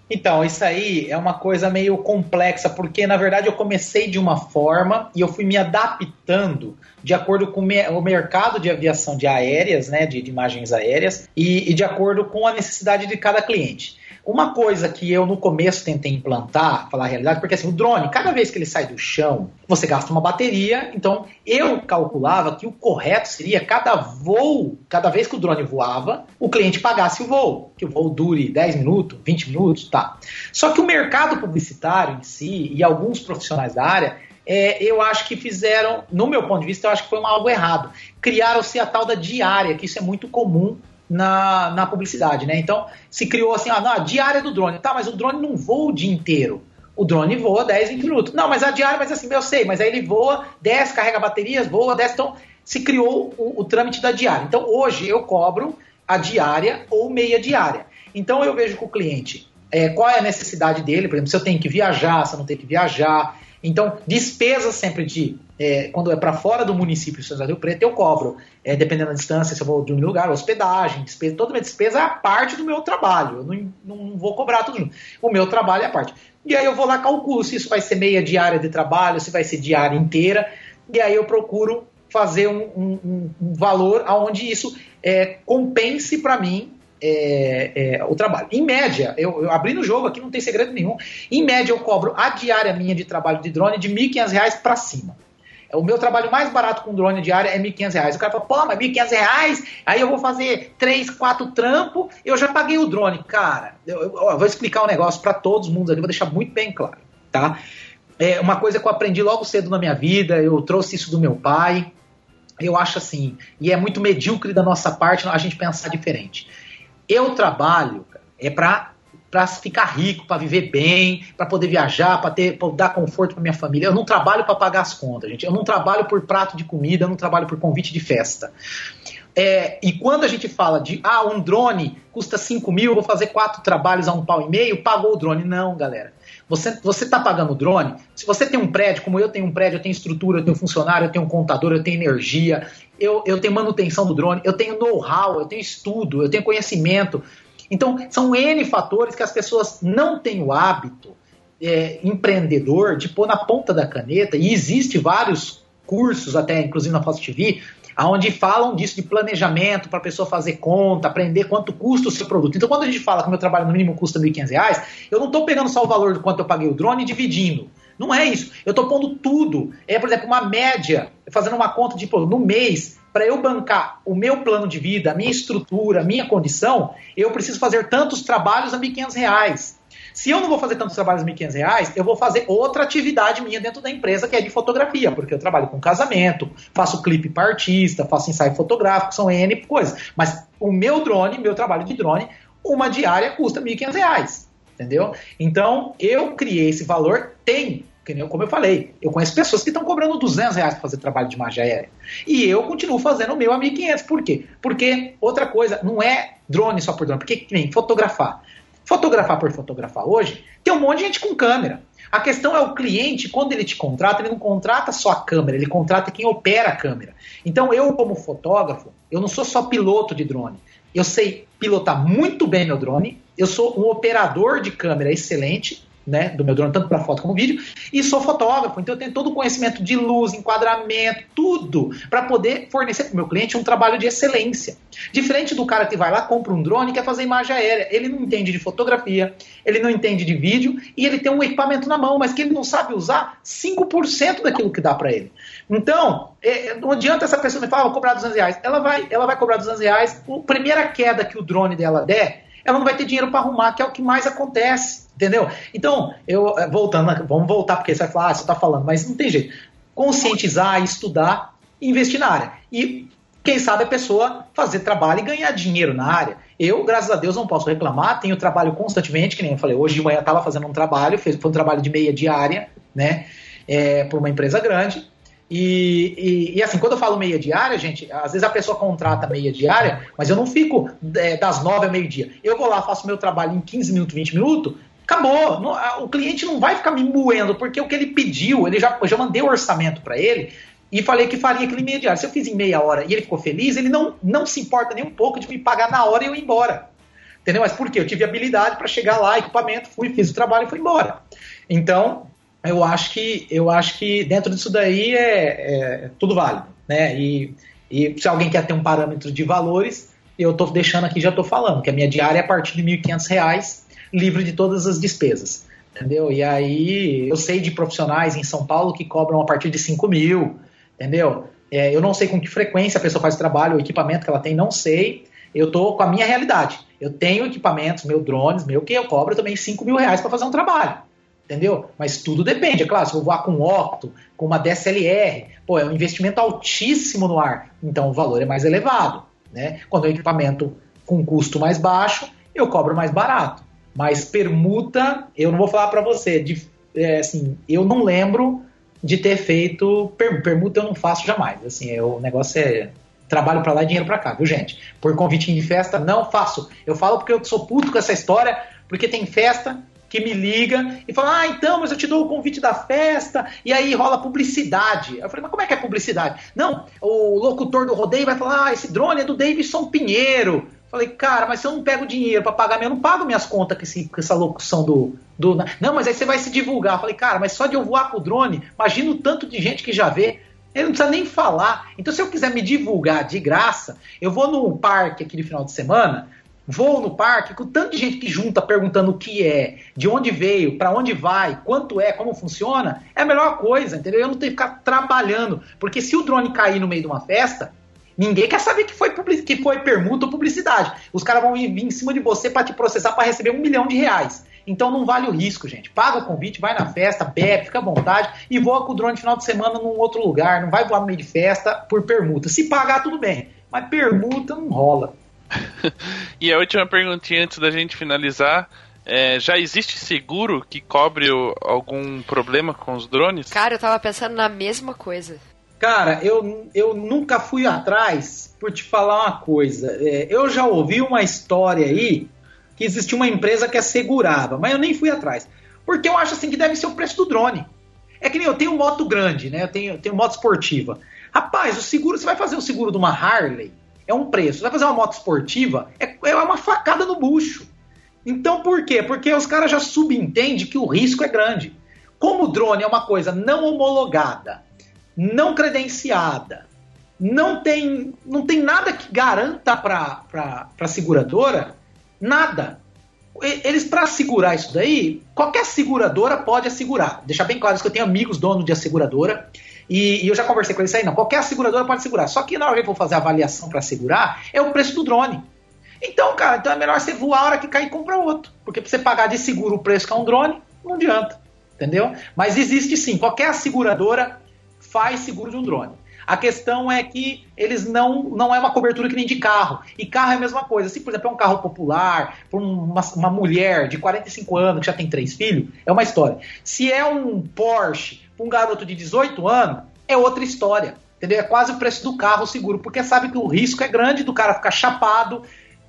A: Então, isso aí é uma coisa meio complexa, porque na verdade eu comecei de uma forma e eu fui me adaptando de acordo com o mercado de aviação de aéreas, né, de, de imagens aéreas, e, e, de acordo com a necessidade de cada cliente. Uma coisa que eu no começo tentei implantar, falar a realidade, porque assim, o drone, cada vez que ele sai do chão, você gasta uma bateria, então eu calculava que o correto seria cada voo, cada vez que o drone voava, o cliente pagasse o voo, que o voo dure 10 minutos, 20 minutos, tá. Só que o mercado publicitário em si e alguns profissionais da área é, eu acho que fizeram, no meu ponto de vista, eu acho que foi algo errado. Criaram-se a tal da diária, que isso é muito comum na, na publicidade, né? Então, se criou assim, ah, não, a diária do drone. Tá, mas o drone não voa o dia inteiro. O drone voa 10, 20 minutos. Não, mas a diária, mas assim, eu sei, mas aí ele voa, desce, carrega baterias, voa, desce. Então, se criou o, o trâmite da diária. Então, hoje eu cobro a diária ou meia diária. Então, eu vejo com o cliente é, qual é a necessidade dele, por exemplo, se eu tenho que viajar, se eu não tenho que viajar, então, despesas sempre de. É, quando é para fora do município de São José do Rio Preto, eu cobro, é, dependendo da distância, se eu vou dormir no lugar, hospedagem, despesa, toda minha despesa é a parte do meu trabalho. Eu não, não vou cobrar tudo junto. O meu trabalho é a parte. E aí eu vou lá calculo se isso vai ser meia diária de trabalho, se vai ser diária inteira. E aí eu procuro fazer um, um, um valor onde isso é, compense para mim é, é, o trabalho. Em média, eu, eu abri no jogo aqui, não tem segredo nenhum. Em média, eu cobro a diária minha de trabalho de drone de R$ 1.500 para cima. O meu trabalho mais barato com drone diária é R$ 1.500. O cara fala, pô, mas R$ 1.500? Aí eu vou fazer 3, 4 trampo, eu já paguei o drone. Cara, eu, eu, eu vou explicar um negócio para todos os mundos ali, vou deixar muito bem claro, tá? É uma coisa que eu aprendi logo cedo na minha vida, eu trouxe isso do meu pai. Eu acho assim, e é muito medíocre da nossa parte a gente pensar diferente. Eu trabalho é para para ficar rico, para viver bem, para poder viajar, para ter pra dar conforto para minha família. Eu não trabalho para pagar as contas, gente. Eu não trabalho por prato de comida, eu não trabalho por convite de festa. É, e quando a gente fala de ah, um drone custa 5 mil, eu vou fazer quatro trabalhos a um pau e meio, pagou o drone. Não, galera. Você está pagando drone. Se você tem um prédio, como eu tenho um prédio, eu tenho estrutura, eu tenho funcionário, eu tenho um contador, eu tenho energia, eu, eu tenho manutenção do drone, eu tenho know-how, eu tenho estudo, eu tenho conhecimento. Então, são N fatores que as pessoas não têm o hábito é, empreendedor de pôr na ponta da caneta, e existe vários cursos, até inclusive na Fox TV, onde falam disso de planejamento para a pessoa fazer conta, aprender quanto custa o seu produto. Então, quando a gente fala que o meu trabalho no mínimo custa R$ 1.500, eu não estou pegando só o valor de quanto eu paguei o drone e dividindo. Não é isso. Eu estou pondo tudo. É, por exemplo, uma média, fazendo uma conta de, pô, no mês, para eu bancar o meu plano de vida, a minha estrutura, a minha condição, eu preciso fazer tantos trabalhos a R$ 1.500. Se eu não vou fazer tantos trabalhos de R$ 1.500, eu vou fazer outra atividade minha dentro da empresa, que é de fotografia, porque eu trabalho com casamento, faço clipe para artista, faço ensaio fotográfico, são N coisas. Mas o meu drone, meu trabalho de drone, uma diária custa R$ 1.500, entendeu? Então, eu criei esse valor, tem como eu falei, eu conheço pessoas que estão cobrando 200 reais para fazer trabalho de imagem aérea. E eu continuo fazendo o meu a 1.500. Por quê? Porque, outra coisa, não é drone só por drone. Porque, nem fotografar. Fotografar por fotografar hoje, tem um monte de gente com câmera. A questão é o cliente, quando ele te contrata, ele não contrata só a câmera, ele contrata quem opera a câmera. Então eu, como fotógrafo, eu não sou só piloto de drone. Eu sei pilotar muito bem meu drone, eu sou um operador de câmera excelente, né, do meu drone, tanto para foto como vídeo, e sou fotógrafo, então eu tenho todo o conhecimento de luz, enquadramento, tudo, para poder fornecer para o meu cliente um trabalho de excelência. Diferente do cara que vai lá, compra um drone e quer fazer imagem aérea. Ele não entende de fotografia, ele não entende de vídeo, e ele tem um equipamento na mão, mas que ele não sabe usar 5% daquilo que dá para ele. Então, é, não adianta essa pessoa me falar, ah, vou cobrar 200 reais. Ela vai, ela vai cobrar 200 reais, a primeira queda que o drone dela der, ela não vai ter dinheiro para arrumar, que é o que mais acontece. Entendeu? Então, eu eh, voltando, vamos voltar, porque você vai falar, ah, você está falando, mas não tem jeito. Conscientizar, estudar, investir na área. E quem sabe a pessoa fazer trabalho e ganhar dinheiro na área. Eu, graças a Deus, não posso reclamar, tenho trabalho constantemente, que nem eu falei, hoje de manhã estava fazendo um trabalho, foi um trabalho de meia diária, né, é, por uma empresa grande, e, e, e, assim, quando eu falo meia diária, gente, às vezes a pessoa contrata meia diária, mas eu não fico é, das nove ao meio-dia. Eu vou lá, faço meu trabalho em 15 minutos, 20 minutos, Acabou. o cliente não vai ficar me moendo, porque o que ele pediu, ele já, eu já mandei o orçamento para ele e falei que faria aquele meia diário. Se eu fiz em meia hora e ele ficou feliz, ele não, não se importa nem um pouco de me pagar na hora e eu ir embora. Entendeu? Mas por quê? Eu tive habilidade para chegar lá, equipamento, fui, fiz o trabalho e fui embora. Então, eu acho que eu acho que dentro disso daí é, é tudo válido. Né? E, e se alguém quer ter um parâmetro de valores, eu tô deixando aqui, já tô falando, que a minha diária é a partir de R$ 1.500, livre de todas as despesas. Entendeu? E aí eu sei de profissionais em São Paulo que cobram a partir de 5 mil, entendeu? É, eu não sei com que frequência a pessoa faz o trabalho, o equipamento que ela tem, não sei. Eu tô com a minha realidade. Eu tenho equipamentos, meu drones, meu que eu cobro também 5 mil reais para fazer um trabalho. Entendeu? Mas tudo depende. É claro, se eu voar com Octo, com uma DSLR, pô, é um investimento altíssimo no ar. Então o valor é mais elevado. Né? Quando é um equipamento com custo mais baixo, eu cobro mais barato. Mas permuta, eu não vou falar para você, de, é, assim, eu não lembro de ter feito per, permuta, eu não faço jamais. Assim, é, o negócio é trabalho para lá e dinheiro para cá, viu, gente? Por convite de festa, não faço. Eu falo porque eu sou puto com essa história, porque tem festa que me liga e fala: Ah, então, mas eu te dou o convite da festa, e aí rola publicidade. Eu falei, mas como é que é publicidade? Não, o locutor do rodeio vai falar: Ah, esse drone é do Davidson Pinheiro. Falei, cara, mas se eu não pego dinheiro para pagar, eu não pago minhas contas com, esse, com, essa locução do, do. Não, mas aí você vai se divulgar. Falei, cara, mas só de eu voar com o drone, imagina o tanto de gente que já vê. Ele não precisa nem falar. Então, se eu quiser me divulgar de graça, eu vou num parque aqui no final de semana, vou no parque com tanto de gente que junta perguntando o que é, de onde veio, para onde vai, quanto é, como funciona, é a melhor coisa, entendeu? Eu não tenho que ficar trabalhando. Porque se o drone cair no meio de uma festa, Ninguém quer saber que foi, que foi permuta ou publicidade. Os caras vão vir em cima de você para te processar para receber um milhão de reais. Então não vale o risco, gente. Paga o convite, vai na festa, bebe, fica à vontade e voa com o drone final de semana num outro lugar. Não vai voar no meio de festa por permuta. Se pagar, tudo bem. Mas permuta não rola.
C: e a última perguntinha antes da gente finalizar. É, já existe seguro que cobre o, algum problema com os drones?
D: Cara, eu tava pensando na mesma coisa.
A: Cara, eu, eu nunca fui atrás por te falar uma coisa. É, eu já ouvi uma história aí que existia uma empresa que assegurava, mas eu nem fui atrás. Porque eu acho assim que deve ser o preço do drone. É que nem eu tenho moto grande, né? Eu tenho, eu tenho moto esportiva. Rapaz, o seguro, você vai fazer o seguro de uma Harley, é um preço. Vai fazer uma moto esportiva, é, é uma facada no bucho. Então por quê? Porque os caras já subentendem que o risco é grande. Como o drone é uma coisa não homologada, não credenciada, não tem, não tem nada que garanta para a seguradora, nada. Eles, para segurar isso daí, qualquer seguradora pode assegurar. Deixar bem claro isso que eu tenho amigos donos de asseguradora e, e, eu já conversei com eles aí, não. Qualquer seguradora pode segurar. Só que na hora que eu vou fazer a avaliação para segurar, é o preço do drone. Então, cara, então é melhor você voar a hora que cair e comprar outro. Porque para você pagar de seguro o preço que é um drone, não adianta. Entendeu? Mas existe sim. Qualquer seguradora faz seguro de um drone. A questão é que eles não não é uma cobertura que nem de carro. E carro é a mesma coisa. Se, por exemplo, é um carro popular, para uma, uma mulher de 45 anos que já tem três filhos, é uma história. Se é um Porsche para um garoto de 18 anos, é outra história. Entendeu? É quase o preço do carro seguro, porque sabe que o risco é grande do cara ficar chapado,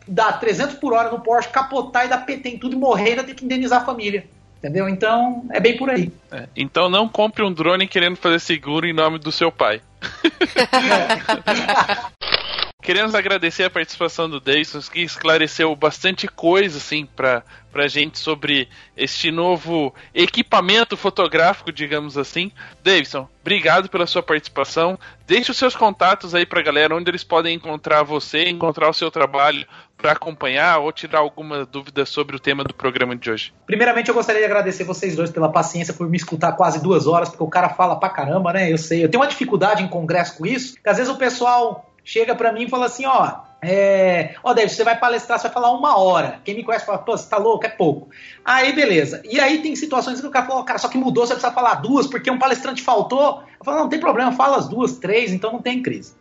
A: dar 300 por hora no Porsche, capotar e dar PT em tudo e morrer, ainda ter que indenizar a família. Entendeu? Então, é bem por aí.
C: É, então não compre um drone querendo fazer seguro em nome do seu pai. Queremos agradecer a participação do Deison, que esclareceu bastante coisa, assim, pra, pra gente sobre este novo equipamento fotográfico, digamos assim. Davidson, obrigado pela sua participação. Deixe os seus contatos aí pra galera, onde eles podem encontrar você, encontrar o seu trabalho para acompanhar ou tirar alguma dúvida sobre o tema do programa de hoje.
A: Primeiramente, eu gostaria de agradecer vocês dois pela paciência, por me escutar quase duas horas, porque o cara fala pra caramba, né? Eu sei. Eu tenho uma dificuldade em congresso com isso, que às vezes o pessoal chega para mim e fala assim, ó, é, ó, David, você vai palestrar, você vai falar uma hora. Quem me conhece fala, pô, você tá louco? É pouco. Aí, beleza. E aí tem situações que o cara fala, cara, só que mudou, você precisa falar duas, porque um palestrante faltou. Eu falo, não, não tem problema, fala as duas, três, então não tem crise.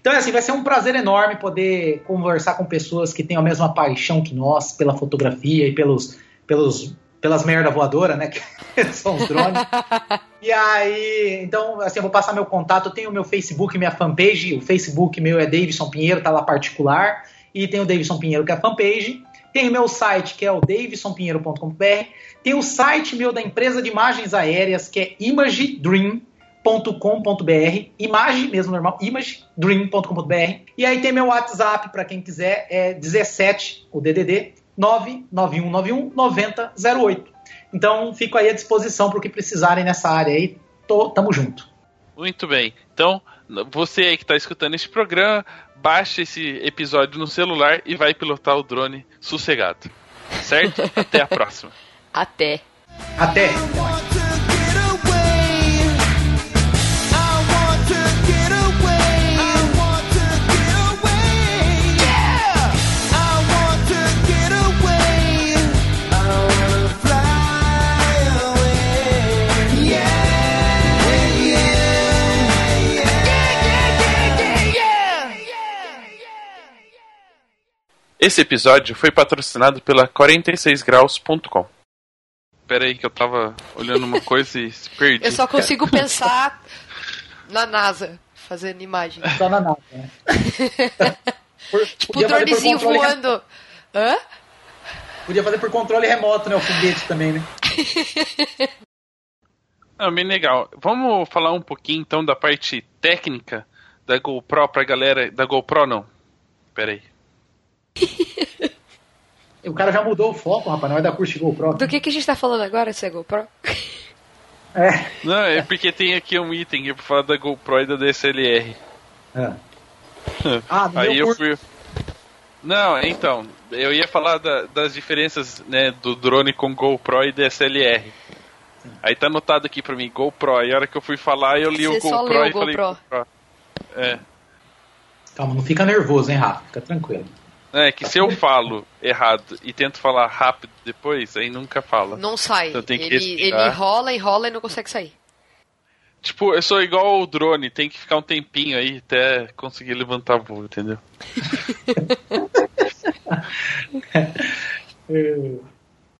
A: Então, é assim, vai ser um prazer enorme poder conversar com pessoas que têm a mesma paixão que nós pela fotografia e pelos, pelos pelas merda voadora, né? Que são os drones. e aí, então, assim, eu vou passar meu contato. Eu tenho o meu Facebook, minha fanpage. O Facebook meu é Davidson Pinheiro, tá lá particular. E tem o Davidson Pinheiro, que é a fanpage. Tem o meu site, que é o davidsonpinheiro.com.br. Tem o site meu da empresa de imagens aéreas, que é imagedream.com.br, imagem mesmo normal, imagedream.com.br. E aí tem meu WhatsApp para quem quiser, é 17, o DDD 99191 9008. Então, fico aí à disposição para o que precisarem nessa área aí. Tô, tamo junto.
C: Muito bem. Então, você aí que tá escutando esse programa, baixa esse episódio no celular e vai pilotar o drone sossegado. Certo? Até a próxima.
D: Até.
A: Até!
C: Esse episódio foi patrocinado pela 46graus.com. Pera aí que eu tava olhando uma coisa e se perdi.
D: Eu só consigo pensar na NASA fazendo imagem.
A: Só na nada, né?
D: Tipo, o dronezinho
A: controle re-
D: voando. Hã?
A: Podia fazer por controle remoto, né? O foguete também, né?
C: Ah, bem legal. Vamos falar um pouquinho então da parte técnica da GoPro pra galera. Da GoPro não. Pera aí.
A: O cara já mudou o foco, rapaz. Não vai dar curso de GoPro.
D: Do que, que a gente tá falando agora, se é GoPro?
A: É.
C: Não, é porque tem aqui um item que é pra falar da GoPro e da DSLR.
A: é. Ah,
C: Aí
A: meu
C: eu fui. Não, então, eu ia falar da- das diferenças né, do drone com GoPro e DSLR. Aí tá anotado aqui pra mim, GoPro. E a hora que eu fui falar, eu li
D: Você
C: o
D: só
C: GoPro
D: leu
C: e falei
D: GoPro.
C: GoPro. É.
A: Calma, não fica nervoso, hein, Rafa? Fica tranquilo.
C: É que se eu falo errado e tento falar rápido depois, aí nunca fala.
D: Não sai.
C: Então tem que
D: ele,
C: respirar.
D: ele enrola e não consegue sair.
C: Tipo, eu sou igual o drone, tem que ficar um tempinho aí até conseguir levantar voo, entendeu?
A: É.